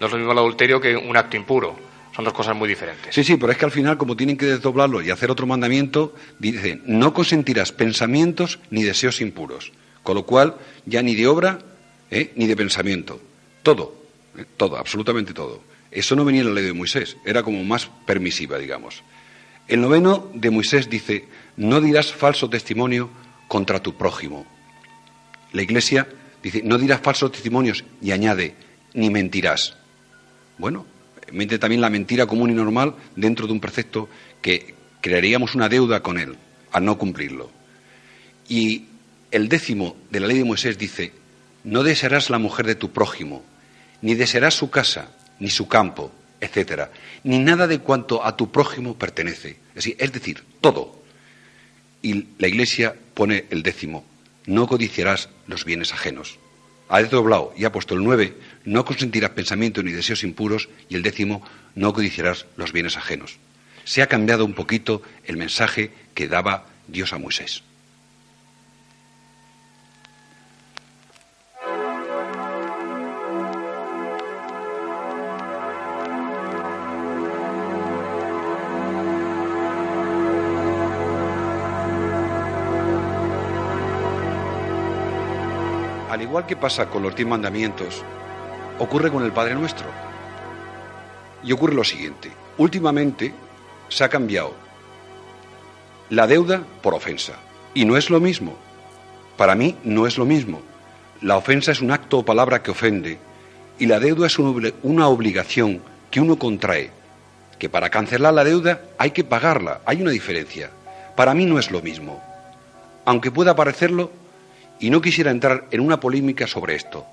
No es lo mismo el adulterio que un acto impuro. Son dos cosas muy diferentes. Sí, sí, pero es que al final, como tienen que desdoblarlo y hacer otro mandamiento, dicen, no consentirás pensamientos ni deseos impuros. Con lo cual, ya ni de obra ¿eh? ni de pensamiento. Todo, ¿eh? todo, absolutamente todo. Eso no venía en la ley de Moisés, era como más permisiva, digamos. El noveno de Moisés dice, no dirás falso testimonio contra tu prójimo. La Iglesia dice, no dirás falsos testimonios y añade, ni mentirás. Bueno, mete también la mentira común y normal dentro de un precepto que crearíamos una deuda con él al no cumplirlo. Y el décimo de la ley de Moisés dice, no desearás la mujer de tu prójimo, ni desearás su casa, ni su campo, etcétera, ni nada de cuanto a tu prójimo pertenece. Es decir, es decir, todo. Y la Iglesia pone el décimo, no codiciarás los bienes ajenos. Ha desdoblado y ha puesto el nueve, no consentirás pensamientos ni deseos impuros, y el décimo, no codiciarás los bienes ajenos. Se ha cambiado un poquito el mensaje que daba Dios a Moisés. Al igual que pasa con los diez mandamientos, ocurre con el Padre Nuestro. Y ocurre lo siguiente. Últimamente se ha cambiado la deuda por ofensa. Y no es lo mismo. Para mí no es lo mismo. La ofensa es un acto o palabra que ofende y la deuda es una obli- una obligación que uno contrae. Que para cancelar la deuda hay que pagarla. Hay una diferencia. Para mí no es lo mismo. Aunque pueda parecerlo, y no quisiera entrar en una polémica sobre esto,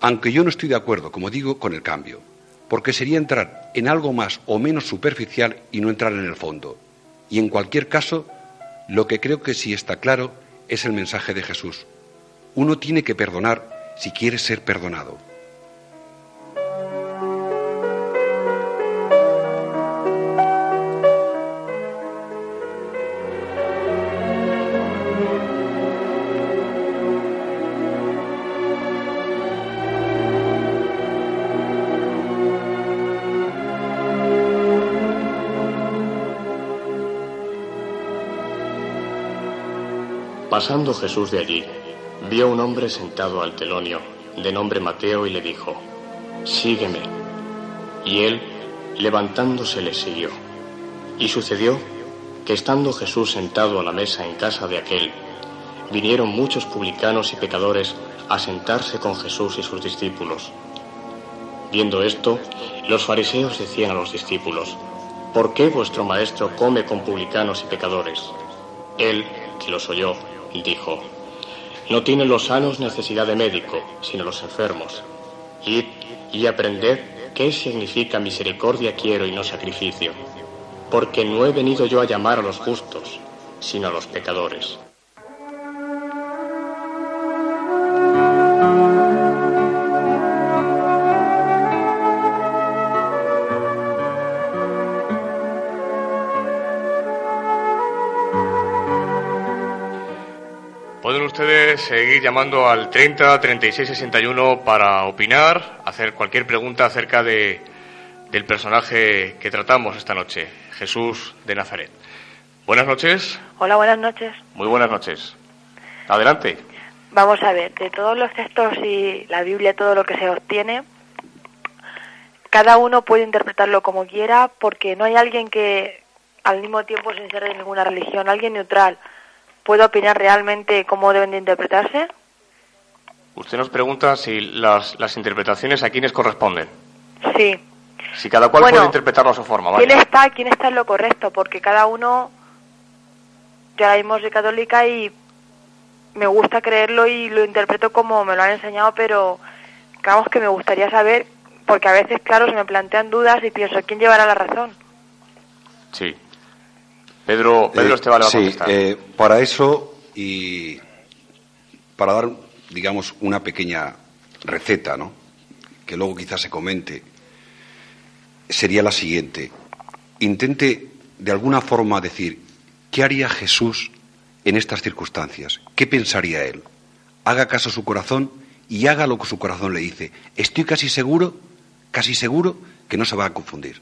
aunque yo no estoy de acuerdo, como digo, con el cambio, porque sería entrar en algo más o menos superficial y no entrar en el fondo. Y en cualquier caso, lo que creo que sí está claro es el mensaje de Jesús. Uno tiene que perdonar si quiere ser perdonado. Pasando Jesús de allí, vio un hombre sentado al telonio, de nombre Mateo, y le dijo, Sígueme. Y él, levantándose, le siguió. Y sucedió que estando Jesús sentado a la mesa en casa de aquel, vinieron muchos publicanos y pecadores a sentarse con Jesús y sus discípulos. Viendo esto, los fariseos decían a los discípulos, ¿por qué vuestro maestro come con publicanos y pecadores? Él, que los oyó, dijo, no tienen los sanos necesidad de médico, sino los enfermos. Id y aprended qué significa misericordia quiero y no sacrificio, porque no he venido yo a llamar a los justos, sino a los pecadores. Seguir llamando al 30 36 61 para opinar, hacer cualquier pregunta acerca de, del personaje que tratamos esta noche, Jesús de Nazaret. Buenas noches, Hola, buenas noches. muy buenas noches. Adelante. Vamos a ver, de todos los textos y la Biblia, todo lo que se obtiene, cada uno puede interpretarlo como quiera porque no hay alguien que, al mismo tiempo sin ser de ninguna religión, alguien neutral, ¿puede opinar realmente cómo deben de interpretarse? Usted nos pregunta si las, las interpretaciones a quiénes corresponden. Sí. Si cada cual Bueno, puede interpretarlo a su forma, ¿vale? ¿Quién está, quién está en lo correcto? Porque cada uno, yo ahora mismo soy católica y me gusta creerlo y lo interpreto como me lo han enseñado, pero digamos que me gustaría saber, porque a veces, claro, se me plantean dudas y pienso, ¿quién llevará la razón? Sí. Pedro, Pedro Eh, Esteban le va a sí, contestar. eh, para eso y para dar, digamos, una pequeña receta, ¿no? Que luego quizás se comente, sería la siguiente. Intente de alguna forma decir, ¿qué haría Jesús en estas circunstancias? ¿Qué pensaría él? Haga caso a su corazón y haga lo que su corazón le dice. Estoy casi seguro, casi seguro que no se va a confundir.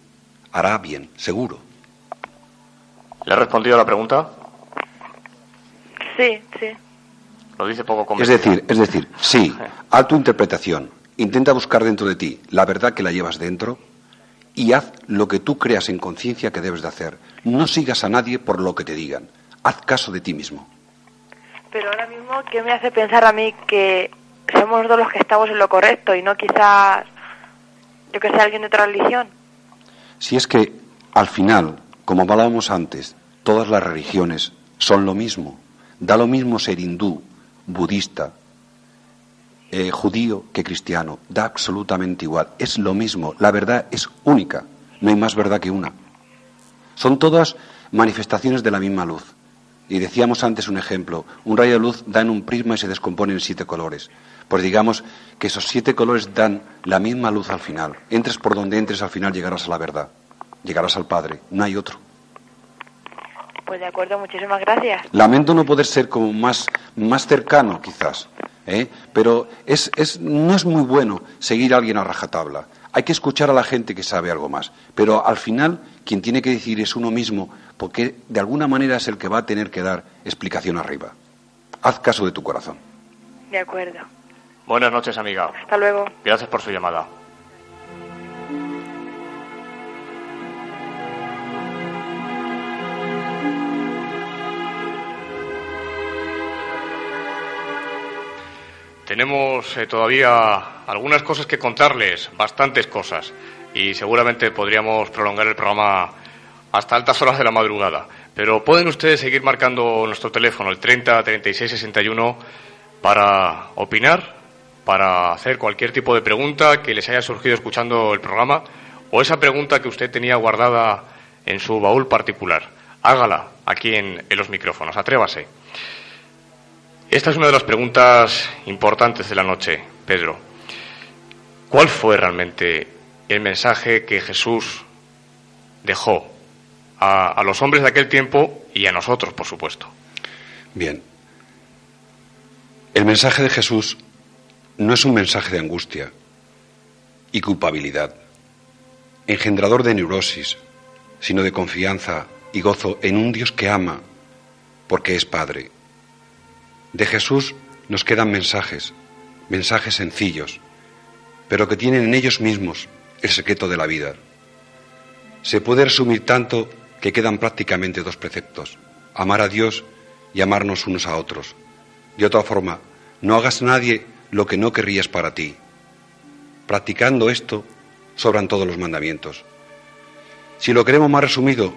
Hará bien, seguro. ¿Le ha respondido a la pregunta? Sí, sí. Lo dice poco Es convencido. decir, es decir, sí, haz tu interpretación, intenta buscar dentro de ti la verdad que la llevas dentro y haz lo que tú creas en conciencia que debes de hacer. No sigas a nadie por lo que te digan. Haz caso de ti mismo. Pero ahora mismo, ¿qué me hace pensar a mí que somos nosotros los que estamos en lo correcto y no quizás, yo que sé, alguien de otra religión? Si es que al final, como hablábamos antes, todas las religiones son lo mismo. Da lo mismo ser hindú, budista, eh, judío que cristiano. Da absolutamente igual. Es lo mismo. La verdad es única. No hay más verdad que una. Son todas manifestaciones de la misma luz. Y decíamos antes un ejemplo. Un rayo de luz da en un prisma y se descompone en siete colores. Pues digamos que esos siete colores dan la misma luz al final. Entres por donde entres, al final llegarás a la verdad. Llegarás al Padre. No hay otro. Pues de acuerdo, muchísimas gracias. Lamento no poder ser como más, más cercano, quizás, ¿eh? pero es, es, no es muy bueno seguir a alguien a rajatabla. Hay que escuchar a la gente que sabe algo más, pero al final quien tiene que decidir es uno mismo, porque de alguna manera es el que va a tener que dar explicación arriba. Haz caso de tu corazón. De acuerdo. Buenas noches, amiga. Hasta luego. Gracias por su llamada. Tenemos eh, todavía algunas cosas que contarles, bastantes cosas, y seguramente podríamos prolongar el programa hasta altas horas de la madrugada. Pero pueden ustedes seguir marcando nuestro teléfono, el 30 36 61, para opinar, para hacer cualquier tipo de pregunta que les haya surgido escuchando el programa o esa pregunta que usted tenía guardada en su baúl particular. Hágala aquí en, en los micrófonos, atrévase. Esta es una de las preguntas importantes de la noche, Pedro. ¿Cuál fue realmente el mensaje que Jesús dejó a, los hombres de aquel tiempo y a nosotros, por supuesto? Bien. El mensaje de Jesús no es un mensaje de angustia y culpabilidad, engendrador de neurosis, sino de confianza y gozo en un Dios que ama, porque es Padre. De Jesús nos quedan mensajes, mensajes sencillos, pero que tienen en ellos mismos el secreto de la vida. Se puede resumir tanto que quedan prácticamente dos preceptos, amar a Dios y amarnos unos a otros. De otra forma, no hagas a nadie lo que no querrías para ti. Practicando esto, sobran todos los mandamientos. Si lo queremos más resumido,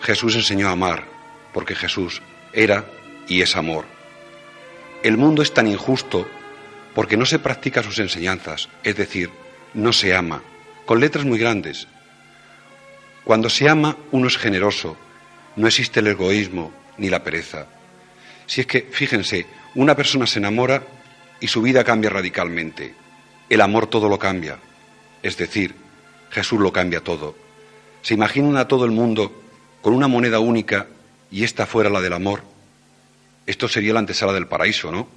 Jesús enseñó a amar, porque Jesús era y es amor. El mundo es tan injusto porque no se practica sus enseñanzas, es decir, no se ama, con letras muy grandes. Cuando se ama, uno es generoso, no existe el egoísmo ni la pereza. Si es que, fíjense, una persona se enamora y su vida cambia radicalmente. El amor todo lo cambia. Es decir, Jesús lo cambia todo. ¿Se imaginan a todo el mundo con una moneda única y esta fuera la del amor? Esto sería la antesala del paraíso, ¿no?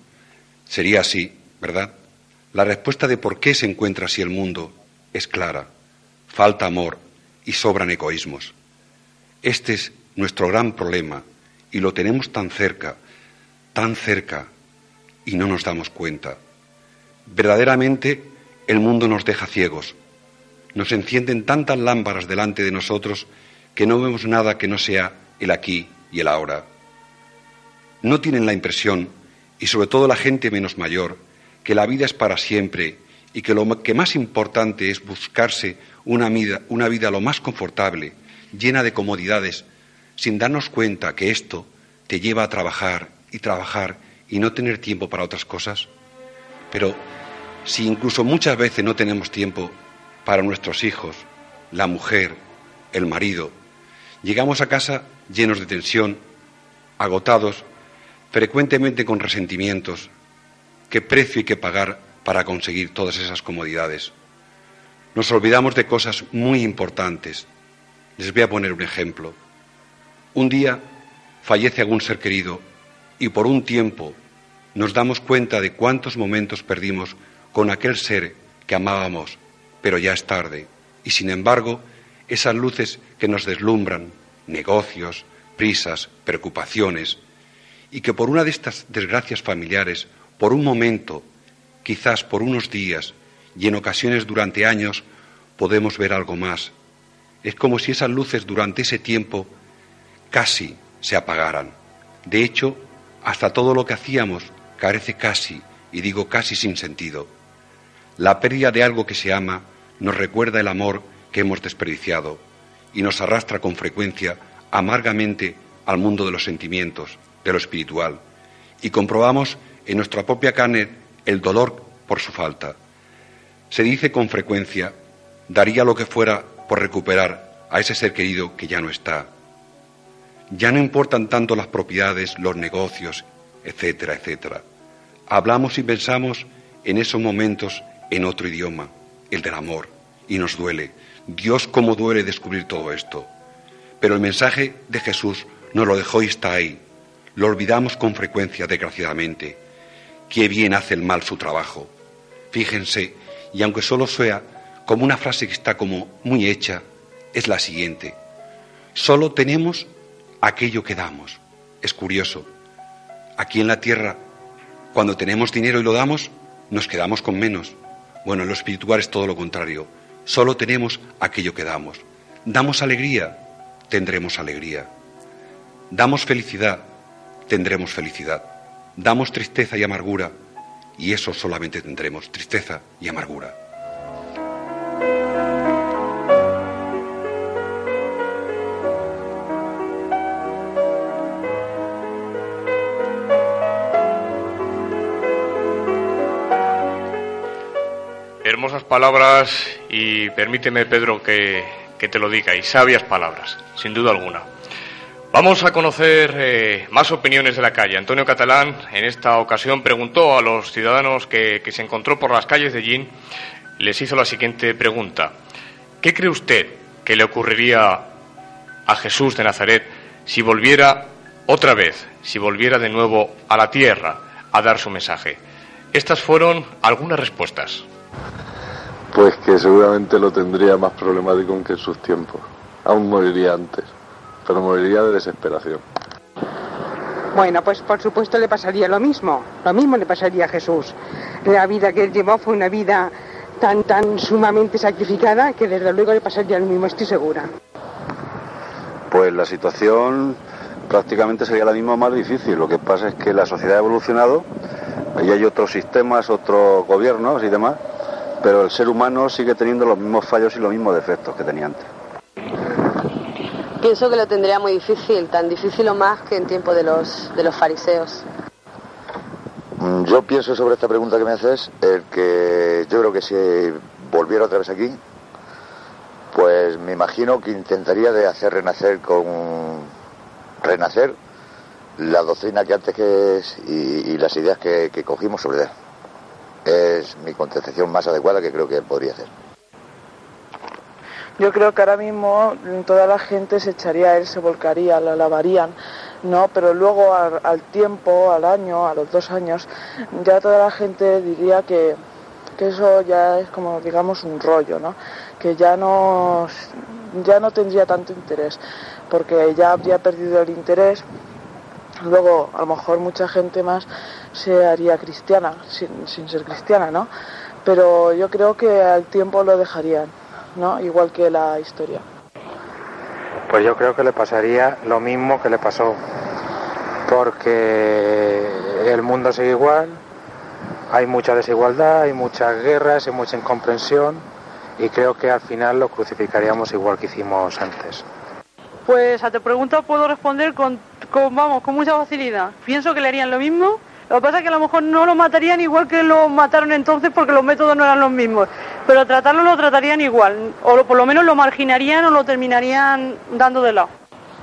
Sería así, ¿verdad? La respuesta de por qué se encuentra así el mundo es clara. Falta amor y sobran egoísmos. Este es nuestro gran problema y lo tenemos tan cerca, tan cerca, y no nos damos cuenta. Verdaderamente el mundo nos deja ciegos. Nos encienden tantas lámparas delante de nosotros que no vemos nada que no sea el aquí y el ahora. No tienen la impresión, y sobre todo la gente menos mayor, que la vida es para siempre y que lo que más importante es buscarse una vida, una vida lo más confortable, llena de comodidades, sin darnos cuenta que esto te lleva a trabajar y trabajar y no tener tiempo para otras cosas. Pero si incluso muchas veces no tenemos tiempo para nuestros hijos, la mujer, el marido, llegamos a casa llenos de tensión, agotados, frecuentemente con resentimientos, qué precio hay que pagar para conseguir todas esas comodidades. Nos olvidamos de cosas muy importantes. Les voy a poner un ejemplo. Un día fallece algún ser querido y por un tiempo nos damos cuenta de cuántos momentos perdimos con aquel ser que amábamos, pero ya es tarde. Y sin embargo, esas luces que nos deslumbran, negocios, prisas, preocupaciones, y que por una de estas desgracias familiares, por un momento, quizás por unos días, y en ocasiones durante años, podemos ver algo más. Es como si esas luces durante ese tiempo casi se apagaran. De hecho, hasta todo lo que hacíamos carece casi, y digo casi sin sentido. La pérdida de algo que se ama nos recuerda el amor que hemos desperdiciado y nos arrastra con frecuencia amargamente al mundo de los sentimientos, de lo espiritual, y comprobamos en nuestra propia carne el dolor por su falta. Se dice con frecuencia, daría lo que fuera por recuperar a ese ser querido que ya no está. Ya no importan tanto las propiedades, los negocios, etcétera, etcétera. Hablamos y pensamos en esos momentos en otro idioma, el del amor, y nos duele. Dios cómo duele descubrir todo esto. Pero el mensaje de Jesús nos lo dejó y está ahí. Lo olvidamos con frecuencia, desgraciadamente. Qué bien hace el mal su trabajo. Fíjense, y aunque solo sea como una frase que está como muy hecha, es la siguiente. Solo tenemos aquello que damos. Es curioso. Aquí en la tierra, cuando tenemos dinero y lo damos, nos quedamos con menos. Bueno, en lo espiritual es todo lo contrario. Solo tenemos aquello que damos. Damos alegría, tendremos alegría. Damos felicidad, tendremos felicidad. Damos tristeza y amargura, y eso solamente tendremos, tristeza y amargura. Hermosas palabras y permíteme, Pedro, que, que te lo diga, y sabias palabras, sin duda alguna. Vamos a conocer eh, más opiniones de la calle. Antonio Catalán en esta ocasión preguntó a los ciudadanos que, que se encontró por las calles de Gin, les hizo la siguiente pregunta. ¿Qué cree usted que le ocurriría a Jesús de Nazaret si volviera otra vez, si volviera de nuevo a la tierra a dar su mensaje? Estas fueron algunas respuestas. Pues que seguramente lo tendría más problemático que en sus tiempos. Aún moriría antes, pero moriría de desesperación. Bueno, pues por supuesto le pasaría lo mismo. Lo mismo le pasaría a Jesús. La vida que él llevó fue una vida tan, tan sumamente sacrificada que desde luego le pasaría lo mismo, estoy segura. Pues la situación prácticamente sería la misma más difícil. Lo que pasa es que la sociedad ha evolucionado y hay otros sistemas, otros gobiernos y demás, pero el ser humano sigue teniendo los mismos fallos y los mismos defectos que tenía antes. Pienso que lo tendría muy difícil, tan difícil o más que en tiempo de los, de los fariseos. Mm, Yo pienso sobre esta pregunta que me haces, el que yo creo que si volviera otra vez aquí, pues me imagino que intentaría de hacer renacer con renacer la doctrina que antes que es y, las ideas que, que cogimos sobre él. Es mi contestación más adecuada que creo que podría hacer. Yo creo que ahora mismo toda la gente se echaría a él, se volcaría, la lavarían, ¿no? Pero luego al, al tiempo, al año, a los dos años, ya toda la gente diría que, que eso ya es como, digamos, un rollo, ¿no? Que ya no, ya no tendría tanto interés, porque ya habría perdido el interés. Luego, a lo mejor mucha gente más se haría cristiana, sin, sin ser cristiana, ¿no? Pero yo creo que al tiempo lo dejarían. ¿No? Igual que la historia. Pues yo creo que le pasaría lo mismo que le pasó, porque el mundo sigue igual, hay mucha desigualdad, hay muchas guerras, hay mucha incomprensión y creo que al final lo crucificaríamos igual que hicimos antes. Pues a tu pregunta puedo responder con, con, vamos, con mucha facilidad. Pienso que le harían lo mismo. Lo que pasa es que a lo mejor no lo matarían igual que lo mataron entonces porque los métodos no eran los mismos. Pero tratarlo lo tratarían igual. O lo- por lo menos lo marginarían o lo terminarían dando de lado.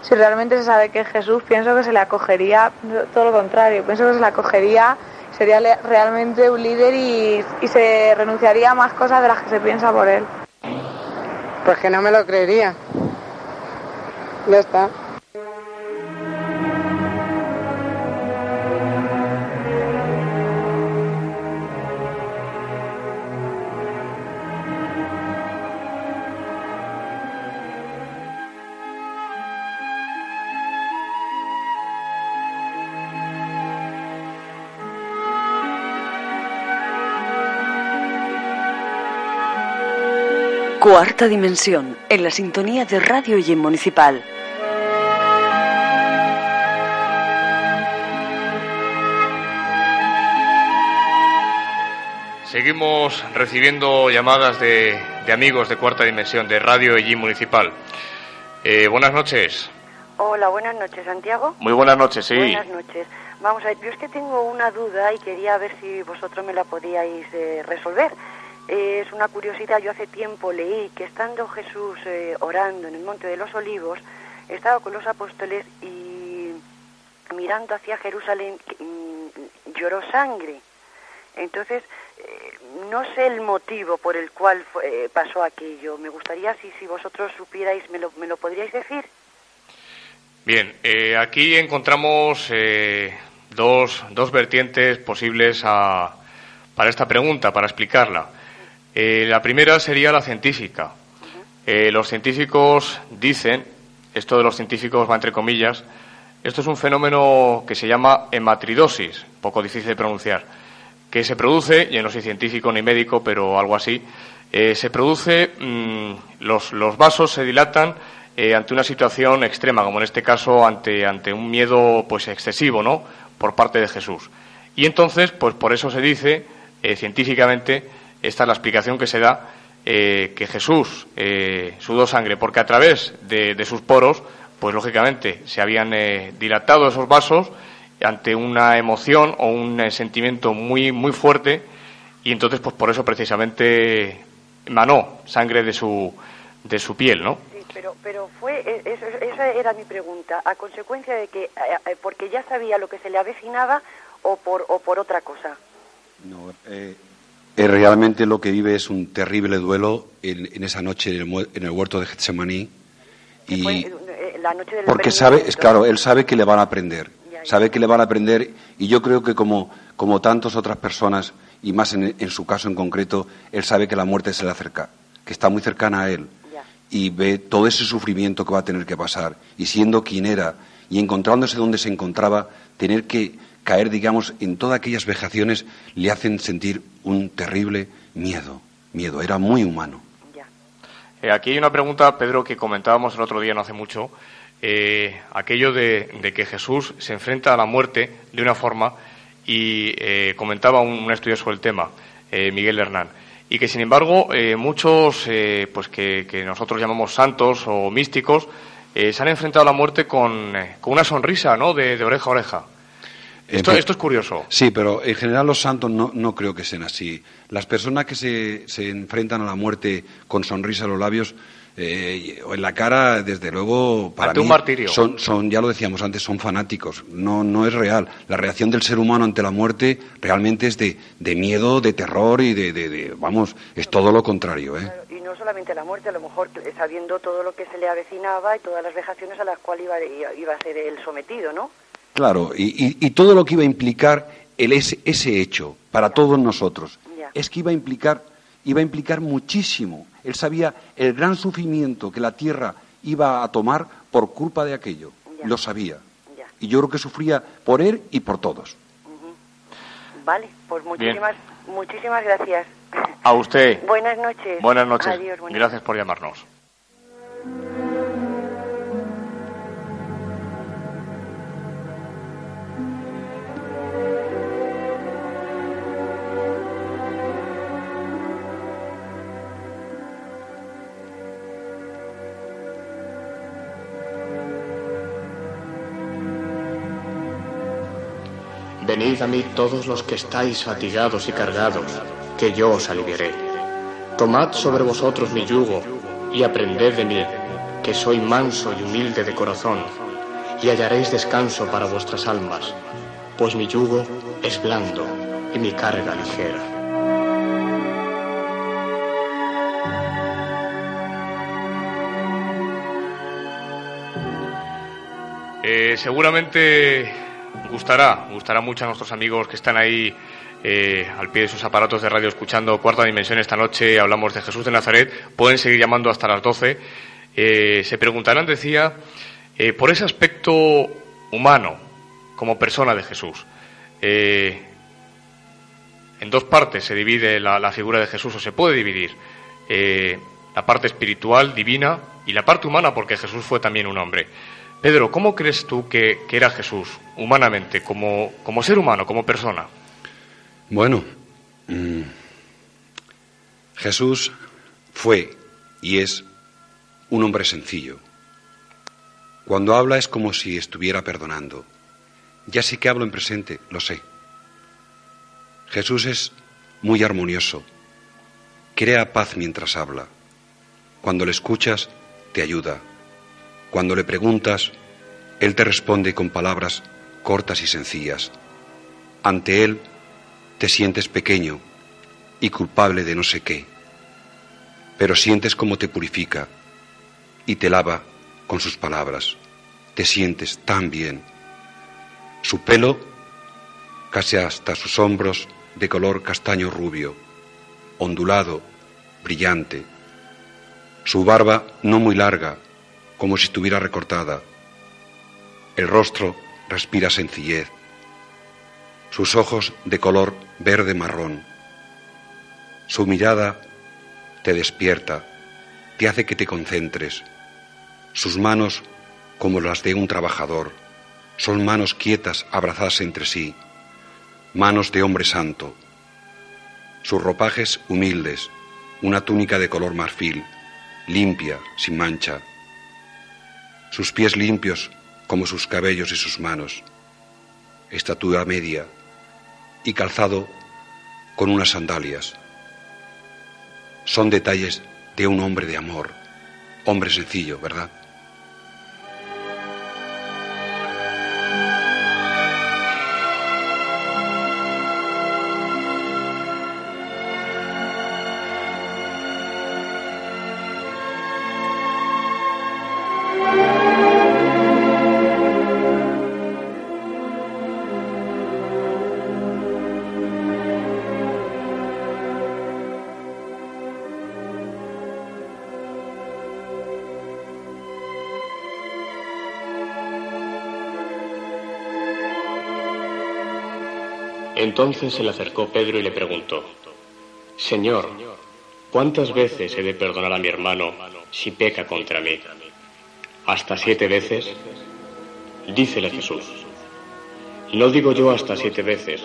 Si realmente se sabe que es Jesús, pienso que se le acogería todo lo contrario. Pienso que se le acogería, sería realmente un líder y, y se renunciaría a más cosas de las que se piensa por él. Pues que no me lo creería. Ya está. Cuarta dimensión, en la sintonía de Radio y Municipal. Seguimos recibiendo llamadas de, de amigos de cuarta dimensión de Radio y Municipal. Eh, buenas noches. Hola, buenas noches, Santiago. Muy buenas noches, sí. Buenas noches. Vamos a ver, yo es que tengo una duda y quería ver si vosotros me la podíais eh, resolver. Es una curiosidad, yo hace tiempo leí que estando Jesús eh, orando en el Monte de los Olivos, estaba con los apóstoles y mirando hacia Jerusalén mm, lloró sangre. Entonces, eh, no sé el motivo por el cual fue- eh, pasó aquello. Me gustaría, si, si vosotros supierais, ¿me lo, me lo podríais decir? Bien, eh, aquí encontramos dos, dos vertientes posibles a- para esta pregunta, para explicarla. Eh, la primera sería la científica. Eh, los científicos dicen, esto de los científicos va entre comillas, esto es un fenómeno que se llama hematridosis, poco difícil de pronunciar, que se produce, yo no soy científico ni médico, pero algo así, eh, se produce, mm, los, los vasos se dilatan eh, ante una situación extrema, como en este caso ante, ante un miedo pues excesivo, ¿no? Por parte de Jesús. Y entonces, pues por eso se dice, eh, científicamente, esta es la explicación que se da, eh, que Jesús eh, sudó sangre, porque a través de, de sus poros, pues lógicamente se habían eh, dilatado esos vasos ante una emoción o un eh, sentimiento muy, muy fuerte, y entonces, pues por eso precisamente emanó sangre de su, de su piel, ¿no? Sí, pero, pero fue, e- eso- esa era mi pregunta, a consecuencia de que, eh, porque ya sabía lo que se le avecinaba o por, o por otra cosa. Eh, realmente lo que vive es un terrible duelo en, en esa noche en el, en el huerto de Getsemaní. Y, eh, la noche del Porque sabe, es claro, él sabe que le van a aprender, sabe que le van a aprender y yo creo que como, como tantas otras personas, y más en, en su caso en concreto, él sabe que la muerte se le acerca, que está muy cercana a él y ve todo ese sufrimiento que va a tener que pasar y siendo quien era y encontrándose donde se encontraba, tener que caer, digamos, en todas aquellas vejaciones le hacen sentir un terrible miedo, miedo, era muy humano. Eh, aquí hay una pregunta, Pedro, que comentábamos el otro día, no hace mucho, eh, aquello de, de que Jesús se enfrenta a la muerte de una forma y eh, comentaba un, un estudio sobre el tema, eh, Miguel Hernán, y que sin embargo eh, muchos, eh, pues que, que nosotros llamamos santos o místicos, eh, se han enfrentado a la muerte con, eh, con una sonrisa, ¿no?, de, de oreja a oreja. Esto, esto es curioso. Sí, pero en general los santos no, no creo que sean así. Las personas que se, se enfrentan a la muerte con sonrisa en los labios eh, o en la cara, desde luego, para Ante un mí martirio. Son, son, ya lo decíamos antes, son fanáticos. No, no es real. La reacción del ser humano ante la muerte realmente es de, de miedo, de terror y de, de- de- vamos, es todo lo contrario, ¿eh? Y no solamente la muerte, a lo mejor eh, sabiendo todo lo que se le avecinaba y todas las vejaciones a las cuales iba, iba- iba a ser él sometido, ¿no? Claro, y, y- y todo lo que iba a implicar el, ese, ese hecho para todos nosotros es que iba a implicar iba a implicar muchísimo. Él sabía el gran sufrimiento que la tierra iba a tomar por culpa de aquello. Lo sabía. Y yo creo que sufría por él y por todos. Vale, pues muchísimas, muchísimas gracias. A usted. Buenas noches. Buenas noches. Adiós, buenas Gracias por llamarnos. Venid a mí todos los que estáis fatigados y cargados, que yo os aliviaré. Tomad sobre vosotros mi yugo y aprended de mí, que soy manso y humilde de corazón, y hallaréis descanso para vuestras almas, pues mi yugo es blando y mi carga ligera. Eh, seguramente gustará, gustará mucho a nuestros amigos que están ahí eh, al pie de sus aparatos de radio escuchando Cuarta Dimensión esta noche. Hablamos de Jesús de Nazaret. Pueden seguir llamando hasta las 12. Eh, se preguntarán, decía, por ese aspecto humano como persona de Jesús. en dos partes se divide la, figura de Jesús, o se puede dividir. la parte espiritual, divina, y la parte humana, porque Jesús fue también un hombre. Pedro, ¿cómo crees tú que, era Jesús, humanamente, como, como, ser humano, como persona? Bueno, mm, Jesús fue y es un hombre sencillo. Cuando habla es como si estuviera perdonando. Ya sí que hablo en presente, lo sé. Jesús es muy armonioso. Crea paz mientras habla. Cuando le escuchas, te ayuda cuando le preguntas, Él te responde con palabras cortas y sencillas. Ante Él te sientes pequeño y culpable de no sé qué, pero sientes cómo te purifica y te lava con sus palabras. Te sientes tan bien. Su pelo, casi hasta sus hombros, de color castaño rubio, ondulado, brillante. Su barba no muy larga, como si estuviera recortada. El rostro respira sencillez. Sus ojos de color verde marrón. Su mirada te despierta, te hace que te concentres. Sus manos, como las de un trabajador, son manos quietas abrazadas entre sí, manos de hombre santo. Sus ropajes humildes, una túnica de color marfil, limpia, sin mancha, sus pies limpios como sus cabellos y sus manos, estatura media y calzado con unas sandalias. Son detalles de un hombre de amor, hombre sencillo, ¿verdad? Entonces se le acercó Pedro y le preguntó, Señor, ¿cuántas veces he de perdonar a mi hermano si peca contra mí? ¿Hasta siete veces? Dícele Jesús, no digo yo hasta siete veces,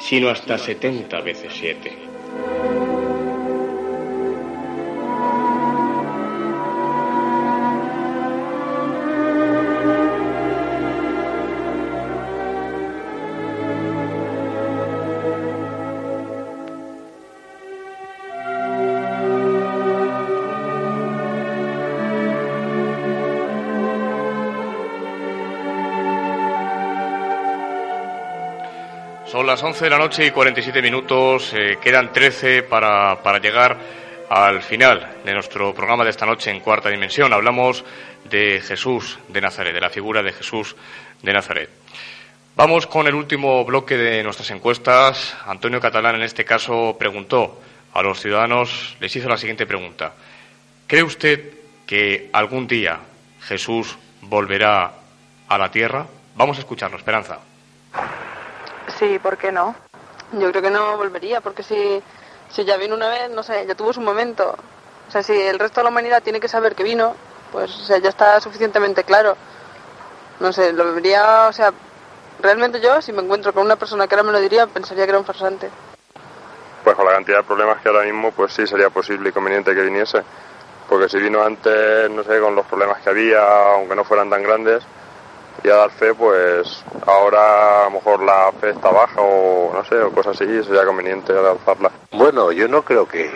sino hasta setenta veces siete. Las 11 de la noche y 47 minutos. Eh, quedan 13 para, para llegar al final de nuestro programa de esta noche en Cuarta Dimensión. Hablamos de Jesús de Nazaret, de la figura de Jesús de Nazaret. Vamos con el último bloque de nuestras encuestas. Antonio Catalán, en este caso, preguntó a los ciudadanos, les hizo la siguiente pregunta. ¿Cree usted que algún día Jesús volverá a la tierra? Vamos a escucharlo, Esperanza. Sí, ¿por qué no? Yo creo que no volvería, porque si, si ya vino una vez, no sé, ya tuvo su momento. O sea, si el resto de la humanidad tiene que saber que vino, pues o sea, ya está suficientemente claro. No sé, lo vería, o sea, realmente yo, si me encuentro con una persona que ahora me lo diría, pensaría que era un farsante. Pues con la cantidad de problemas que ahora mismo, pues sí sería posible y conveniente que viniese. Porque si vino antes, no sé, con los problemas que había, aunque no fueran tan grandes, y a dar fe, pues ahora a lo mejor la fe está baja o no sé, o cosas así, sería conveniente alzarla. Bueno, yo no creo que,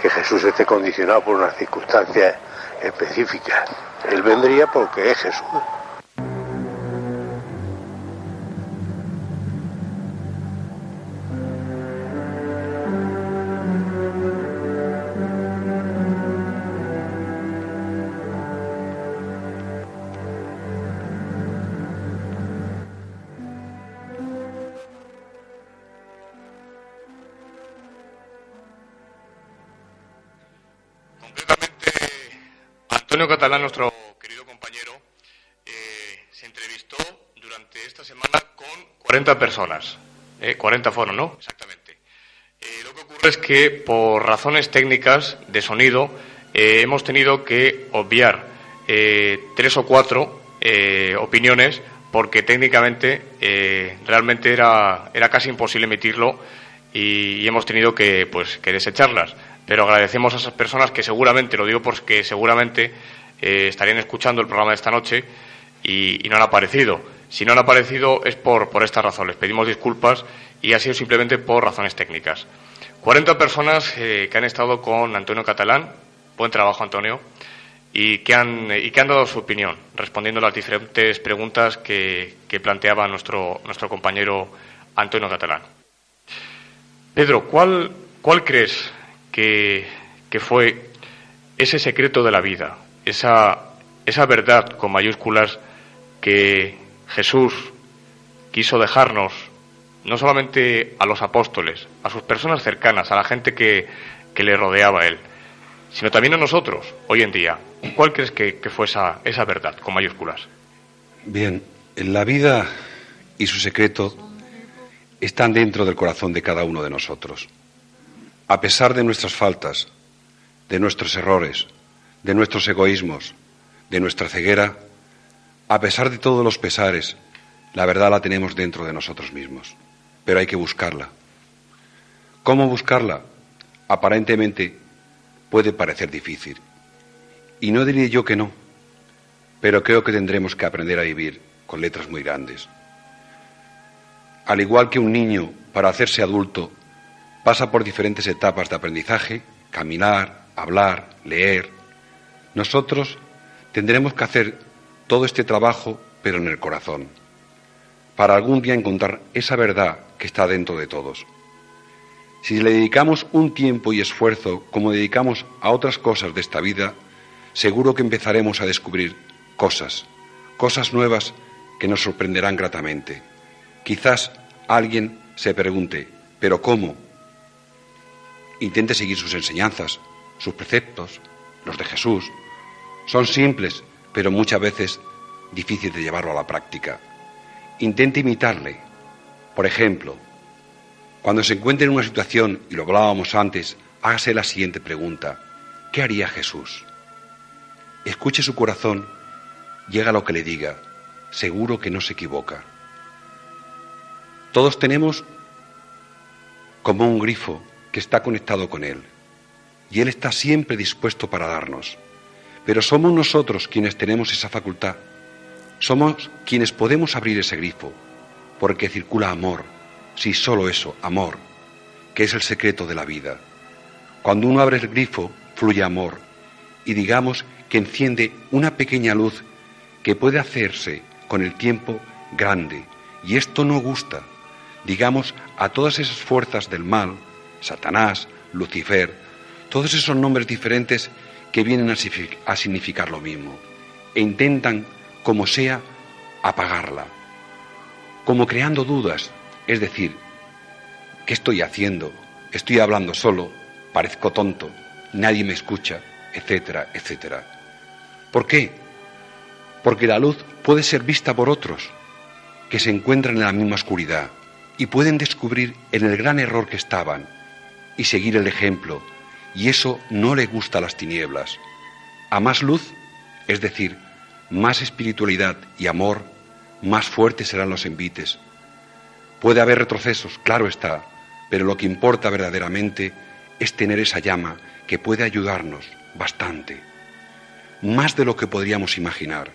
que Jesús esté condicionado por unas circunstancias específicas. Él vendría porque es Jesús. 40 personas. Eh, 40 fueron, ¿no? Exactamente. Eh, lo que ocurre es que por razones técnicas de sonido eh, hemos tenido que obviar eh, tres o cuatro eh, opiniones porque técnicamente eh, realmente era, era casi imposible emitirlo y, hemos tenido que, pues, que desecharlas pero agradecemos a esas personas que seguramente, lo digo porque seguramente eh, estarían escuchando el programa de esta noche y, no han aparecido. Si no han aparecido es por, por esta razón. Les pedimos disculpas y ha sido simplemente por razones técnicas. 40 personas eh, que han estado con Antonio Catalán. Buen trabajo, Antonio. Y que, han, y que han dado su opinión, respondiendo a las diferentes preguntas que, que planteaba nuestro, nuestro compañero Antonio Catalán. Pedro, ¿cuál, cuál crees que, que, fue ese secreto de la vida, esa, esa verdad con mayúsculas que Jesús quiso dejarnos, no solamente a los apóstoles, a sus personas cercanas, a la gente que, que le rodeaba a él, sino también a nosotros, hoy en día. ¿Cuál crees que, que fue esa, esa verdad con mayúsculas? Bien, en la vida y su secreto están dentro del corazón de cada uno de nosotros a pesar de nuestras faltas, de nuestros errores, de nuestros egoísmos, de nuestra ceguera, a pesar de todos los pesares, la verdad la tenemos dentro de nosotros mismos, pero hay que buscarla. ¿Cómo buscarla? Aparentemente puede parecer difícil. Y no diría yo que no, pero creo que tendremos que aprender a vivir con letras muy grandes. Al igual que un niño, para hacerse adulto, pasa por diferentes etapas de aprendizaje, caminar, hablar, leer. Nosotros tendremos que hacer todo este trabajo, pero en el corazón, para algún día encontrar esa verdad que está dentro de todos. Si le dedicamos un tiempo y esfuerzo como dedicamos a otras cosas de esta vida, seguro que empezaremos a descubrir cosas, cosas nuevas que nos sorprenderán gratamente. Quizás alguien se pregunte, ¿pero cómo? intente seguir sus enseñanzas, sus preceptos, los de Jesús. Son simples, pero muchas veces difíciles de llevarlo a la práctica. Intente imitarle. Por ejemplo, cuando se encuentre en una situación, y lo hablábamos antes, hágase la siguiente pregunta. ¿Qué haría Jesús? Escuche su corazón haga lo que le diga. Seguro que no se equivoca. Todos tenemos como un grifo que está conectado con Él. Y Él está siempre dispuesto para darnos. Pero somos nosotros quienes tenemos esa facultad. Somos quienes podemos abrir ese grifo, porque circula amor. Sí, solo eso, amor, que es el secreto de la vida. Cuando uno abre el grifo, fluye amor. Y digamos que enciende una pequeña luz que puede hacerse con el tiempo grande. Y esto no gusta, digamos, a todas esas fuerzas del mal, Satanás, Lucifer, todos esos nombres diferentes que vienen a significar lo mismo e intentan, como sea, apagarla, como creando dudas, es decir, ¿qué estoy haciendo? Estoy hablando solo, parezco tonto, nadie me escucha, etcétera, etcétera. ¿Por qué? Porque la luz puede ser vista por otros que se encuentran en la misma oscuridad y pueden descubrir en el gran error que estaban y seguir el ejemplo, y eso no le gusta a las tinieblas. A más luz, es decir, más espiritualidad y amor, más fuertes serán los envites. Puede haber retrocesos, claro está, pero lo que importa verdaderamente es tener esa llama que puede ayudarnos bastante, más de lo que podríamos imaginar.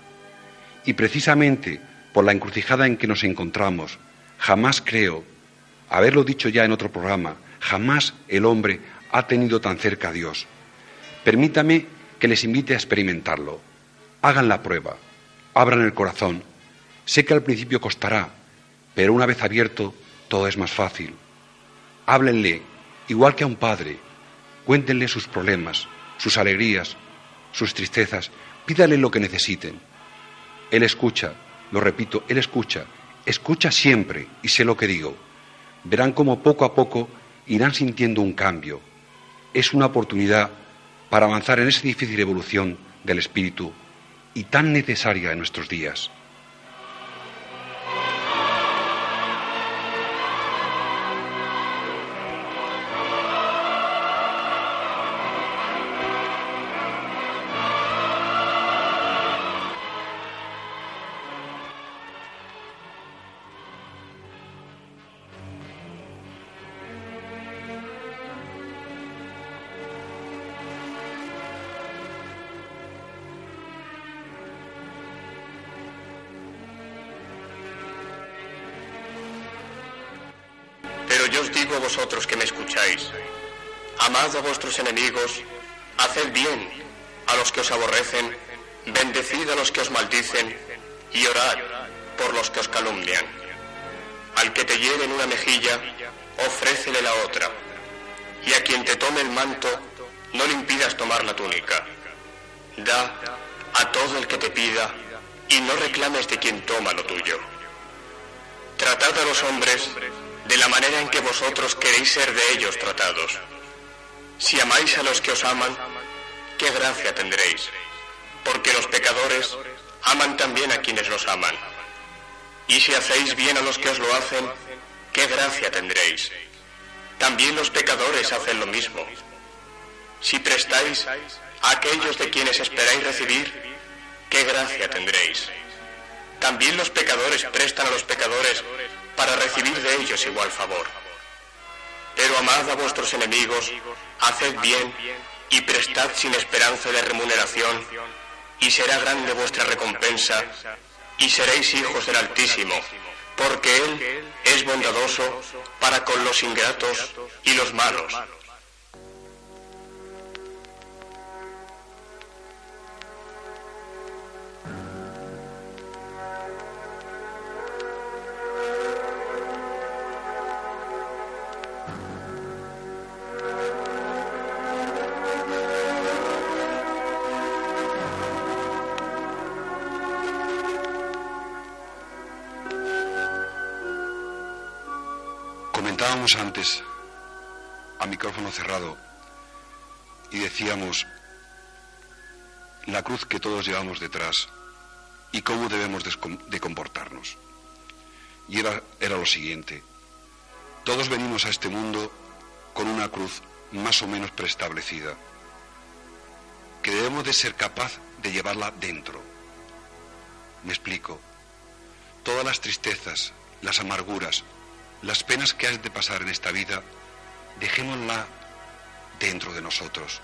Y precisamente por la encrucijada en que nos encontramos. Jamás creo, haberlo dicho ya en otro programa, jamás el hombre ha tenido tan cerca a Dios. Permítame que les invite a experimentarlo. Hagan la prueba, abran el corazón. Sé que al principio costará, pero una vez abierto todo es más fácil. Háblenle, igual que a un padre. Cuéntenle sus problemas, sus alegrías, sus tristezas. Pídale lo que necesiten. Él escucha, lo repito, Él escucha. Escucha siempre y sé lo que digo. Verán cómo poco a poco irán sintiendo un cambio. Es una oportunidad para avanzar en esa difícil evolución del espíritu y tan necesaria en nuestros días. Amad a vuestros enemigos, haced bien a los que os aborrecen, bendecid a los que os maldicen y orad por los que os calumnian. Al que te hiere en una mejilla, ofrécele la otra. Y a quien te tome el manto, no le impidas tomar la túnica. Da a todo el que te pida y no reclames de quien toma lo tuyo. Tratad a los hombres de la manera en que vosotros queréis ser de ellos tratados. Si amáis a los que os aman, qué gracia tendréis, porque los pecadores aman también a quienes los aman. Y si hacéis bien a los que os lo hacen, qué gracia tendréis. También los pecadores hacen lo mismo. Si prestáis a aquellos de quienes esperáis recibir, qué gracia tendréis. También los pecadores prestan a los pecadores para recibir de ellos igual favor. Pero amad a vuestros enemigos, haced bien y prestad sin esperanza de remuneración, y será grande vuestra recompensa, y seréis hijos del Altísimo, porque Él es bondadoso para con los ingratos y los malos. Antes a micrófono cerrado y decíamos la cruz que todos llevamos detrás y cómo debemos de comportarnos. Y era, era lo siguiente, todos venimos a este mundo con una cruz más o menos preestablecida, que debemos de ser capaz de llevarla dentro. Me explico. Todas las tristezas, las amarguras, las penas que has de pasar en esta vida, dejémosla dentro de nosotros.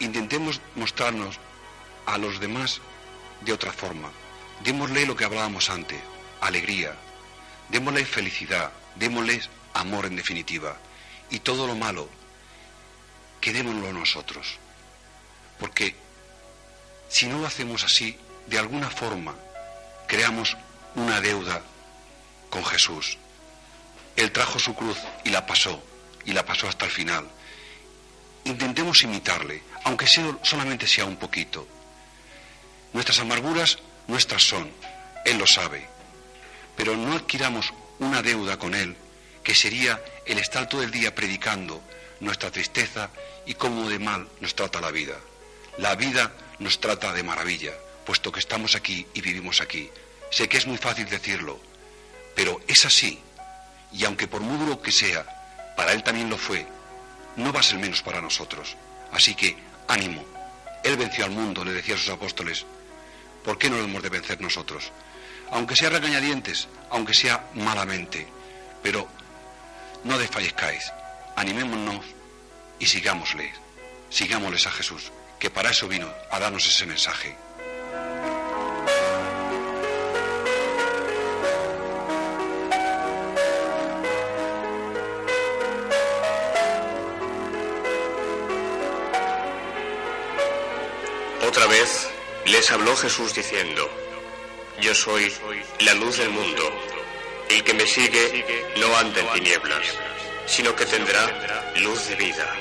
Intentemos mostrarnos a los demás de otra forma. Démosle lo que hablábamos antes, alegría. Démosle felicidad, démosle amor en definitiva. Y todo lo malo, quedémoslo nosotros. Porque si no lo hacemos así, de alguna forma creamos una deuda con Jesús. Él trajo su cruz y la pasó, y la pasó hasta el final. Intentemos imitarle, aunque sea, solamente sea un poquito. Nuestras amarguras nuestras son, Él lo sabe, pero no adquiramos una deuda con Él, que sería el estar todo el día predicando nuestra tristeza y cómo de mal nos trata la vida. La vida nos trata de maravilla, puesto que estamos aquí y vivimos aquí. Sé que es muy fácil decirlo, pero es así y aunque por muy que sea, para Él también lo fue, no va a ser menos para nosotros. Así que ánimo. Él venció al mundo, le decía a sus apóstoles. ¿Por qué no lo hemos de vencer nosotros? Aunque sea regañadientes, aunque sea malamente, pero no desfallezcáis, animémonos y sigámosle, sigámosles a Jesús, que para eso vino a darnos ese mensaje. Les habló Jesús diciendo, Yo soy la luz del mundo. El que me sigue no anda en tinieblas, sino que tendrá luz de vida.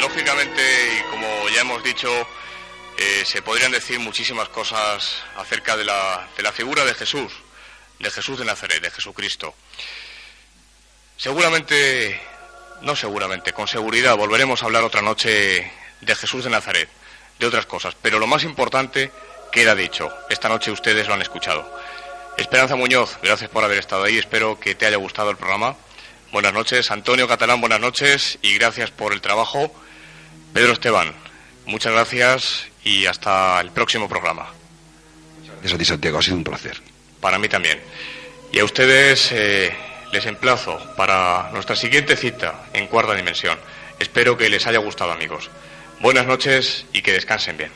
Lógicamente, y como ya hemos dicho, eh, se podrían decir muchísimas cosas acerca de la, de la figura de Jesús, de Jesús de Nazaret, de Jesucristo. Seguramente, no seguramente, con seguridad volveremos a hablar otra noche de Jesús de Nazaret, de otras cosas, pero lo más importante queda dicho. Esta noche ustedes lo han escuchado. Esperanza Muñoz, gracias por haber estado ahí, espero que te haya gustado el programa. Buenas noches, Antonio Catalán, buenas noches y gracias por el trabajo. Pedro Esteban, muchas gracias y hasta el próximo programa. Gracias a ti, Santiago, ha sido un placer. Para mí también. Y a ustedes eh, les emplazo para nuestra siguiente cita en cuarta dimensión. Espero que les haya gustado, amigos. Buenas noches y que descansen bien.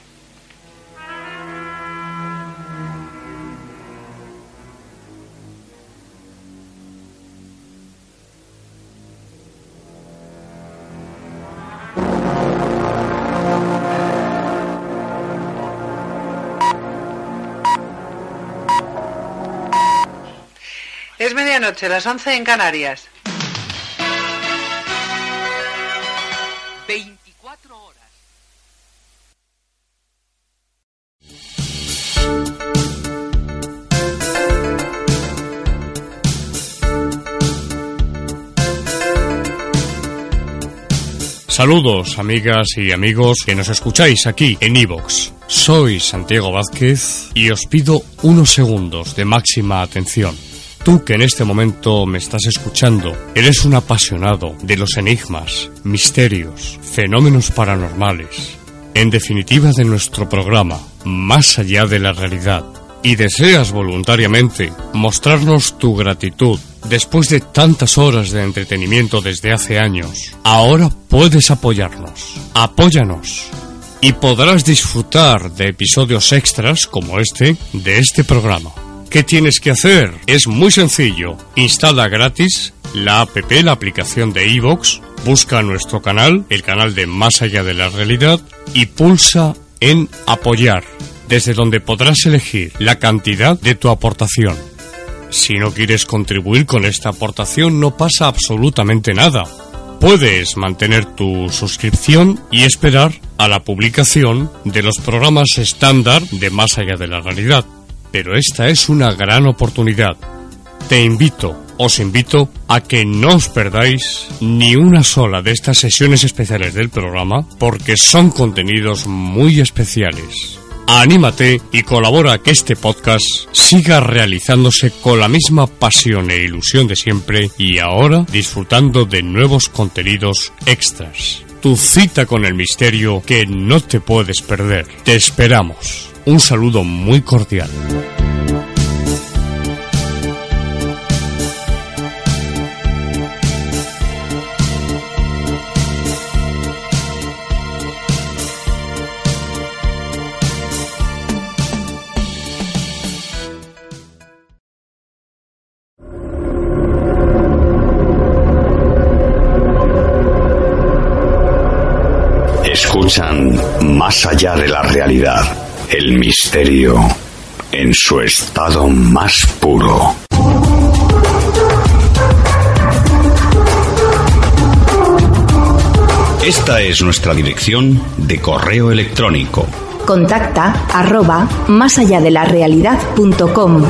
Es medianoche, las 11 en Canarias. 24 horas. Saludos, amigas y amigos que nos escucháis aquí en Evox. Soy Santiago Vázquez y os pido unos segundos de máxima atención. Tú que en este momento me estás escuchando, eres un apasionado de los enigmas, misterios, fenómenos paranormales, en definitiva de nuestro programa, Más allá de la realidad, y deseas voluntariamente mostrarnos tu gratitud después de tantas horas de entretenimiento desde hace años, ahora puedes apoyarnos. Apóyanos. Y podrás disfrutar de episodios extras como este de este programa. ¿Qué tienes que hacer? Es muy sencillo. Instala gratis la app, la aplicación de iVox, busca nuestro canal, el canal de Más allá de la realidad, y pulsa en apoyar, desde donde podrás elegir la cantidad de tu aportación. Si no quieres contribuir con esta aportación no pasa absolutamente nada. Puedes mantener tu suscripción y esperar a la publicación de los programas estándar de Más allá de la realidad. Pero esta es una gran oportunidad. Te invito, os invito a que no os perdáis ni una sola de estas sesiones especiales del programa porque son contenidos muy especiales. Anímate y colabora a que este podcast siga realizándose con la misma pasión e ilusión de siempre y ahora disfrutando de nuevos contenidos extras. Tu cita con el misterio que no te puedes perder. Te esperamos. Un saludo muy cordial. Escuchan más allá de la realidad, el misterio en su estado más puro. Esta es nuestra dirección de correo electrónico. Contacta arroba más allá de la realidad.com.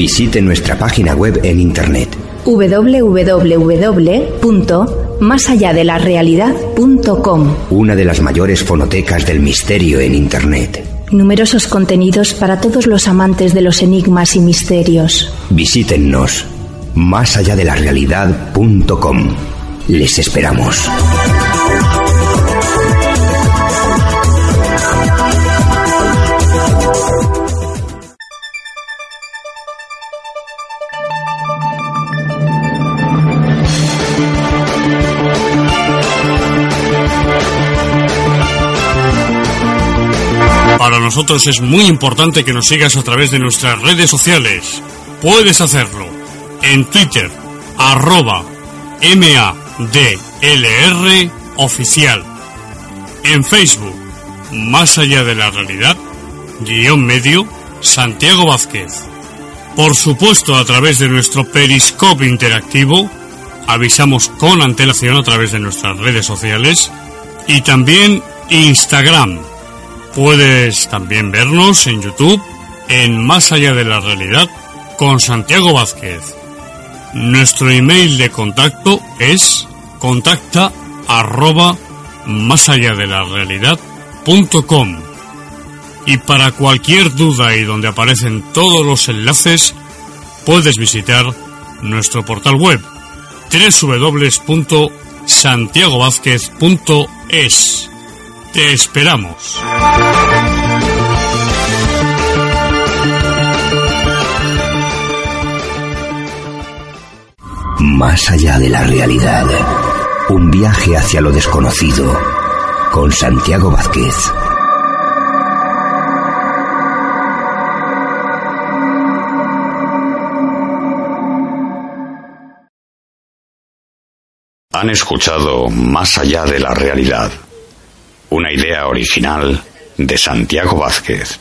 Visite nuestra página web en internet www.másalladelarrealidad.com una de las mayores fonotecas del misterio en internet. Numerosos contenidos para todos los amantes de los enigmas y misterios. Visítennos más allá de la realidad.com. Les esperamos. Nosotros es muy importante que nos sigas a través de nuestras redes sociales. Puedes hacerlo en Twitter, arroba MADLR oficial. En Facebook, Más allá de la realidad, guion medio, Santiago Vázquez. Por supuesto, a través de nuestro Periscope interactivo, avisamos con antelación a través de nuestras redes sociales y también Instagram. Puedes también vernos en YouTube en Más allá de la realidad con Santiago Vázquez. Nuestro email de contacto es contacta arroba más. Y para cualquier duda y donde aparecen todos los enlaces, puedes visitar nuestro portal web www.santiagovázquez.es. Te esperamos. Más allá de la realidad. Un viaje hacia lo desconocido con Santiago Vázquez. Han escuchado Más allá de la realidad, una idea original de Santiago Vázquez.